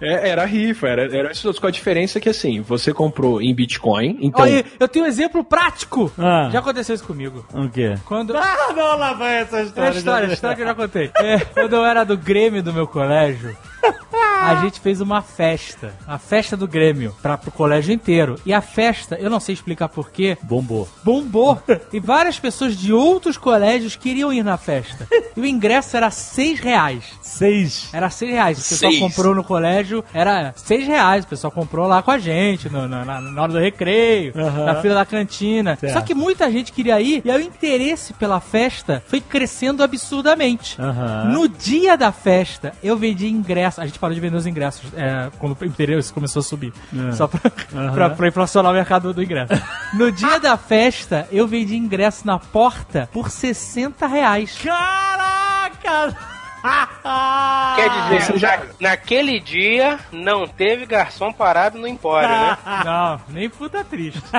É, era rifa, era, era isso com a diferença que assim, você comprou em Bitcoin, então. Olha, eu tenho um exemplo prático. Ah. Já aconteceu isso comigo. o quê? Quando. Ah, não, lá vai essa É história. a história, a história que eu já contei. É, quando eu era do Grêmio do meu colégio, a gente fez uma festa. A festa do Grêmio. Pra, pro colégio inteiro. E a festa, eu não sei explicar porquê, Bombou. bombou. e várias pessoas de outros colégios queriam ir na festa. E o ingresso era seis reais. Seis. Era seis reais. O pessoal Seis. comprou no colégio, era seis reais. O pessoal comprou lá com a gente, no- na, na- na hora do recreio, na fila da cantina. Certo. Só que muita gente queria ir e aí o interesse pela festa foi crescendo absurdamente. No dia da festa, eu vendi ingresso. A gente parou de vender os ingressos é, quando o interesse começou a subir. É. Só pra, pra, pra inflacionar o mercado do ingresso. No dia da festa, eu vendi ingresso na porta por 60 reais. Caraca! Quer dizer, na- naquele dia não teve garçom parado no empório, né? Não, nem puta triste.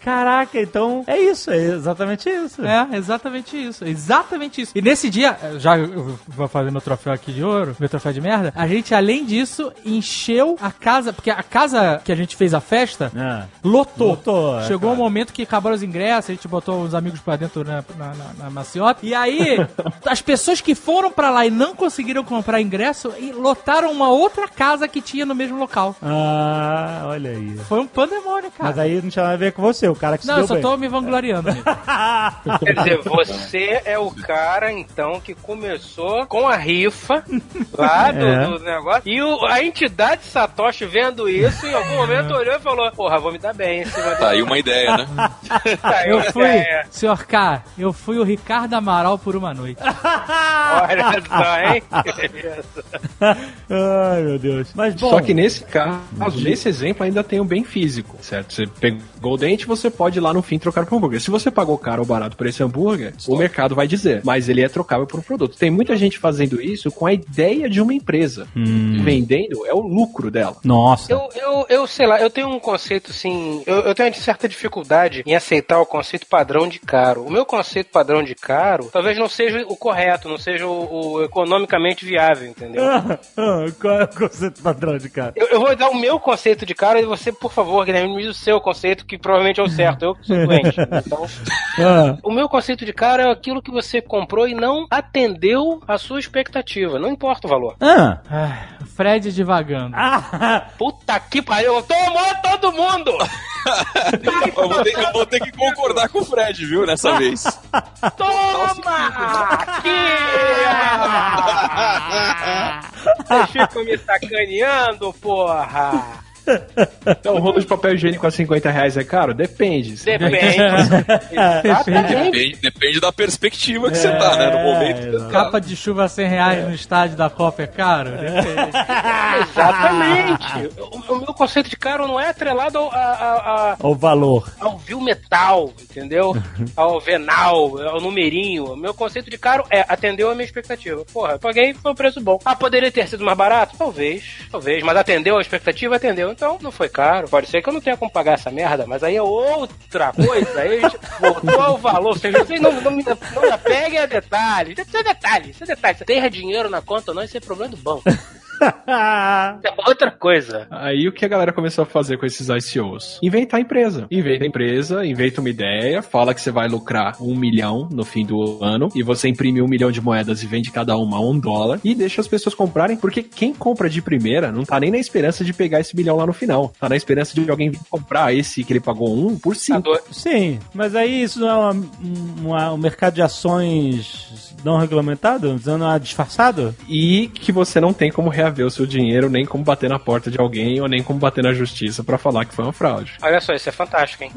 Caraca, então é isso, é exatamente isso. É, exatamente isso. Exatamente isso. E nesse dia, já eu vou fazer meu troféu aqui de ouro, meu troféu de merda, a gente, além disso, encheu a casa, porque a casa que a gente fez a festa Ah. lotou. Lotou, é, Chegou cara. um momento que acabaram os ingressos, a gente botou os amigos pra dentro né, na, na, na maciota. E aí, as pessoas que foram pra lá e não conseguiram comprar ingresso, e lotaram uma outra casa que tinha no mesmo local. Ah, olha aí. Foi um pandemônio, cara. Mas aí não tinha nada a ver com você, o cara que se não, eu só bem. tô me vangloriando. Quer dizer, você é o cara, então, que começou com a rifa lá do, É. do negócio. E o- a entidade Satoshi vendo isso, em algum momento olhou e falou: Porra, vou me dar bem Tá aí uma ideia, né? Tá aí Eu uma fui, ideia. senhor K, eu fui o Ricardo Amaral por uma noite. Olha só, hein? Ai, meu Deus. Mas bom. Só que nesse caso, nesse exemplo, ainda tem o bem físico, certo? Você pegou o dente, você pode ir lá no fim trocar por um hambúrguer. Se você pagou caro ou barato por esse hambúrguer, o mercado vai dizer, mas ele é trocável por um produto. Tem muita gente fazendo isso com a ideia de uma empresa. Vendendo é o lucro dela. Nossa. Eu, eu, eu sei lá, eu tenho um conceito assim. Eu, eu tenho certa dificuldade em aceitar o conceito padrão de caro. O meu conceito padrão de caro talvez não seja o correto, não seja o, o economicamente viável, entendeu? Ah, ah, Qual é o conceito padrão de cara? Eu, eu vou dar o meu conceito de cara e você, por favor, Guilherme, me diz o seu conceito, que provavelmente é o certo. Eu que sou doente. Então, Ah, o meu conceito de cara é aquilo que você comprou e não atendeu a sua expectativa. Não importa o valor. ah, Fred divagando. ah, Puta que pariu, tomou todo mundo! Eu vou, ter, eu vou ter que concordar com o Fred, viu, nessa vez. Toma! Aqui! Vocês ficam me sacaneando, porra! Então, o rolo de papel higiênico a 50 reais é caro? Depende. Depende. Depende, depende da perspectiva que você tá, né? No momento que você tá. Capa de chuva 100 reais no estádio da Copa é caro? Depende. Exatamente. O, o meu conceito de caro não é atrelado ao, a- a- a- o valor. ao vil metal, entendeu? Ao venal, ao numerinho. O meu conceito de caro é atendeu a minha expectativa. Porra, eu paguei, foi um preço bom. Ah, poderia ter sido mais barato? Talvez, talvez. Mas atendeu a expectativa? Atendeu. Então não foi caro. Pode ser que eu não tenha como pagar essa merda, mas aí é outra coisa. Aí a gente voltou ao valor. Vocês não, não, me, não me apeguem a detalhes. Isso é detalhe, isso é detalhe. Ter dinheiro na conta ou não, isso é problema do banco. É outra coisa. Aí o que a galera começou a fazer com esses ICOs? Inventar empresa. Inventa a empresa, inventa uma ideia, fala que você vai lucrar um milhão no fim do ano e você imprime um milhão de moedas e vende cada uma a um dólar e deixa as pessoas comprarem, porque quem compra de primeira não tá nem na esperança de pegar esse milhão lá no final. Tá na esperança de alguém vir comprar esse que ele pagou um por cinco. Sim, mas aí isso não é uma- uma- um mercado de ações não regulamentado? Dizendo uma disfarçado? E que você não tem como reaver o seu dinheiro, nem como bater na porta de alguém, ou nem como bater na justiça pra falar que foi uma fraude. Olha só, isso é fantástico, hein?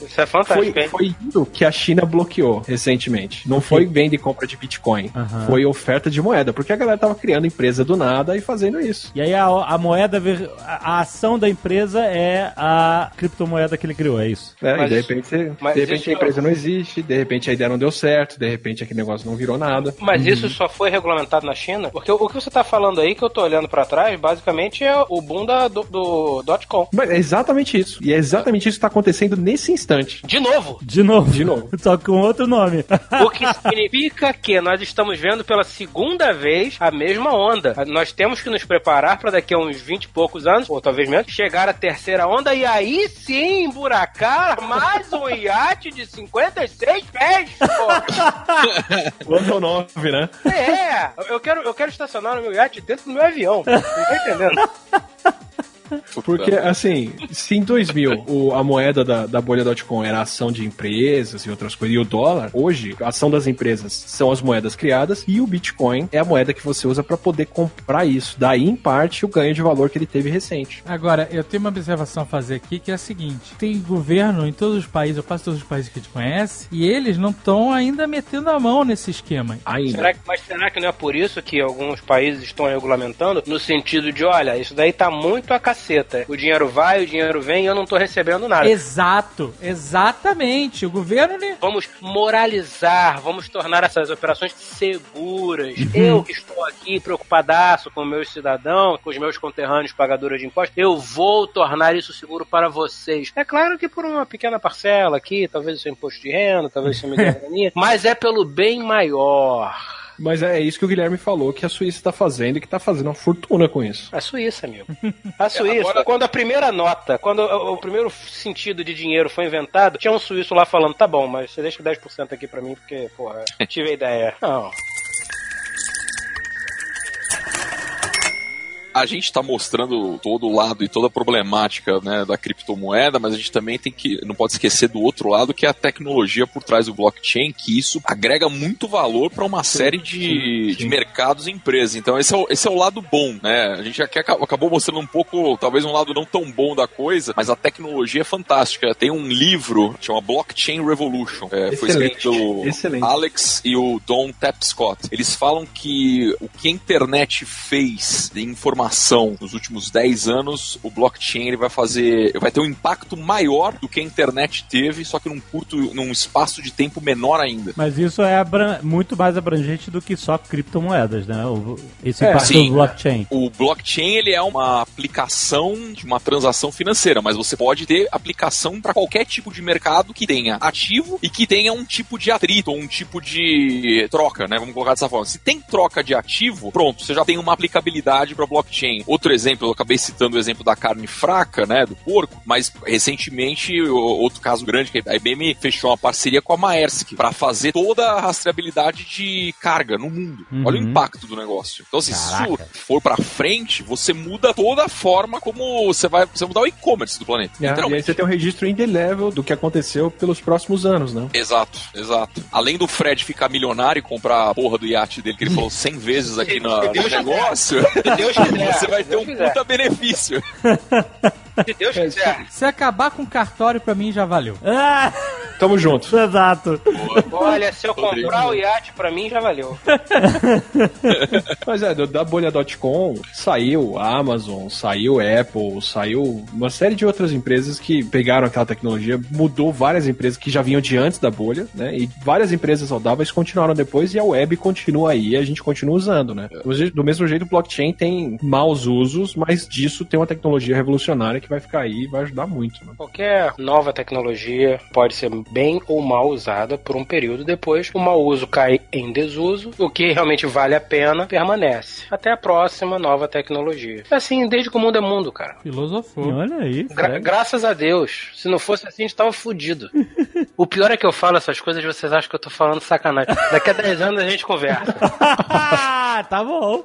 Isso é Foi, fantástico, hein? foi indo que a China bloqueou recentemente. Não foi venda e compra de Bitcoin. Foi oferta de moeda, porque a galera tava criando empresa do nada e fazendo isso. E aí a, a moeda, a, a ação da empresa é a criptomoeda que ele criou, é isso? né? Mas e de repente, você- mas de repente a empresa não existe, de repente a ideia não deu certo, de repente aquele negócio não virou nada. Mas isso só foi regulamentado na China? Porque o, o que você tá falando aí, que eu tô olhando pra trás, basicamente é o boom da, do, do .com. Mas é exatamente isso. E é exatamente isso que tá acontecendo nesse instante. De novo! De novo. De novo. Só com outro nome. O que significa que nós estamos vendo pela segunda vez a mesma onda. Nós temos que nos preparar para daqui a uns 20 e poucos anos, ou talvez menos, chegar à terceira onda e aí sim emburacar mais um iate de 56 pés. 10, pô. Quanto 9, né? É, eu quero, eu quero estacionar no meu iate dentro do meu avião. Não tá entendendo? Porque, assim, se em 2000 o, a moeda da, da bolha.com era ação de empresas e outras coisas, e o dólar, hoje, a ação das empresas são as moedas criadas e o Bitcoin é a moeda que você usa para poder comprar isso. Daí, em parte, o ganho de valor que ele teve recente. Agora, eu tenho uma observação a fazer aqui que é a seguinte: tem governo em todos os países, ou quase todos os países que a gente conhece, e eles não estão ainda metendo a mão nesse esquema. Ainda. Será que, mas será que não é por isso que alguns países estão regulamentando? No sentido de, olha, isso daí tá muito a caceta. O dinheiro vai, o dinheiro vem e eu não tô recebendo nada. Exato, exatamente. O governo né? Vamos moralizar, vamos tornar essas operações seguras. Eu que estou aqui preocupadaço com meus cidadãos, com os meus conterrâneos pagadores de impostos, eu vou tornar isso seguro para vocês. É claro que por uma pequena parcela aqui, talvez o seu imposto de renda, talvez o seu medalha, mas é pelo bem maior. Mas é isso que o Guilherme falou que a Suíça tá fazendo e que tá fazendo uma fortuna com isso. A Suíça, amigo. A Suíça, agora- quando a primeira nota, quando o, o primeiro sentido de dinheiro foi inventado, tinha um suíço lá falando, tá bom, mas você deixa 10% aqui pra mim, porque, porra, tive a ideia. Não. A gente está mostrando todo o lado e toda a problemática né, da criptomoeda, mas a gente também tem que não pode esquecer do outro lado que é a tecnologia por trás do blockchain, que isso agrega muito valor para uma série de, de mercados e empresas. Então esse é, o, esse é o lado bom, né? A gente aqui aca- acabou mostrando um pouco, talvez um lado não tão bom da coisa, mas a tecnologia é fantástica. Tem um livro que chama Blockchain Revolution, é, foi escrito pelo excelente. Alex e o Don Tapscott. Eles falam que o que a internet fez de informação nos últimos 10 anos, o blockchain ele vai fazer, vai ter um impacto maior do que a internet teve, só que num curto, num espaço de tempo menor ainda. Mas isso é muito mais abrangente do que só criptomoedas, né? O- Esse É, impacto sim. do blockchain. O blockchain ele é uma aplicação de uma transação financeira, mas você pode ter aplicação para qualquer tipo de mercado que tenha ativo e que tenha um tipo de atrito, um tipo de troca, né? Vamos colocar dessa forma. Se tem troca de ativo, pronto, você já tem uma aplicabilidade para blockchain. Outro exemplo, eu acabei citando o exemplo da carne fraca, né, do porco, mas recentemente outro caso grande que a IBM fechou uma parceria com a Maersk para fazer toda a rastreabilidade de carga no mundo. Olha o impacto do negócio. Então, se isso for para frente, você muda toda a forma como você vai, você mudar o e-commerce do planeta. É, e aí você tem um registro indelével do que aconteceu pelos próximos anos, né? Exato, exato. Além do Fred ficar milionário e comprar a porra do iate dele, que ele falou 100 vezes aqui no Deus negócio, Deus quiser. você vai ter um quiser. puta benefício. Se Deus quiser. Se acabar com cartório, pra mim já valeu. Ah, Tamo junto. exato. Olha, se eu Rodrigo. comprar o iate pra mim, já valeu. Mas é, da bolha.com saiu a Amazon, saiu a Apple, saiu uma série de outras empresas que pegaram aquela tecnologia, mudou várias empresas que já vinham de antes da bolha, né? E várias empresas saudáveis continuaram depois e a web continua aí e a gente continua usando, né? Do mesmo jeito, o blockchain tem maus usos, mas disso tem uma tecnologia revolucionária que vai ficar aí e vai ajudar muito, né? Qualquer nova tecnologia pode ser bem ou mal usada por um período depois. O mau uso cai em desuso. O que realmente vale a pena permanece. Até a próxima nova tecnologia. É assim, desde que o mundo é mundo, cara. Filosofou. Olha aí. Gra- graças a Deus. Se não fosse assim, a gente tava fudido. o pior é que eu falo essas coisas e vocês acham que eu tô falando sacanagem. Daqui a 10 anos a gente conversa. tá bom.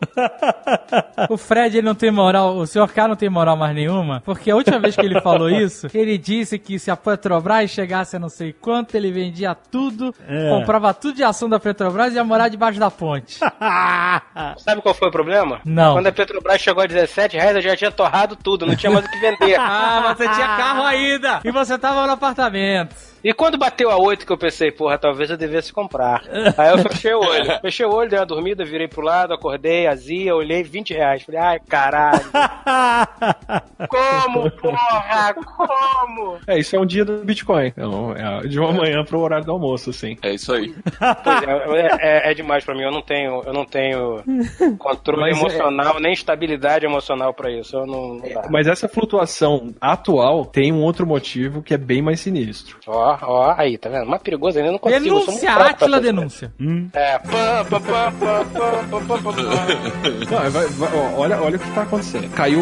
O Fred ele não tem moral, o Sr. K não tem moral mais nenhuma, porque a última vez que ele falou isso, ele disse que se a Petrobras chegasse a não sei quanto, ele vendia tudo, É. comprava tudo de ação da Petrobras e ia morar debaixo da ponte. Sabe qual foi o problema? Não. Quando a Petrobras chegou a 17 reais, eu já tinha torrado tudo, não tinha mais o que vender. Ah, mas você tinha carro ainda! E você tava no apartamento. E quando bateu a 8 que eu pensei, porra, talvez eu devesse comprar. Aí eu fechei o olho. Fechei o olho, dei uma dormida, virei pro lado, acordei, azia, olhei 20 reais. Falei, ai, caralho. Como, porra? Como? É, isso é um dia do Bitcoin. É, é de uma manhã pro horário do almoço, assim. É isso aí. Pois é, é, é- é demais pra mim. Eu não tenho, eu não tenho controle Mas é- emocional, nem estabilidade emocional pra isso. Eu não, não dá. Mas essa flutuação atual tem um outro motivo que é bem mais sinistro. Ó, ó, aí, tá vendo? Mais perigoso ainda, não consigo. Denúncia, Atila essas denúncia. É, Não, vai- vai- ó, olha, olha o que tá acontecendo. Caiu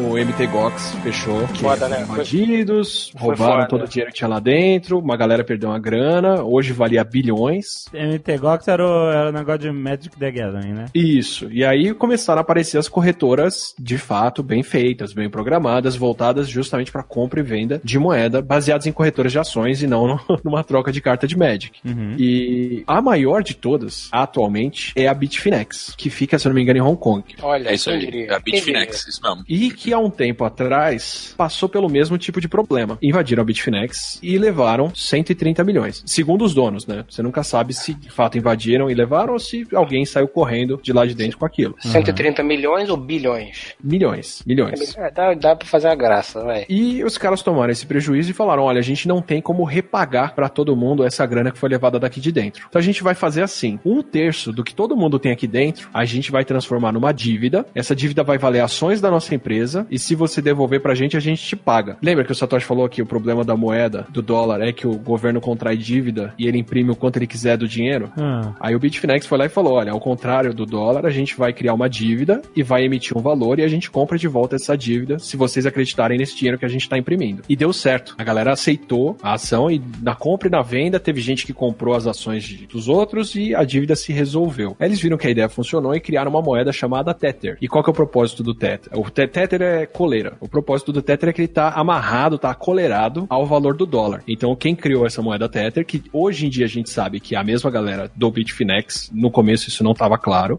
o, MT Gox, fechou. que Foda, né? foram Invadidos, Foi roubaram foda. todo o dinheiro que tinha lá dentro, uma galera perdeu uma grana, hoje valia bilhões. MTGOX era o, era o negócio de Magic the Gathering, né? Isso. E aí começaram a aparecer as corretoras, de fato, bem feitas, bem programadas, voltadas justamente para compra e venda de moeda, baseadas em corretoras de ações e não no- numa troca de carta de Magic. E a maior de todas, atualmente, é a Bitfinex, que fica, se eu não me engano, em Hong Kong. Olha, É isso aí, diria? é a Bitfinex, isso mesmo. E que há um tempo atrás passou pelo mesmo tipo de problema. Invadiram a Bitfinex e levaram 130 milhões. Segundo os donos, né? Você nunca sabe se de fato invadiram e levaram ou se alguém saiu correndo de lá de dentro com aquilo. diria? 130 milhões ou bilhões? Milhões, milhões. É, dá, dá pra fazer a graça, vai. E os caras tomaram esse prejuízo e falaram: olha, a gente não tem como repagar pra todo mundo essa grana que foi levada daqui de dentro. Então a gente vai fazer assim: um terço do que todo mundo tem aqui dentro, a gente vai transformar numa dívida. Essa dívida vai valer ações da nossa empresa e se você devolver pra gente, a gente te paga. Lembra que o Satoshi falou que o problema da moeda, do dólar, é que o governo contrai dívida e ele imprime o quanto ele quiser do dinheiro? Ah. Aí o Bitfinex foi lá e falou: olha, ao contrário do dólar, a gente vai criar uma dívida e vai emitir um valor e a gente compra de volta essa dívida se vocês acreditarem nesse dinheiro que a gente está imprimindo. E deu certo. A galera aceitou a ação e na compra e na venda teve gente que comprou as ações de- dos outros e a dívida se resolveu. Aí eles viram que a ideia funcionou e criaram uma moeda chamada Tether. E qual que é o propósito do Tether? O te- Tether é coleira. O propósito do Tether é que ele tá amarrado, tá colerado ao valor do dólar. Então quem criou essa moeda Tether, que hoje em dia a gente sabe que é a mesma galera do Bitfinex, no começo isso não estava claro,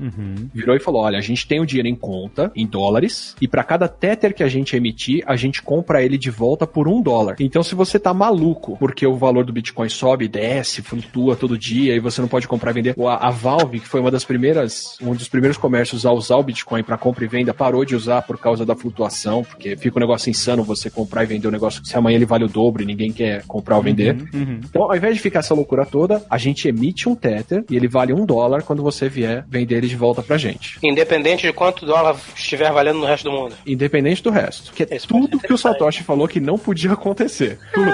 virou e falou: olha, a gente tem o dinheiro em conta, em dólares, e para cada Tether que a gente emitir, a gente compra ele de volta por um dólar. Então, se você tá maluco porque o valor do Bitcoin sobe, desce, flutua todo dia e você não pode comprar e vender, a, a Valve, que foi uma das primeiras, um dos primeiros comércios a usar o Bitcoin para compra e venda, parou de usar por causa da flutuação, porque fica um negócio insano você comprar e vender um negócio que se amanhã ele vale o dobro e ninguém quer comprar ou vender. Então, ao invés de ficar essa loucura toda, a gente emite um Tether e ele vale um dólar quando você vier vender ele de volta pra gente. Independente de quanto dólar estiver valendo no resto do mundo. Independente do resto. Que é pode tudo que o Satoshi falou que não podia acontecer. Tudo.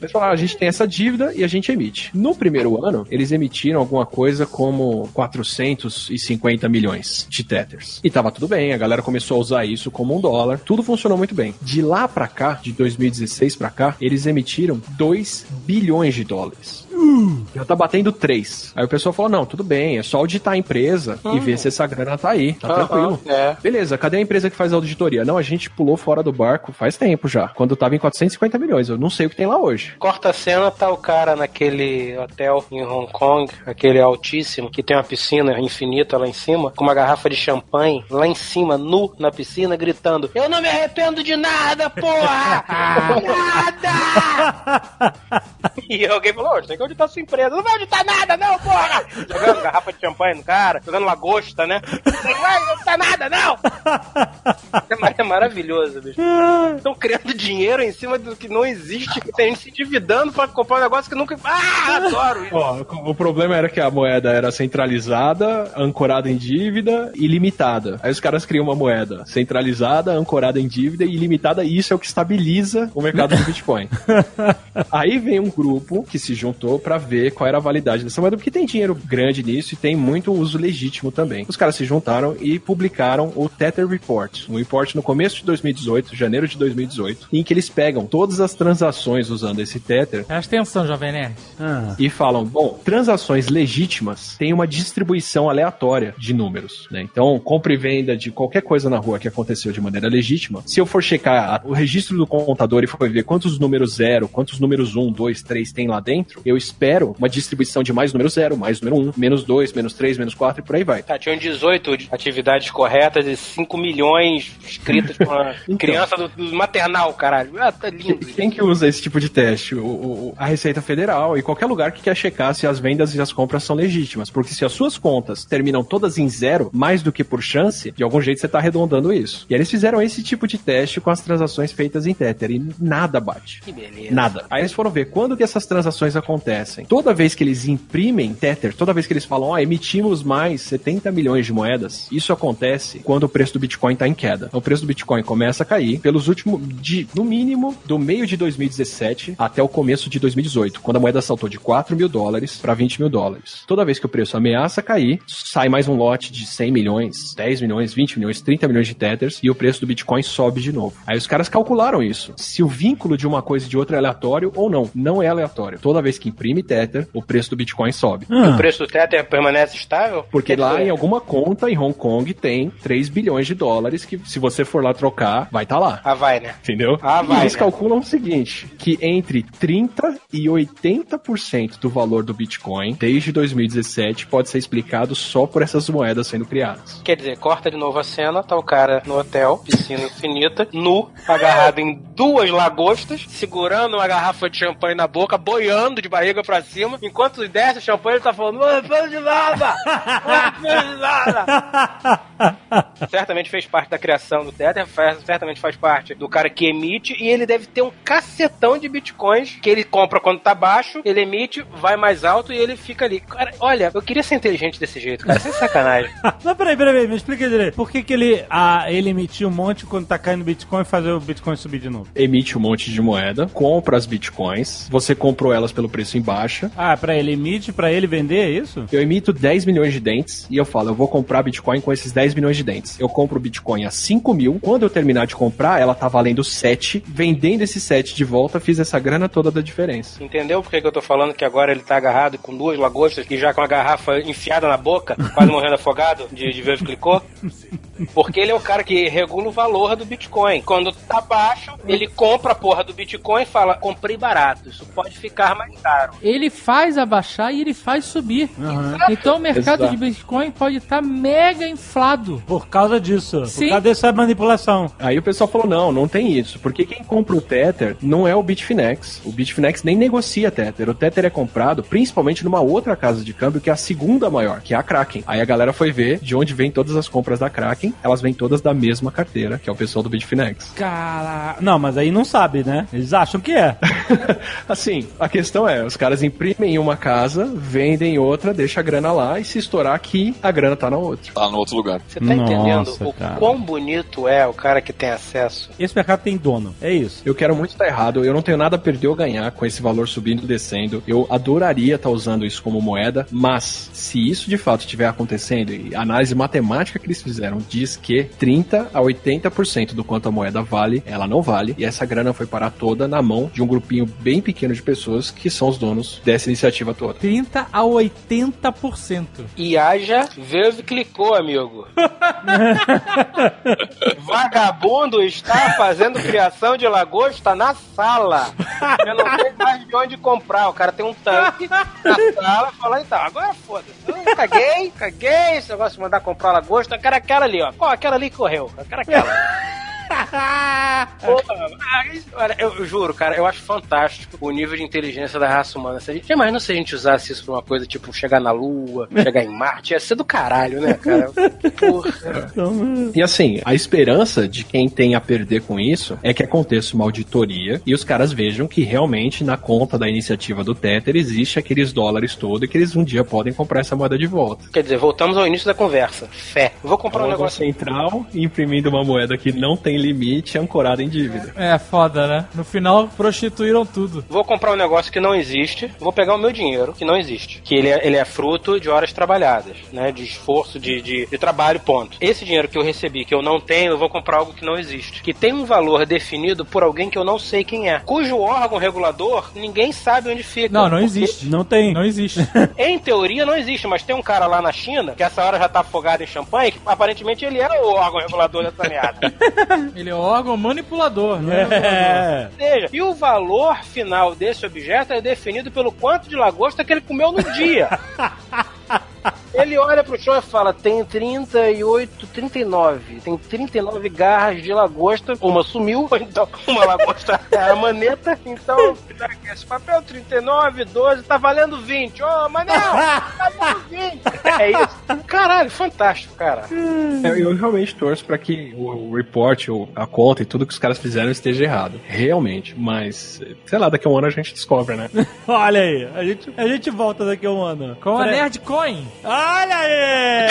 Eles falaram, a gente tem essa dívida e a gente emite. No primeiro ano, eles emitiram alguma coisa como 450 milhões de Tethers. E tava tudo bem, a galera começou a usar isso como um dólar. Tudo funcionou muito bem. De lá pra cá, de 2016 pra cá, eles emitiram 2 bilhões de dólares. Já tá batendo 3. Aí o pessoal falou: não, tudo bem, é só auditar a empresa e ver se essa grana tá aí. Tá Aham, tranquilo. é. Beleza, cadê a empresa que faz a auditoria? Não, a gente pulou fora do barco faz tempo já. Quando tava em 450 milhões. Eu não sei o que tem lá hoje. Corta a cena, tá o cara naquele hotel em Hong Kong, aquele altíssimo, que tem uma piscina infinita lá em cima, com uma garrafa de champanhe lá em cima, nu na piscina, gritando: Eu não me arrependo de nada, porra! nada! e alguém falou: "Ô, tem que auditar sua empresa. Não vai auditar nada, não, porra! Jogando garrafa de champanhe no cara, jogando lagosta, né? Não vai auditar nada, não! É É maravilhoso, bicho. Estão criando dinheiro em cima do que não existe. Tem gente se endividando pra comprar um negócio que nunca. Ah, adoro isso. Ó, o problema era que a moeda era centralizada, ancorada em dívida e limitada. Aí os caras criam uma moeda centralizada, ancorada em dívida e ilimitada, e isso é o que estabiliza o mercado do Bitcoin. Aí vem um grupo que se juntou pra ver qual era a validade dessa moeda, porque tem dinheiro grande nisso e tem muito uso legítimo também. Os caras se juntaram e publicaram o Tether Report, um report no começo de 2018, janeiro de 2018, em que eles pegam todas as transações usando esse Tether Presta atenção, Jovem Nerd. Ah. e falam, bom, transações legítimas têm uma distribuição aleatória de números, né? Então, compra e venda de qualquer coisa na rua que aconteceu de maneira legítima, se eu for checar o registro do contador e for ver quantos números zero, quantos números um, dois, três tem lá dentro, eu espero uma distribuição de mais número zero, mais número um, menos dois, menos três, menos quatro e por aí vai. Tá, tinham 18 de- atividades corretas e 5 milhões escritas por uma Então. criança do, do maternal, caralho. Ah, tá lindo. Quem que usa esse tipo de teste? O, o- a Receita Federal e qualquer lugar que quer checar se as vendas e as compras são legítimas. Porque se as suas contas terminam todas em zero, mais do que por chance, de algum jeito você tá arredondando isso. E aí eles fizeram esse tipo de teste com as transações feitas em Tether e nada bate. Que beleza. Nada. Aí eles foram ver quando que essas transações acontecem. Toda vez que eles imprimem Tether, toda vez que eles falam, ó, emitimos mais 70 milhões de moedas, isso acontece quando o preço do Bitcoin tá em queda. O preço do Bitcoin começa a cair pelos últimos, de, no mínimo, do meio de 2017 até o começo de 2018, quando a moeda saltou de 4 mil dólares para 20 mil dólares. Toda vez que o preço ameaça cair, sai mais um lote de 100 milhões, 10 milhões, 20 milhões, 30 milhões de tethers e o preço do Bitcoin sobe de novo. Aí os caras calcularam isso. Se o vínculo de uma coisa e de outra é aleatório ou não. Não é aleatório. Toda vez que imprime tether, o preço do Bitcoin sobe. Ah. O preço do Tether permanece estável? Porque lá dizer, em alguma conta em Hong Kong tem 3 bilhões de dólares que se você for lá trocar, vai estar lá. Ah, vai, né? Entendeu? Ah, e vai, eles né? calculam o seguinte: que entre 30% e 80% do valor do Bitcoin, desde 2017, pode ser explicado só por essas moedas sendo criadas. Quer dizer, corta de novo a cena, tá o cara no hotel, piscina infinita, nu, agarrado em duas lagostas, segurando uma garrafa de champanhe na boca, boiando de barriga pra cima, enquanto desce o champanhe, ele tá falando, não arrependo de nada! Não arrependo de nada! certamente fez parte da criação do Tether, faz- certamente faz parte do cara que emite, e ele deve ter um cacetão de bitcoins que ele compra quando tá baixo, ele emite, vai mais alto e ele fica ali. Cara, olha, eu queria ser inteligente desse jeito, cara, sem sacanagem. Mas peraí, peraí, me explica direito. Por que, que ele, ah, ele emitiu um monte quando tá caindo Bitcoin e fazer o Bitcoin subir de novo? Emite um monte de moeda, compra as Bitcoins, você comprou elas pelo preço em baixa. Ah, pra ele emite, pra ele vender, é isso? Eu emito 10 milhões de dentes e eu falo, eu vou comprar Bitcoin com esses 10 milhões de dentes. Eu compro o Bitcoin a 5 mil. Quando eu terminar de comprar, ela tá valendo 7. Vendendo esse 7 de volta, fiz essa grana toda da diferença. Entendeu por que, que eu tô falando que agora ele tá agarrado com duas lagostas e já com a garrafa enfiada na boca, quase morrendo afogado de, de ver o que clicou? Porque ele é o cara que regula o valor do Bitcoin. Quando tá baixo, ele compra a porra do Bitcoin e fala: comprei barato, isso pode ficar mais caro. Ele faz abaixar e ele faz subir. Então o mercado Exato. de Bitcoin pode estar mega inflado. Por causa disso. Sim. Por causa dessa manipulação. Aí o pessoal falou: não, não tem isso. Porque quem compra o Tether não é o Bitfinex. O Bitfinex nem negocia Tether. O Tether é comprado principalmente numa outra casa de câmbio que é a segunda maior, que é a Kraken. Aí a galera foi ver de onde vem todas as compras da Kraken. Elas vêm todas da mesma carteira, que é o pessoal do Bitfinex. Cara. Não, mas aí não sabe, né? Eles acham que é. assim, a questão é: os caras imprimem em uma casa, vendem em outra, deixa a grana lá e se estourar aqui, a grana tá na outra. Tá no outro lugar. Você tá Nossa, entendendo o cara. quão bonito é o cara que tem acesso? Esse mercado tem dono. É isso. Eu quero muito estar errado, eu não tenho nada a perder ou ganhar com esse valor subindo e descendo. Eu adoraria estar usando isso como moeda, mas se isso de fato estiver acontecendo, e a análise matemática que eles fizeram diz que 30 a 80% do quanto a moeda vale, ela não vale, e essa grana foi parar toda na mão de um grupinho bem pequeno de pessoas que são os donos dessa iniciativa toda. 30 a 80%. E haja Verve clicou, amigo. Vagabundo está fazendo criação de lagosta na sala. Eu não sei mais de onde comprar. O cara tem um tanque na sala fala, então, agora foda-se. Caguei, caguei esse negócio de mandar comprar lagosta. Eu quero aquela ali, ó. Ó, aquela ali que correu. Eu quero aquela. Porra, mas, olha, eu, eu juro, cara, eu acho fantástico o nível de inteligência da raça humana. Se a gente, imagina se a gente usasse isso pra uma coisa tipo chegar na Lua, chegar em Marte, ia ser do caralho, né, cara? Porra. E assim, a esperança de quem tem a perder com isso é que aconteça uma auditoria e os caras vejam que realmente na conta da iniciativa do Tether existe aqueles dólares todos e que eles um dia podem comprar essa moeda de volta. Quer dizer, voltamos ao início da conversa. Fé. Vou comprar um negócio. central imprimindo uma moeda que não tem limite ancorada em dívida. É foda, né? No final, prostituíram tudo. Vou comprar um negócio que não existe, vou pegar o meu dinheiro, que não existe. Que ele é, ele é fruto de horas trabalhadas, né? De esforço, de, de, de trabalho, ponto. Esse dinheiro que eu recebi, que eu não tenho, eu vou comprar algo que não existe. Que tem um valor definido por alguém que eu não sei quem é. Cujo órgão regulador, ninguém sabe onde fica. Não, não existe. Não tem. Não existe. Em teoria não existe, mas tem um cara lá na China, que essa hora já tá afogado em champanhe, que aparentemente ele é o órgão regulador dessa Ele é órgão manipulador, né? É. seja, e o valor final desse objeto é definido pelo quanto de lagosta que ele comeu no dia. Ele olha pro chão e fala: tem 38, 39. Tem 39 garras de lagosta. Uma sumiu, então uma lagosta é a maneta. Então, esse papel: 39, 12, tá valendo 20. Ô, oh, mas não! Tá valendo 20. É isso. Caralho, fantástico, cara. Eu, eu realmente torço pra que o, o report, ou a conta e tudo que os caras fizeram esteja errado. Realmente. Mas, sei lá, daqui a um ano a gente descobre, né? Olha aí, a gente, a gente volta daqui a um ano. Com a Peraí. Nerdcoin. Ah! Olha aí!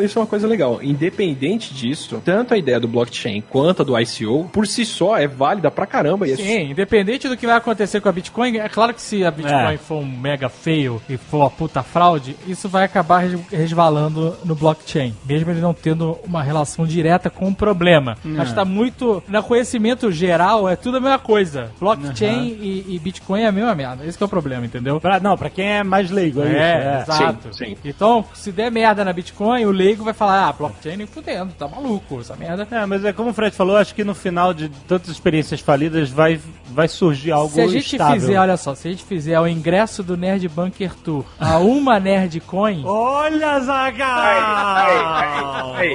Isso é uma coisa legal. Independente disso, tanto a ideia do blockchain quanto a do ICO, por si só, é válida pra caramba. É Sim, independente do que vai acontecer com a Bitcoin, é claro que se a Bitcoin É. for um mega feio e for uma puta fraude, isso vai acabar res- resvalando no blockchain, mesmo ele não tendo uma relação direta com o problema. Mas tá muito. No conhecimento geral, é tudo a mesma coisa. Blockchain e, e Bitcoin é a mesma merda. Esse que é o problema, entendeu? Pra, não, pra quem é mais leigo, é. É, É. exato. Sim, sim. Então, se der merda na Bitcoin, o leigo vai falar, ah, blockchain nem fudendo, tá maluco, essa merda. É, mas é como o Fred falou, acho que no final de tantas experiências falidas vai, vai surgir algo Se a gente estável. fizer, olha só, se a gente fizer o ingresso do Nerd Bunker Tour a uma Nerd Coin, Olha, Zagal!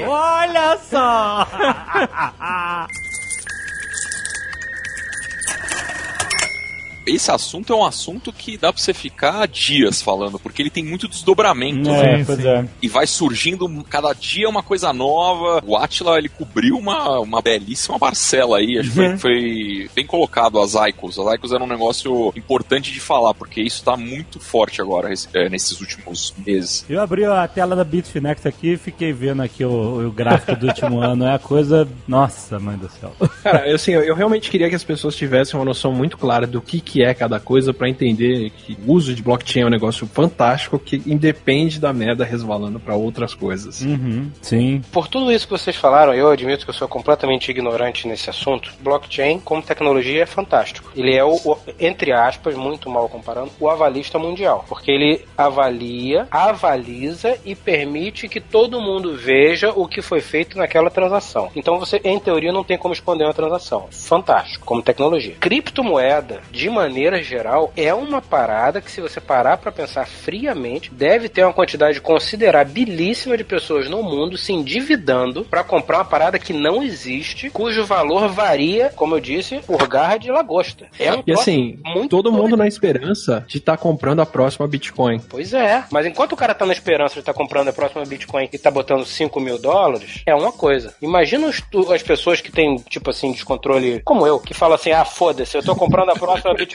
Olha só! Esse assunto é um assunto que dá pra você ficar dias falando, porque ele tem muito desdobramento, é, né? pois é. E vai surgindo cada dia uma coisa nova. O Atila, ele cobriu uma, uma belíssima parcela aí. Acho que Uhum. foi, foi bem colocado as Icos. As Icos era um negócio importante de falar, porque isso tá muito forte agora, é, nesses últimos meses. Eu abri a tela da Bitfinex aqui e fiquei vendo aqui o, o gráfico do último ano. É a coisa. Nossa, mãe do céu. Cara, eu, assim, eu, eu realmente queria que as pessoas tivessem uma noção muito clara do que, que é cada coisa pra entender que o uso de blockchain é um negócio fantástico que independe da merda resvalando pra outras coisas. Uhum, sim. Por tudo isso que vocês falaram, eu admito que eu sou completamente ignorante nesse assunto. Blockchain, como tecnologia, é fantástico. Ele é o, o- entre aspas, muito mal comparando, o avalista mundial. Porque ele avalia, avaliza e permite que todo mundo veja o que foi feito naquela transação. Então você, em teoria, não tem como esconder uma transação. Fantástico, como tecnologia. Criptomoeda, de maneira geral, é uma parada que, se você parar pra pensar friamente, deve ter uma quantidade considerabilíssima de pessoas no mundo se endividando pra comprar uma parada que não existe, cujo valor varia, como eu disse, por garra de lagosta. É um E assim, muito todo doido. mundo na esperança de estar comprando a próxima Bitcoin. Pois é, mas enquanto o cara tá na esperança de estar comprando a próxima Bitcoin e tá botando 5 mil dólares, é uma coisa. Imagina as pessoas que têm, tipo assim, descontrole, como eu, que falam assim: ah, foda-se, eu tô comprando a próxima Bitcoin.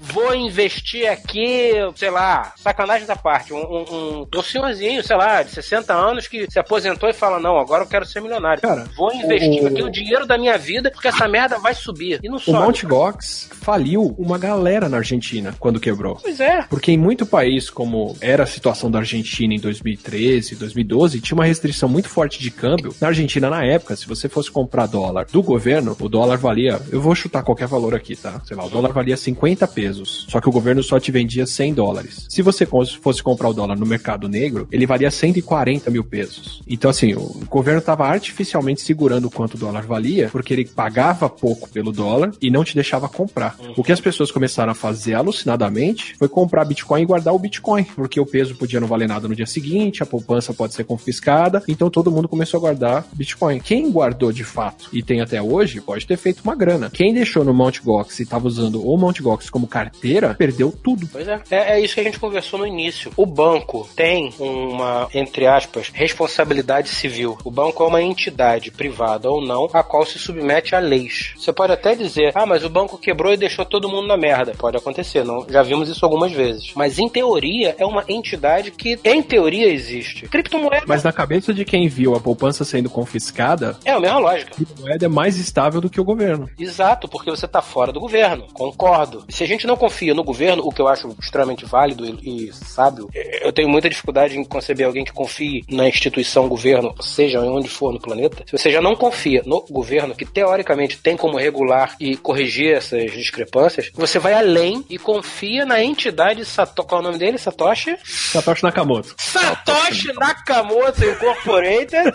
Vou investir aqui, sei lá, sacanagem da parte, um, um, um, senhorzinho, sei lá, de 60 anos que se aposentou e fala: não, agora eu quero ser milionário. Cara, Vou investir o- aqui o dinheiro da minha vida porque essa merda vai subir. E não O sobe. Mt. Gox faliu uma galera na Argentina quando quebrou. Pois é. Porque em muito país, como era a situação da Argentina em 2013, 2012, tinha uma restrição muito forte de câmbio. Na Argentina, na época, se você fosse comprar dólar do governo, o dólar valia, eu vou chutar qualquer valor aqui, tá? Sei lá, o dólar valia 50 pesos. Só que o governo só te vendia 100 dólares. Se você fosse comprar o dólar no mercado negro, ele valia 140 mil pesos. Então, assim, o governo estava artificialmente segurando o quanto o dólar valia, porque ele pagava pouco pelo dólar e não te deixava comprar. O que as pessoas começaram a fazer alucinadamente foi comprar Bitcoin e guardar o Bitcoin, porque o peso podia não valer nada no dia seguinte, a poupança pode ser confiscada, então todo mundo começou a guardar Bitcoin. Quem guardou de fato e tem até hoje, pode ter feito uma grana. Quem deixou no Mt. Gox e estava usando o Mt. Gox como carteira, perdeu tudo. Pois é. é. é isso que a gente conversou no início. O banco tem uma, entre aspas, responsabilidade civil. O banco é uma entidade privada ou não, a qual se submete a leis. Você pode até dizer, ah, mas o banco quebrou e deixou todo mundo na merda. Pode acontecer, não? Já vimos isso algumas vezes. Mas em teoria é uma entidade que, em teoria, existe. Criptomoeda Mas na cabeça de quem viu a poupança sendo confiscada, é a mesma lógica. a moeda é mais estável do que o governo. Exato, porque você tá fora do governo. Concordo. Se a gente não confia no governo, o que eu acho extremamente válido e, e sábio, eh, eu tenho muita dificuldade em conceber alguém que confie na instituição governo, seja onde for no planeta. Se você já não confia no governo, que teoricamente tem como regular e corrigir essas discrepâncias, você vai além e confia na entidade Sato... Qual é o nome dele? Satoshi? Satoshi Nakamoto. Satoshi Nakamoto Incorporated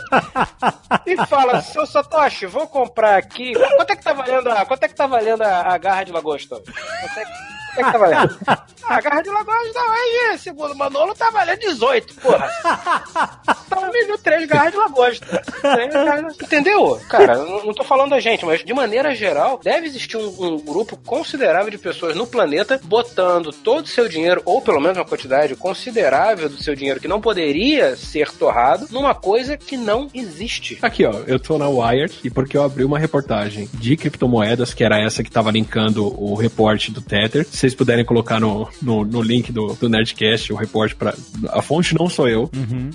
e fala, seu Satoshi, vou comprar aqui. Quanto é que tá valendo a, quanto é que tá valendo a, a garra de lagosta? Quanto é que, é tá valendo? A garra de lagosta aí, segundo o Manolo, tá valendo 18, porra. Me deu três garras de lagosta. Garras- Entendeu? Cara, não tô falando da gente, mas de maneira geral, deve existir um, um grupo considerável de pessoas no planeta botando todo o seu dinheiro, ou pelo menos uma quantidade considerável do seu dinheiro que não poderia ser torrado, numa coisa que não existe. Aqui, ó, eu tô na Wired e porque eu abri uma reportagem de criptomoedas, que era essa que tava linkando o reporte do Tether. Vocês puderem colocar no, no, no link do, do Nerdcast o reporte para A fonte não sou eu.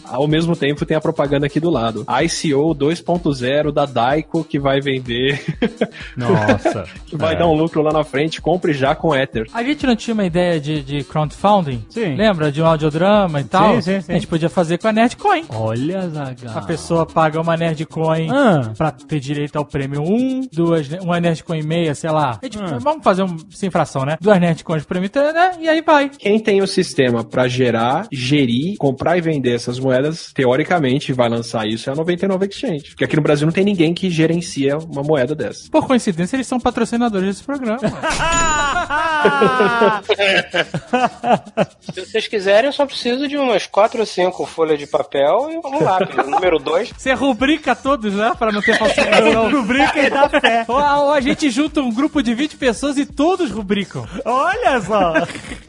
Ao mesmo tempo tem a propaganda aqui do lado. ICO 2.0 da Daiko que vai vender. Nossa. que vai dar um lucro lá na frente. Compre já com Ether. A gente não tinha uma ideia de, de crowdfunding? Sim. Lembra? De um audiodrama e tal? Sim, sim, sim. A gente podia fazer com a Nerdcoin. Olha, Zagal. A pessoa paga uma Nerdcoin Ah. pra ter direito ao prêmio 1, duas, uma Nerdcoin e meia, sei lá. A gente, Ah. Vamos fazer um, sem fração, né? Duas Nerdcoins prêmio, né? E aí vai. Quem tem o sistema pra gerar, gerir, comprar e vender essas moedas, teoricamente vai lançar isso é a 99 Exchange. Porque aqui no Brasil não tem ninguém que gerencia uma moeda dessa. Por coincidência, eles são patrocinadores desse programa. Se vocês quiserem, eu só preciso de umas quatro ou cinco folhas de papel e um lápis. O número dois. Você rubrica todos, né? Pra não ter falsificação. Rubrica e dá fé. ou, a- ou a gente junta um grupo de 20 pessoas e todos rubricam. Olha só.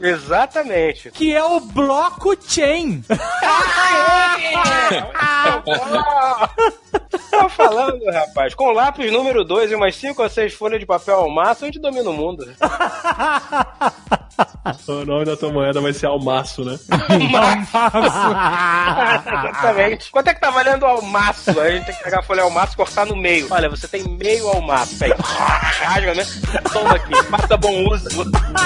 Exatamente. Que é o blockchain. Tá falando, rapaz. Com lápis número 2 e umas 5 ou 6 folhas de papel ao máximo, a gente domina o mundo. O nome da tua moeda vai ser Almaço, né? Exatamente. Quanto é que tá valendo o almaço? A gente tem que pegar a folha almaço e cortar no meio. Olha, você tem meio almaço. Aí, rasga, né? Toma aqui, faça bom uso.